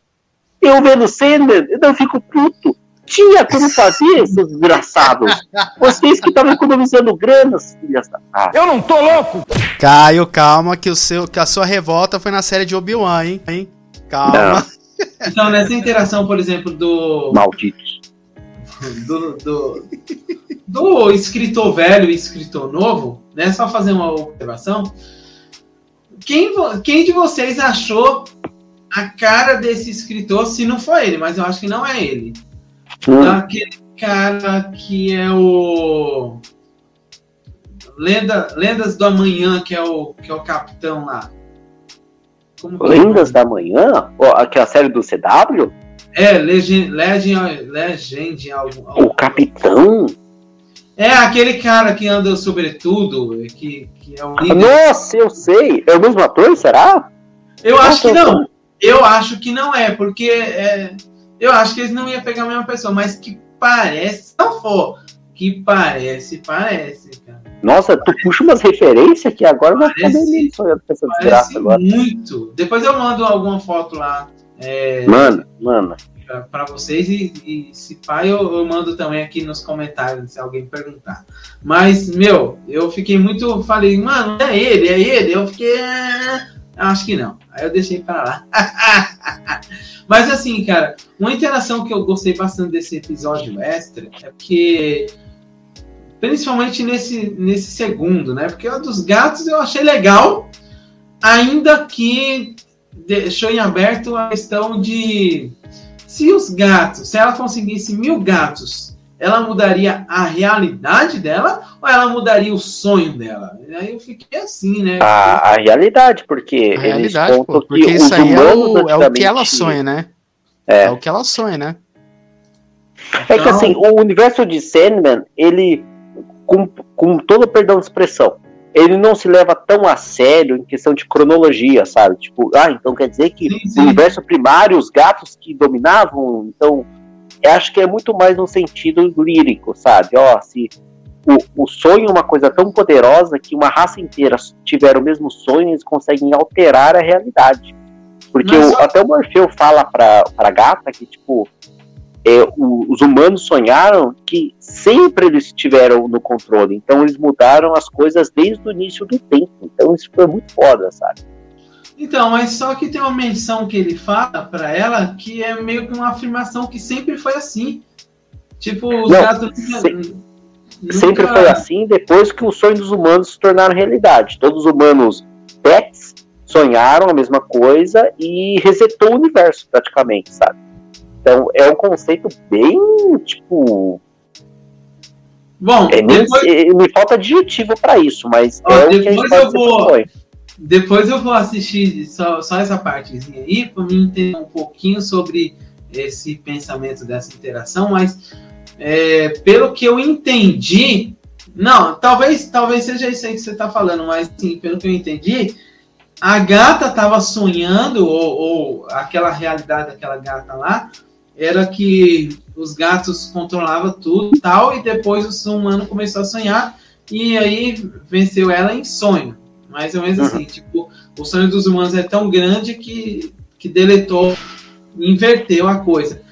Eu vendo Sandman, eu não fico puto, Tinha como fazer, seus desgraçados. Vocês que estavam economizando grana, filhas da. Eu não tô louco! Caio, calma, que, o seu, que a sua revolta foi na série de Obi-Wan, hein? hein? Calma. Então, nessa interação, por exemplo, do, malditos. Do, do, do escritor velho e escritor novo, né? Só fazer uma observação. Quem, quem de vocês achou a cara desse escritor, se não foi ele, mas eu acho que não é ele. Hum, Aquele cara que é o. Lenda, Lendas do Amanhã, que é o, que é o capitão lá. Como é Lendas nome? da Manhã? Ó, aquela série do CW? É, Legend, Legend, Legend algum, O Capitão? É aquele cara que anda sobretudo, que, que é o líder. Nossa, eu sei. É o mesmo ator, será? Eu acho que não. Eu acho que não é, porque é, eu acho que eles não iam pegar a mesma pessoa, mas que parece, se não for, que parece, parece, cara. Nossa, tu puxa umas referências que agora vai ficar Parece- com essa Parece desgraça agora. muito. Depois eu mando alguma foto lá é, Mano, mano. pra vocês e, e se pai eu, eu mando também aqui nos comentários se alguém perguntar. Mas, meu, eu fiquei muito. Falei, mano, é ele, é ele. Eu fiquei. "Ah, Acho que não. Aí eu deixei pra lá. Mas assim, cara, uma interação que eu gostei bastante desse episódio extra é porque. Principalmente nesse, nesse segundo, né? Porque o dos gatos eu achei legal, ainda que deixou em aberto a questão de se os gatos, se ela conseguisse mil gatos, ela mudaria a realidade dela ou ela mudaria o sonho dela? Aí eu fiquei assim, né? A, a realidade, porque A eles realidade, contam pô, porque que isso os aí é humanos o, é o que ela sonha, né? É. É o que ela sonha, né? É que Então- assim, o universo de Sandman, ele, com, com todo o perdão de expressão, ele não se leva tão a sério em questão de cronologia, sabe? Tipo, ah, então quer dizer que Sim, no sim. universo primário os gatos que dominavam, então eu acho que é muito mais no sentido lírico, sabe? Ó, se o, o sonho é uma coisa tão poderosa que uma raça inteira tiver o mesmo sonho, eles conseguem alterar a realidade. Porque Mas o- até o Morfeu fala pra, pra gata que, tipo, é, o- os humanos sonharam que sempre eles estiveram no controle. Então eles mudaram as coisas desde o início do tempo. Então isso foi muito foda, sabe? Então, mas só que tem uma menção que ele fala pra ela que é meio que uma afirmação que sempre foi assim. Tipo, os Não, gatos se- nunca- Sempre foi assim depois que os sonhos dos humanos se tornaram realidade. Todos os humanos pets sonharam a mesma coisa e resetou o universo praticamente, sabe? Então é um conceito bem, tipo, Bom, é, nem- depois, é, me falta adjetivo pra isso, mas Ó, é depois eu vou- depois eu vou assistir só, só essa partezinha aí pra me entender um pouquinho sobre esse pensamento dessa interação, mas é, pelo que eu entendi, não, talvez, talvez seja isso aí que você tá falando, mas sim, pelo que eu entendi, a gata tava sonhando, ou, ou aquela realidade daquela gata lá, era que os gatos controlavam tudo e tal, e depois o ser humano começou a sonhar, e aí venceu ela em sonho. Mais ou menos Uhum. assim, tipo, o sonho dos humanos é tão grande que, que deletou, inverteu a coisa.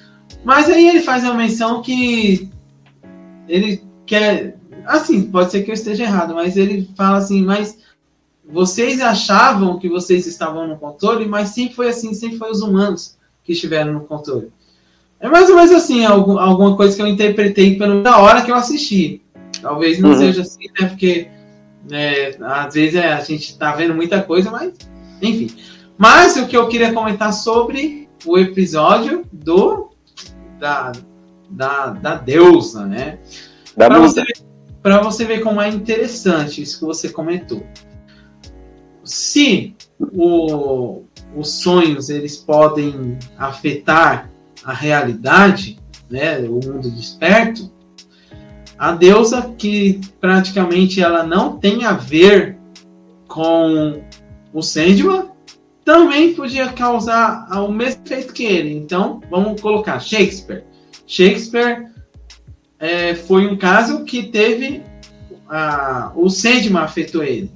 Mas aí ele faz uma menção que ele quer. Assim, pode ser que eu esteja errado, mas ele fala assim, mas vocês achavam que vocês estavam no controle, mas sempre foi assim, sempre foi os humanos que estiveram no controle. É mais ou menos assim, algum- alguma coisa que eu interpretei pelo, na hora que eu assisti. Talvez não Uhum. seja assim, né? Porque é, às vezes é, a gente tá vendo muita coisa, mas enfim. Mas o que eu queria comentar sobre o episódio do da, da, da deusa, né? Da muda. você, ver- pra você ver como é interessante isso que você comentou. Se o- os sonhos eles podem afetar a realidade, né, o mundo desperto, a deusa que praticamente ela não tem a ver com o Sandman também podia causar o mesmo efeito que ele. Então, vamos colocar Shakespeare. Shakespeare é, foi um caso que teve a, o Sandman afetou ele.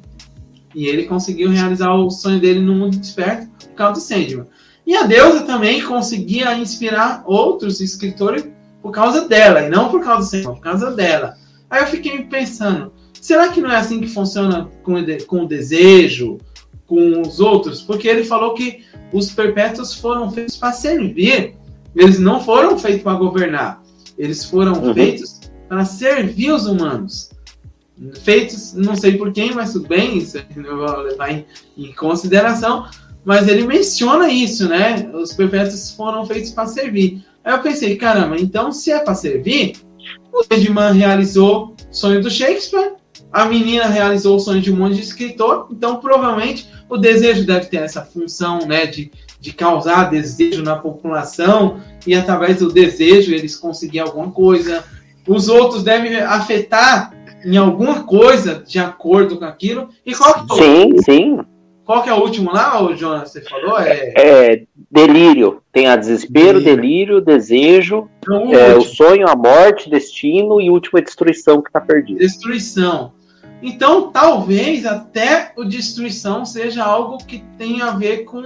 E ele conseguiu realizar o sonho dele no mundo desperto por causa do Sandman. E a deusa também conseguia inspirar outros escritores por causa dela, e não por causa do Senhor, por causa dela. Aí eu fiquei pensando, será que não é assim que funciona com, com o desejo, com os outros? Porque ele falou que os perpétuos foram feitos para servir, eles não foram feitos para governar, eles foram uhum. feitos para servir os humanos. Feitos, não sei por quem, mas tudo bem, isso eu vou levar em, em consideração, mas ele menciona isso, né? Os perpétuos foram feitos para servir. Aí eu pensei, caramba, então se é para servir, o Edman realizou o sonho do Shakespeare, a menina realizou o sonho de um monte de escritor, então provavelmente o desejo deve ter essa função, né, de, de causar desejo na população e através do desejo eles conseguirem alguma coisa. Os outros devem afetar em alguma coisa de acordo com aquilo. E qual que é Sim, sim. Qual que é o último lá, o Jonas, você falou? É... é delírio. Tem a desespero, delírio, delírio desejo, então, é, o sonho, a morte, destino e última destruição que está perdida. Destruição. Então, talvez até o destruição seja algo que tenha a ver com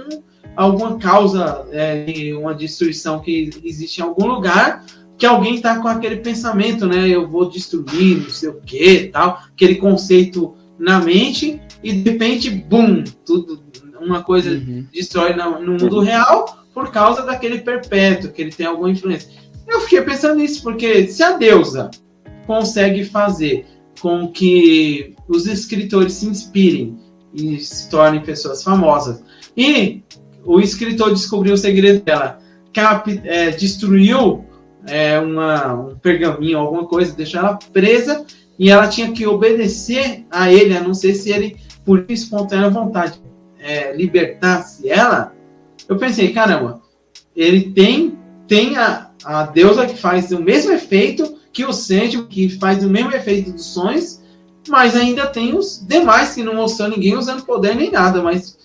alguma causa, é, uma destruição que existe em algum lugar, que alguém está com aquele pensamento, né? Eu vou destruir, não sei o que, tal, aquele conceito na mente e de repente, bum, tudo, uma coisa uhum. destrói no, no mundo real por causa daquele perpétuo, que ele tem alguma influência. Eu fiquei pensando nisso, porque se a deusa consegue fazer com que os escritores se inspirem e se tornem pessoas famosas, e o escritor descobriu o segredo dela, cap, é, destruiu é, uma, um pergaminho, alguma coisa, deixou ela presa e ela tinha que obedecer a ele, a não ser se ele, por espontânea vontade, é, libertasse ela. Eu pensei, caramba, ele tem, tem a, a deusa que faz o mesmo efeito que o Sandman, que faz o mesmo efeito dos sonhos, mas ainda tem os demais que não mostrou ninguém usando poder nem nada, mas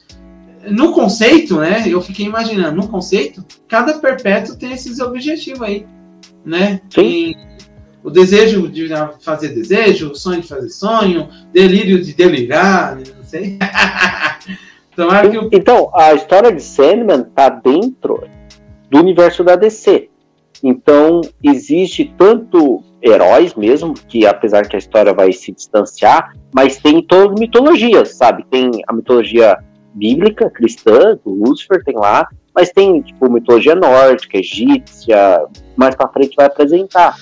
no conceito, né? Eu fiquei imaginando, no conceito, cada perpétuo tem esses objetivos aí, né? Sim. E o desejo de fazer desejo, o sonho de fazer sonho, delírio de delirar, não sei. eu... Então, a história de Sandman tá dentro do universo da DC. Então, existe tanto heróis mesmo, que apesar que a história vai se distanciar, mas tem todas mitologias, sabe? Tem a mitologia bíblica, cristã, do Lúcifer, tem lá, mas tem, tipo, mitologia nórdica, egípcia, mais pra frente vai apresentar.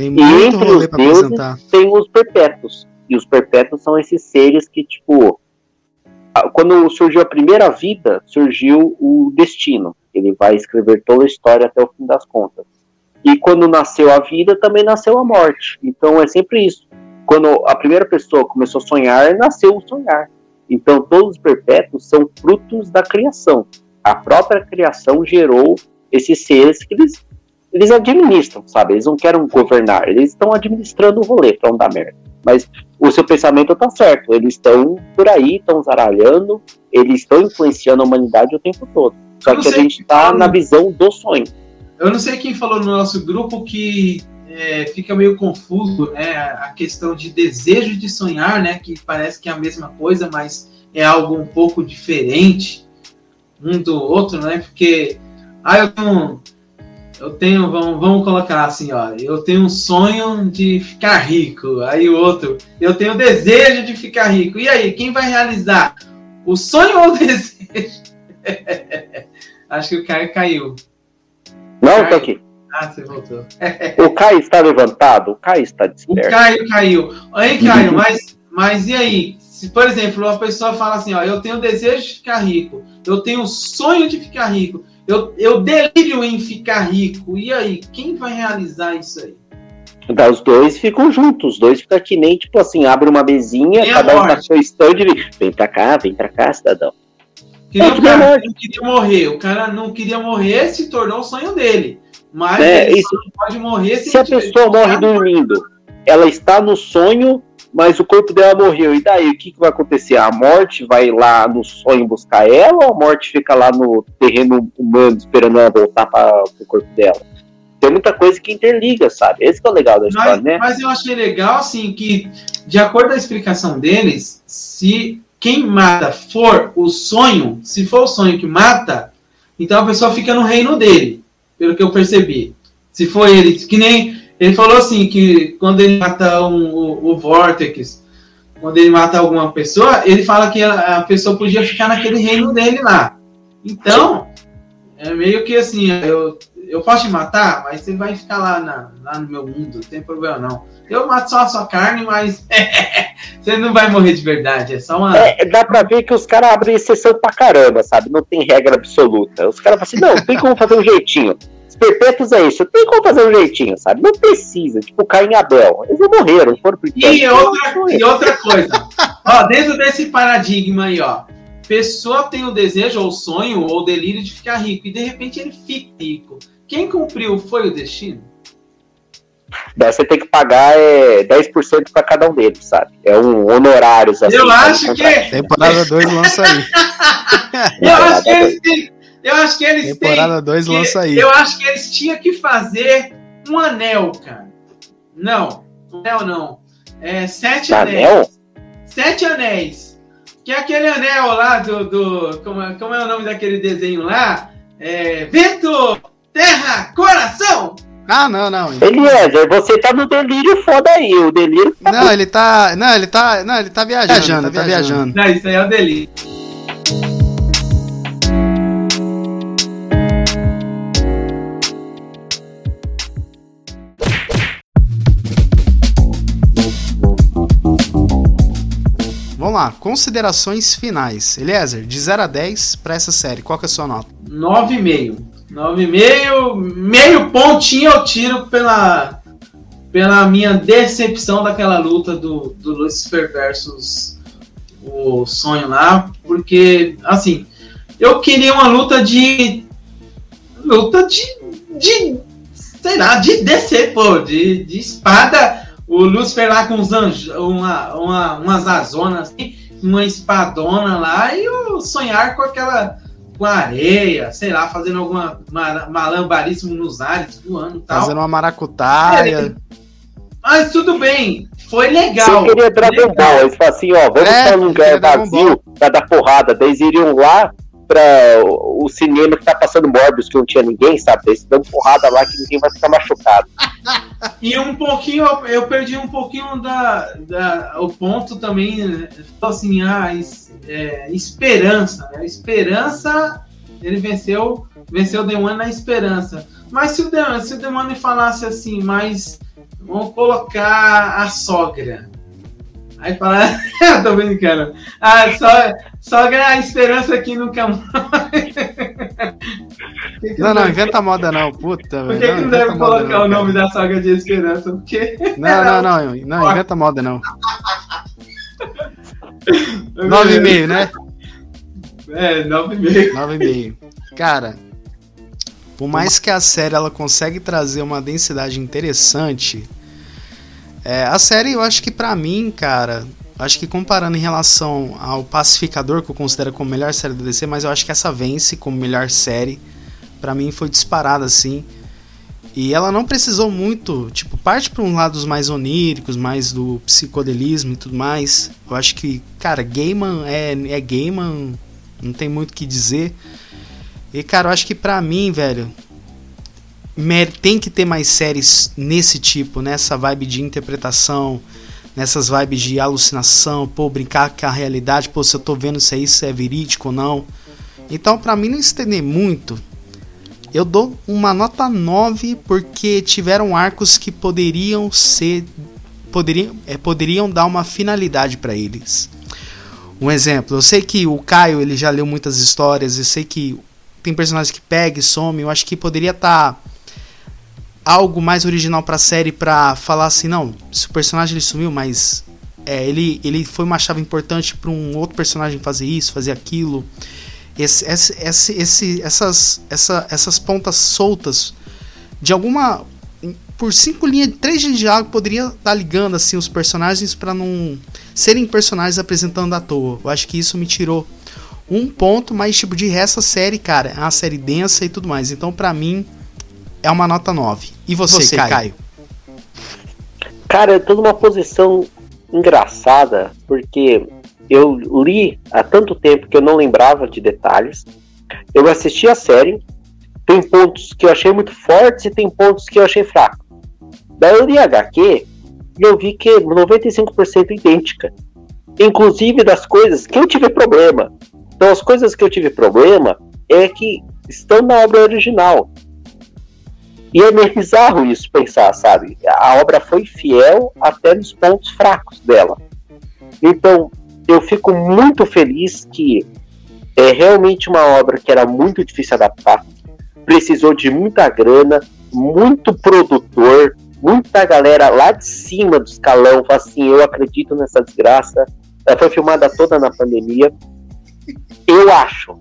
Tem muito e entre os deuses apresentar. tem os perpétuos. E os perpétuos são esses seres que, tipo, quando surgiu a primeira vida, surgiu o destino. Ele vai escrever toda a história até o fim das contas. E quando nasceu a vida, também nasceu a morte. Então é sempre isso. Quando a primeira pessoa começou a sonhar, nasceu o sonhar. Então todos os perpétuos são frutos da criação. A própria criação gerou esses seres que eles eles administram, sabe? Eles não querem governar, eles estão administrando o rolê pra não dar merda. Mas o seu pensamento tá certo, eles estão por aí, estão zaralhando, eles estão influenciando a humanidade o tempo todo. Só que a gente tá na visão do sonho. Eu não sei quem falou no nosso grupo que é, fica meio confuso né, a questão de desejo de sonhar, né? Que parece que é a mesma coisa, mas é algo um pouco diferente um do outro, né? Porque ah, eu tenho eu tenho, vamos, vamos colocar assim, ó, eu tenho um sonho de ficar rico, aí o outro, eu tenho desejo de ficar rico. E aí, quem vai realizar? O sonho ou o desejo? Acho que o Caio caiu. Não, Caio. tô aqui. Ah, você voltou. o Caio está levantado? O Caio está desperto. O Caio caiu. Aí, Caio, mas, mas e aí? Se, por exemplo, uma pessoa fala assim, ó, eu tenho desejo de ficar rico, eu tenho sonho de ficar rico, eu, eu delírio em ficar rico. E aí, quem vai realizar isso aí? os dois ficam juntos, os dois ficam que nem, tipo assim, abre uma mesinha, e cada um tá seu stand e vem pra cá, vem pra cá, cidadão. Que é, o cara não queria morrer, o cara não queria morrer, se tornou o sonho dele. Mas é, isso, pode morrer se, se a pessoa morre dormindo. Ela está no sonho, mas o corpo dela morreu. E daí, o que, que vai acontecer? A morte vai lá no sonho buscar ela ou a morte fica lá no terreno humano esperando ela voltar para o corpo dela? Tem muita coisa que interliga, sabe? Esse é o legal da história, mas, né? Mas eu achei legal, assim, que, de acordo com a explicação deles, se quem mata for o sonho, se for o sonho que mata, então a pessoa fica no reino dele, pelo que eu percebi. Se foi ele, que nem ele falou assim que quando ele mata um, o, o Vortex, quando ele mata alguma pessoa, ele fala que a, a, pessoa podia ficar naquele reino dele lá. Então, é meio que assim, eu, eu posso te matar, mas você vai ficar lá, na, lá no meu mundo, não tem problema não. Eu mato só a sua carne, mas você não vai morrer de verdade, é só uma. É, dá pra ver que os caras abrem exceção pra caramba, sabe? Não tem regra absoluta. Os caras falam assim, não, tem como fazer um jeitinho. Os perpétuos é isso, tem como fazer um jeitinho, sabe? Não precisa, tipo Caim e Abel. Eles não morreram, foram pro e outra, e outra coisa, ó, dentro desse paradigma aí, ó. Pessoa tem o desejo, ou o sonho, ou o delírio de ficar rico, e de repente ele fica rico. Quem cumpriu foi o destino? Daí você tem que pagar é, 10% para cada um deles, sabe? É um honorário. Assim, eu acho que. Temporada 2 lança aí. eu acho que eles têm. Eu acho que eles Temporada 2 lança aí. Eu acho que eles tinham que fazer um anel, cara. Não, anel não. É sete anéis. Anel? Sete anéis. Que é aquele anel lá do. do como, é, como é o nome daquele desenho lá? É, vento, terra, coração! Ah, não, não. Eliezer, você tá no delírio foda aí. O delírio tá. Não, ele tá. Não, ele tá. Não, ele tá viajando. viajando tá viajando. Não, isso aí é o delírio. Vamos lá, considerações finais. Eliezer, de 0 a 10 para essa série, qual que é a sua nota? 9,5. 9,5, meio pontinho eu tiro pela, pela minha decepção daquela luta do, do Lucifer versus o sonho lá, porque, assim, eu queria uma luta de. luta de. de sei lá, de descer, pô, de, de espada. O Lucifer lá com os anjos, uma, uma, umas azonas assim, uma espadona lá, e o sonhar com aquela com areia, sei lá, fazendo alguma malambaríssimo nos ares, voando e tal. Fazendo uma maracutaia. É, mas tudo bem, foi legal. Você queria Dragon. Ball, eles falam assim, ó, vamos é, pra um lugar vazio pra dar porrada. Daí eles iriam lá pra o cinema que tá passando Morbius, que não tinha ninguém, sabe? Eles dão porrada lá que ninguém vai ficar machucado. e um pouquinho, eu perdi um pouquinho da, da o ponto também, né? assim, ah, é, esperança, né? Esperança, ele venceu, venceu o demônio na esperança. Mas se o demônio, se o demônio falasse assim, mas vamos colocar a sogra. Aí fala, eu tô brincando. Ah, só, sogra a esperança aqui nunca mais. não, não, inventa moda não, puta. Por que, não, que não deve colocar não, o nome cara. da sogra de esperança? Porque. Não, não, não, não, inventa moda não. 9,5, né? É, 9,5. 9,5. Cara, por mais que a série ela consegue trazer uma densidade interessante, é, a série eu acho que para mim, cara, acho que comparando em relação ao Pacificador, que eu considero como melhor série da DC, mas eu acho que essa vence como melhor série. para mim foi disparada assim. E ela não precisou muito, tipo, parte para um lado mais oníricos, mais do psicodelismo e tudo mais. Eu acho que, cara, Gaiman é, é Gaiman, não tem muito o que dizer. E, cara, eu acho que pra mim, velho, tem que ter mais séries nesse tipo, nessa vibe de interpretação, nessas vibes de alucinação, pô, brincar com a realidade, pô, se eu tô vendo se é isso é verídico ou não. Então, pra mim não estender muito, eu dou uma nota 9 porque tiveram arcos que poderiam ser. Poderiam, é, poderiam dar uma finalidade para eles. Um exemplo, eu sei que o Caio ele já leu muitas histórias, eu sei que tem personagens que pega e some, eu acho que poderia estar tá algo mais original para a série para falar assim, não, se o personagem ele sumiu, mas é, ele, ele foi uma chave importante para um outro personagem fazer isso, fazer aquilo esse, esse, esse, essas, essa, essas pontas soltas de alguma por cinco linhas, três de diálogo poderia estar tá ligando assim os personagens para não serem personagens apresentando à toa. Eu acho que isso me tirou um ponto, mas tipo de resto a série, cara, é uma série densa e tudo mais. Então para mim é uma nota 9. E você, você Caio? Caio? Cara, eu tô numa posição engraçada, porque eu li há tanto tempo que eu não lembrava de detalhes. Eu assisti a série, tem pontos que eu achei muito fortes e tem pontos que eu achei fracos. Daí eu li HQ e eu vi que é 95% idêntica. Inclusive das coisas que eu tive problema. Então as coisas que eu tive problema é que estão na obra original. E é meio bizarro isso pensar, sabe? A obra foi fiel até nos pontos fracos dela. Então, eu fico muito feliz que é realmente uma obra que era muito difícil adaptar, precisou de muita grana, muito produtor, muita galera lá de cima do escalão, assim, eu acredito nessa desgraça. Ela foi filmada toda na pandemia. Eu acho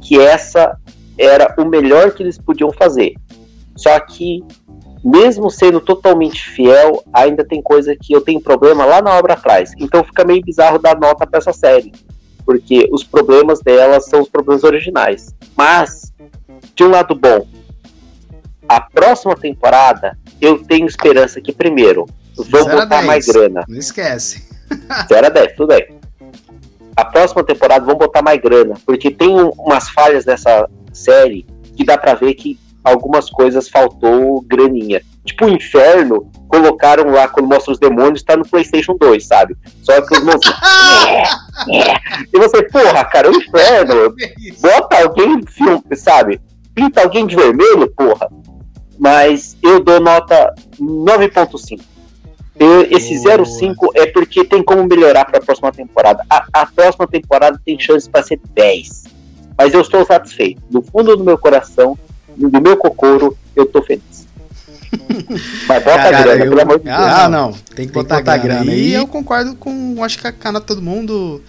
que essa era o melhor que eles podiam fazer. Só que, mesmo sendo totalmente fiel, ainda tem coisa que eu tenho problema lá na obra atrás. Então fica meio bizarro dar nota para essa série. Porque os problemas dela são os problemas originais. Mas, de um lado bom, a próxima temporada, eu tenho esperança que, primeiro, vão botar mais grana. Não esquece. 0 a 10, tudo bem. A próxima temporada vão botar mais grana, porque tem um, umas falhas nessa série que dá pra ver que algumas coisas faltou graninha. Tipo, o inferno, colocaram lá, quando mostra os demônios, tá no PlayStation 2, sabe? Só que os moços. e você, porra, cara, o inferno, bota alguém, filme, sabe? Pinta alguém de vermelho, porra. Mas eu dou nota 9.5. Esse 0,5 é porque tem como melhorar para a próxima temporada. A, a próxima temporada tem chance para ser 10. Mas eu estou satisfeito. No fundo do meu coração, do meu cocoro, eu tô feliz. Mas bota Cara, grana, eu... pelo amor de Deus. Ah, não. Tem que, tem botar, botar grana. grana. E eu concordo com. Acho que a cana todo mundo.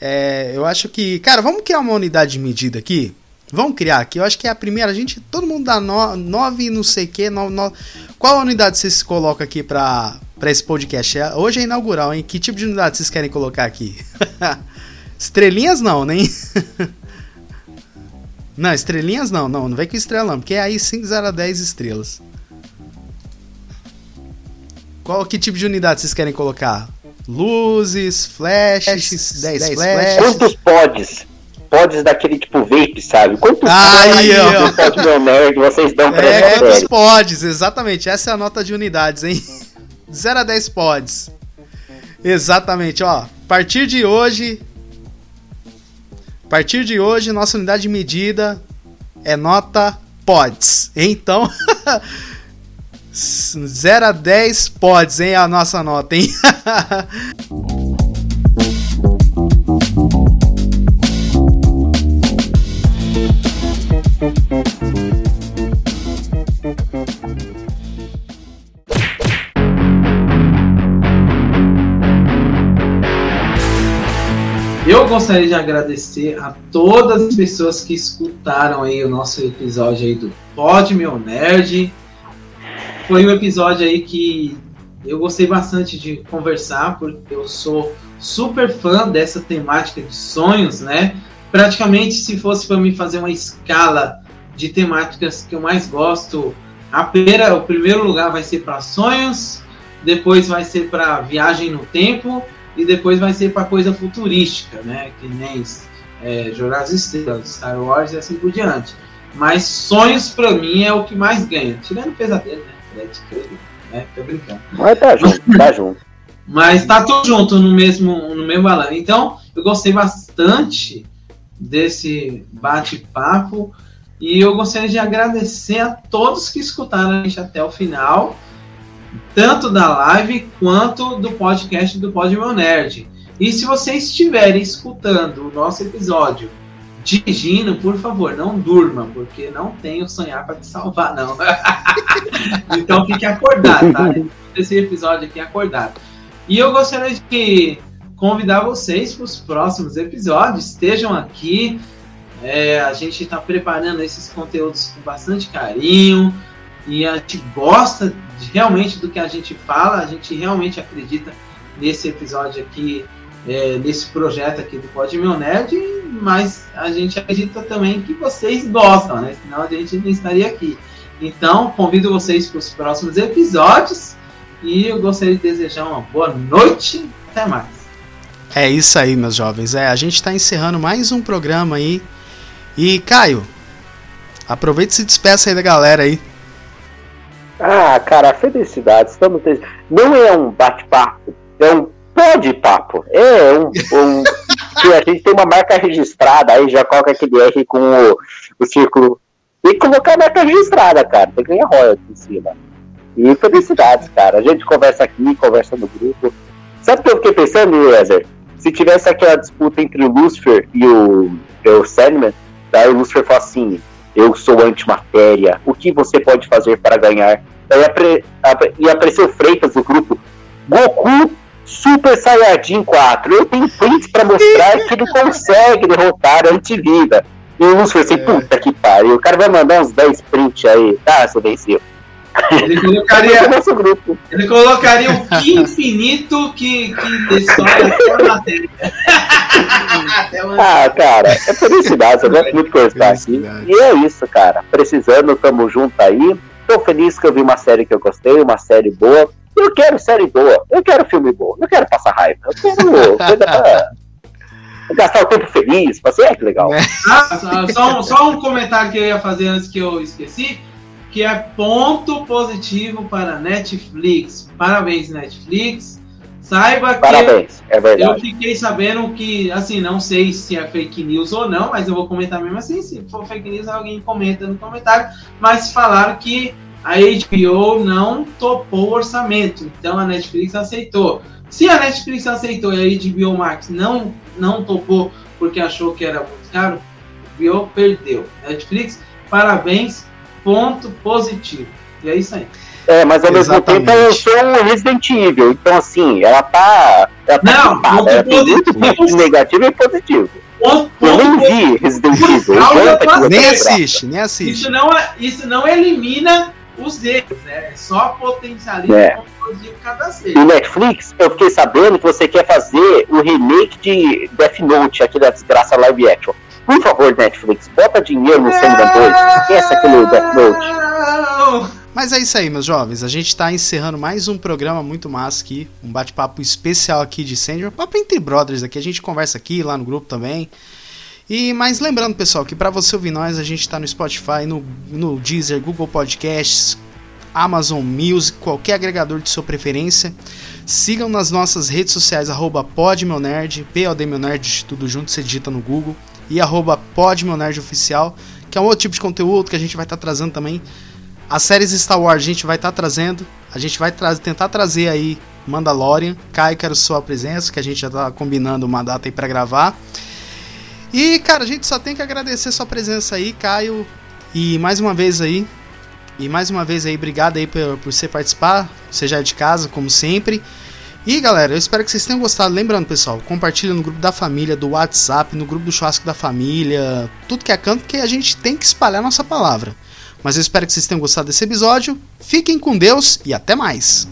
É, eu acho que. Cara, vamos criar uma unidade de medida aqui? Vamos criar aqui. Eu acho que é a primeira. A gente. Todo mundo dá 9 não sei o que. No, no, qual unidade vocês colocam aqui pra, pra esse podcast? É, hoje é inaugural, hein? Que tipo de unidade vocês querem colocar aqui? Estrelinhas não, nem. Não, estrelinhas não, não, não vem com estrelão, porque aí 5, 0 a 10 estrelas. Qual que tipo de unidade vocês querem colocar? Luzes, flashes, 10, 10 flashes. Quantos pods? Pods daquele tipo vape, sabe? Quantos aí, pods meu nerd vocês dão pra É, quantos pods, exatamente. Essa é a nota de unidades, hein? 0 a 10 pods. Exatamente, ó. A partir de hoje, a partir de hoje, nossa unidade de medida é nota pods. Então, 0 a 10 pods, hein? A nossa nota, hein? Eu gostaria de agradecer a todas as pessoas que escutaram aí o nosso episódio aí do Pod Meu Nerd. Foi um episódio aí que eu gostei bastante de conversar, porque eu sou super fã dessa temática de sonhos, né? Praticamente, se fosse para me fazer uma escala de temáticas que eu mais gosto, a primeira, o primeiro lugar vai ser para sonhos, depois vai ser para viagem no tempo e depois vai ser para coisa futurística, né? Que nem é, Jurassic Estrelas, Star Wars e assim por diante. Mas sonhos para mim é o que mais ganha. Tirando pesadelo, né? Fred Krueger, né? Tô brincando. Mas tá junto, tá junto. Mas tá tudo junto no mesmo, no mesmo balão. Então, eu gostei bastante desse bate-papo. E eu gostaria de agradecer a todos que escutaram a gente até o final tanto da live quanto do podcast do Pod Meu Nerd. E se vocês estiverem escutando o nosso episódio dirigindo, por favor, não durma, porque não tenho sonhar para te salvar, não. então fique acordado, tá? Esse episódio aqui acordado. E eu gostaria de convidar vocês para os próximos episódios. Estejam aqui. É, a gente está preparando esses conteúdos com bastante carinho e a gente gosta realmente do que a gente fala, a gente realmente acredita nesse episódio aqui, é, nesse projeto aqui do Pod Meu Nerd, mas a gente acredita também que vocês gostam, né? Senão a gente não estaria aqui. Então, convido vocês para os próximos episódios e eu gostaria de desejar uma boa noite. Até mais. É isso aí, meus jovens. É, a gente está encerrando mais um programa aí. E, Caio, Aproveita e se despeça aí da galera aí. Ah, cara, felicidade. Estamos Não é um bate-papo, é um pode-papo. É um, um que a gente tem uma marca registrada, aí já coloca aquele R com o, o círculo. E colocar a marca registrada, cara. Tem que ganhar royalties em cima. E felicidades, cara. A gente conversa aqui, conversa no grupo. Sabe o que eu fiquei pensando, Wezer? Se tivesse aquela disputa entre o Lucifer e o, o Sandman, daí o Lucifer falou assim: Eu sou antimatéria, o que você pode fazer para ganhar? E apareceu Freitas no grupo: Goku Super Saiyajin 4. Eu tenho prints para mostrar que ele consegue derrotar a antivida. E o Lucifer assim: é. Puta que pariu, o cara vai mandar uns 10 prints aí, tá? Você venceu. Ele colocaria, ele colocaria o que infinito que, que história por matéria. ah, cara, é felicidade. Eu gosto muito de conversar aqui. E é isso, cara. Precisando, tamo junto aí. Tô feliz que eu vi uma série que eu gostei, uma série boa. Eu quero série boa, eu quero filme bom, não quero passar raiva, eu quero coisa pra gastar o tempo feliz, fazer, é que legal. Ah, só, só um comentário que eu ia fazer antes que eu esqueci que é ponto positivo para Netflix. Parabéns, Netflix. Saiba que Parabéns, é verdade. eu fiquei sabendo que, assim, não sei se é fake news ou não, mas eu vou comentar mesmo assim. Se for fake news, alguém comenta no comentário. Mas falaram que a HBO não topou o orçamento, então a Netflix aceitou. Se a Netflix aceitou e a HBO Max não, não topou porque achou que era muito caro, a HBO perdeu. Netflix, parabéns, ponto positivo. E é isso aí. É, mas ao Exatamente. mesmo tempo eu sou um Resident Evil, então assim, ela tá. Ela tá não, ponto ela positivo. muito negativo e positivo. Ponto, eu nem vi Resident Evil. Nem assiste, nem assiste. Isso não, é, isso não elimina os erros, né? É só potencializa é. positivo cada ser. E Netflix, eu fiquei sabendo que você quer fazer o remake de Death Note, aqui da desgraça live action. Por favor, Netflix, bota dinheiro no Sandman 2. Esquece aquele Death Note. Mas é isso aí, meus jovens. A gente está encerrando mais um programa muito massa aqui. Um bate-papo especial aqui de Sandman. Papo entre brothers aqui. A gente conversa aqui, lá no grupo também. E mas lembrando, pessoal, que para você ouvir nós, a gente está no Spotify, no, no Deezer, Google Podcasts, Amazon Music, qualquer agregador de sua preferência. Sigam nas nossas redes sociais, arroba podmeunerd, POD tudo junto, você digita no Google e arroba Oficial, que é um outro tipo de conteúdo que a gente vai estar tá trazendo também. As séries Star Wars a gente vai estar tá trazendo, a gente vai tra tentar trazer aí Mandalorian. Caio, quero sua presença, que a gente já está combinando uma data aí para gravar. E, cara, a gente só tem que agradecer sua presença aí, Caio. E mais uma vez aí, e mais uma vez aí, obrigado aí por, por você participar. Você já é de casa, como sempre. E galera, eu espero que vocês tenham gostado. Lembrando, pessoal, compartilha no grupo da família, do WhatsApp, no grupo do churrasco da família, tudo que é canto, porque a gente tem que espalhar nossa palavra. Mas eu espero que vocês tenham gostado desse episódio. Fiquem com Deus e até mais.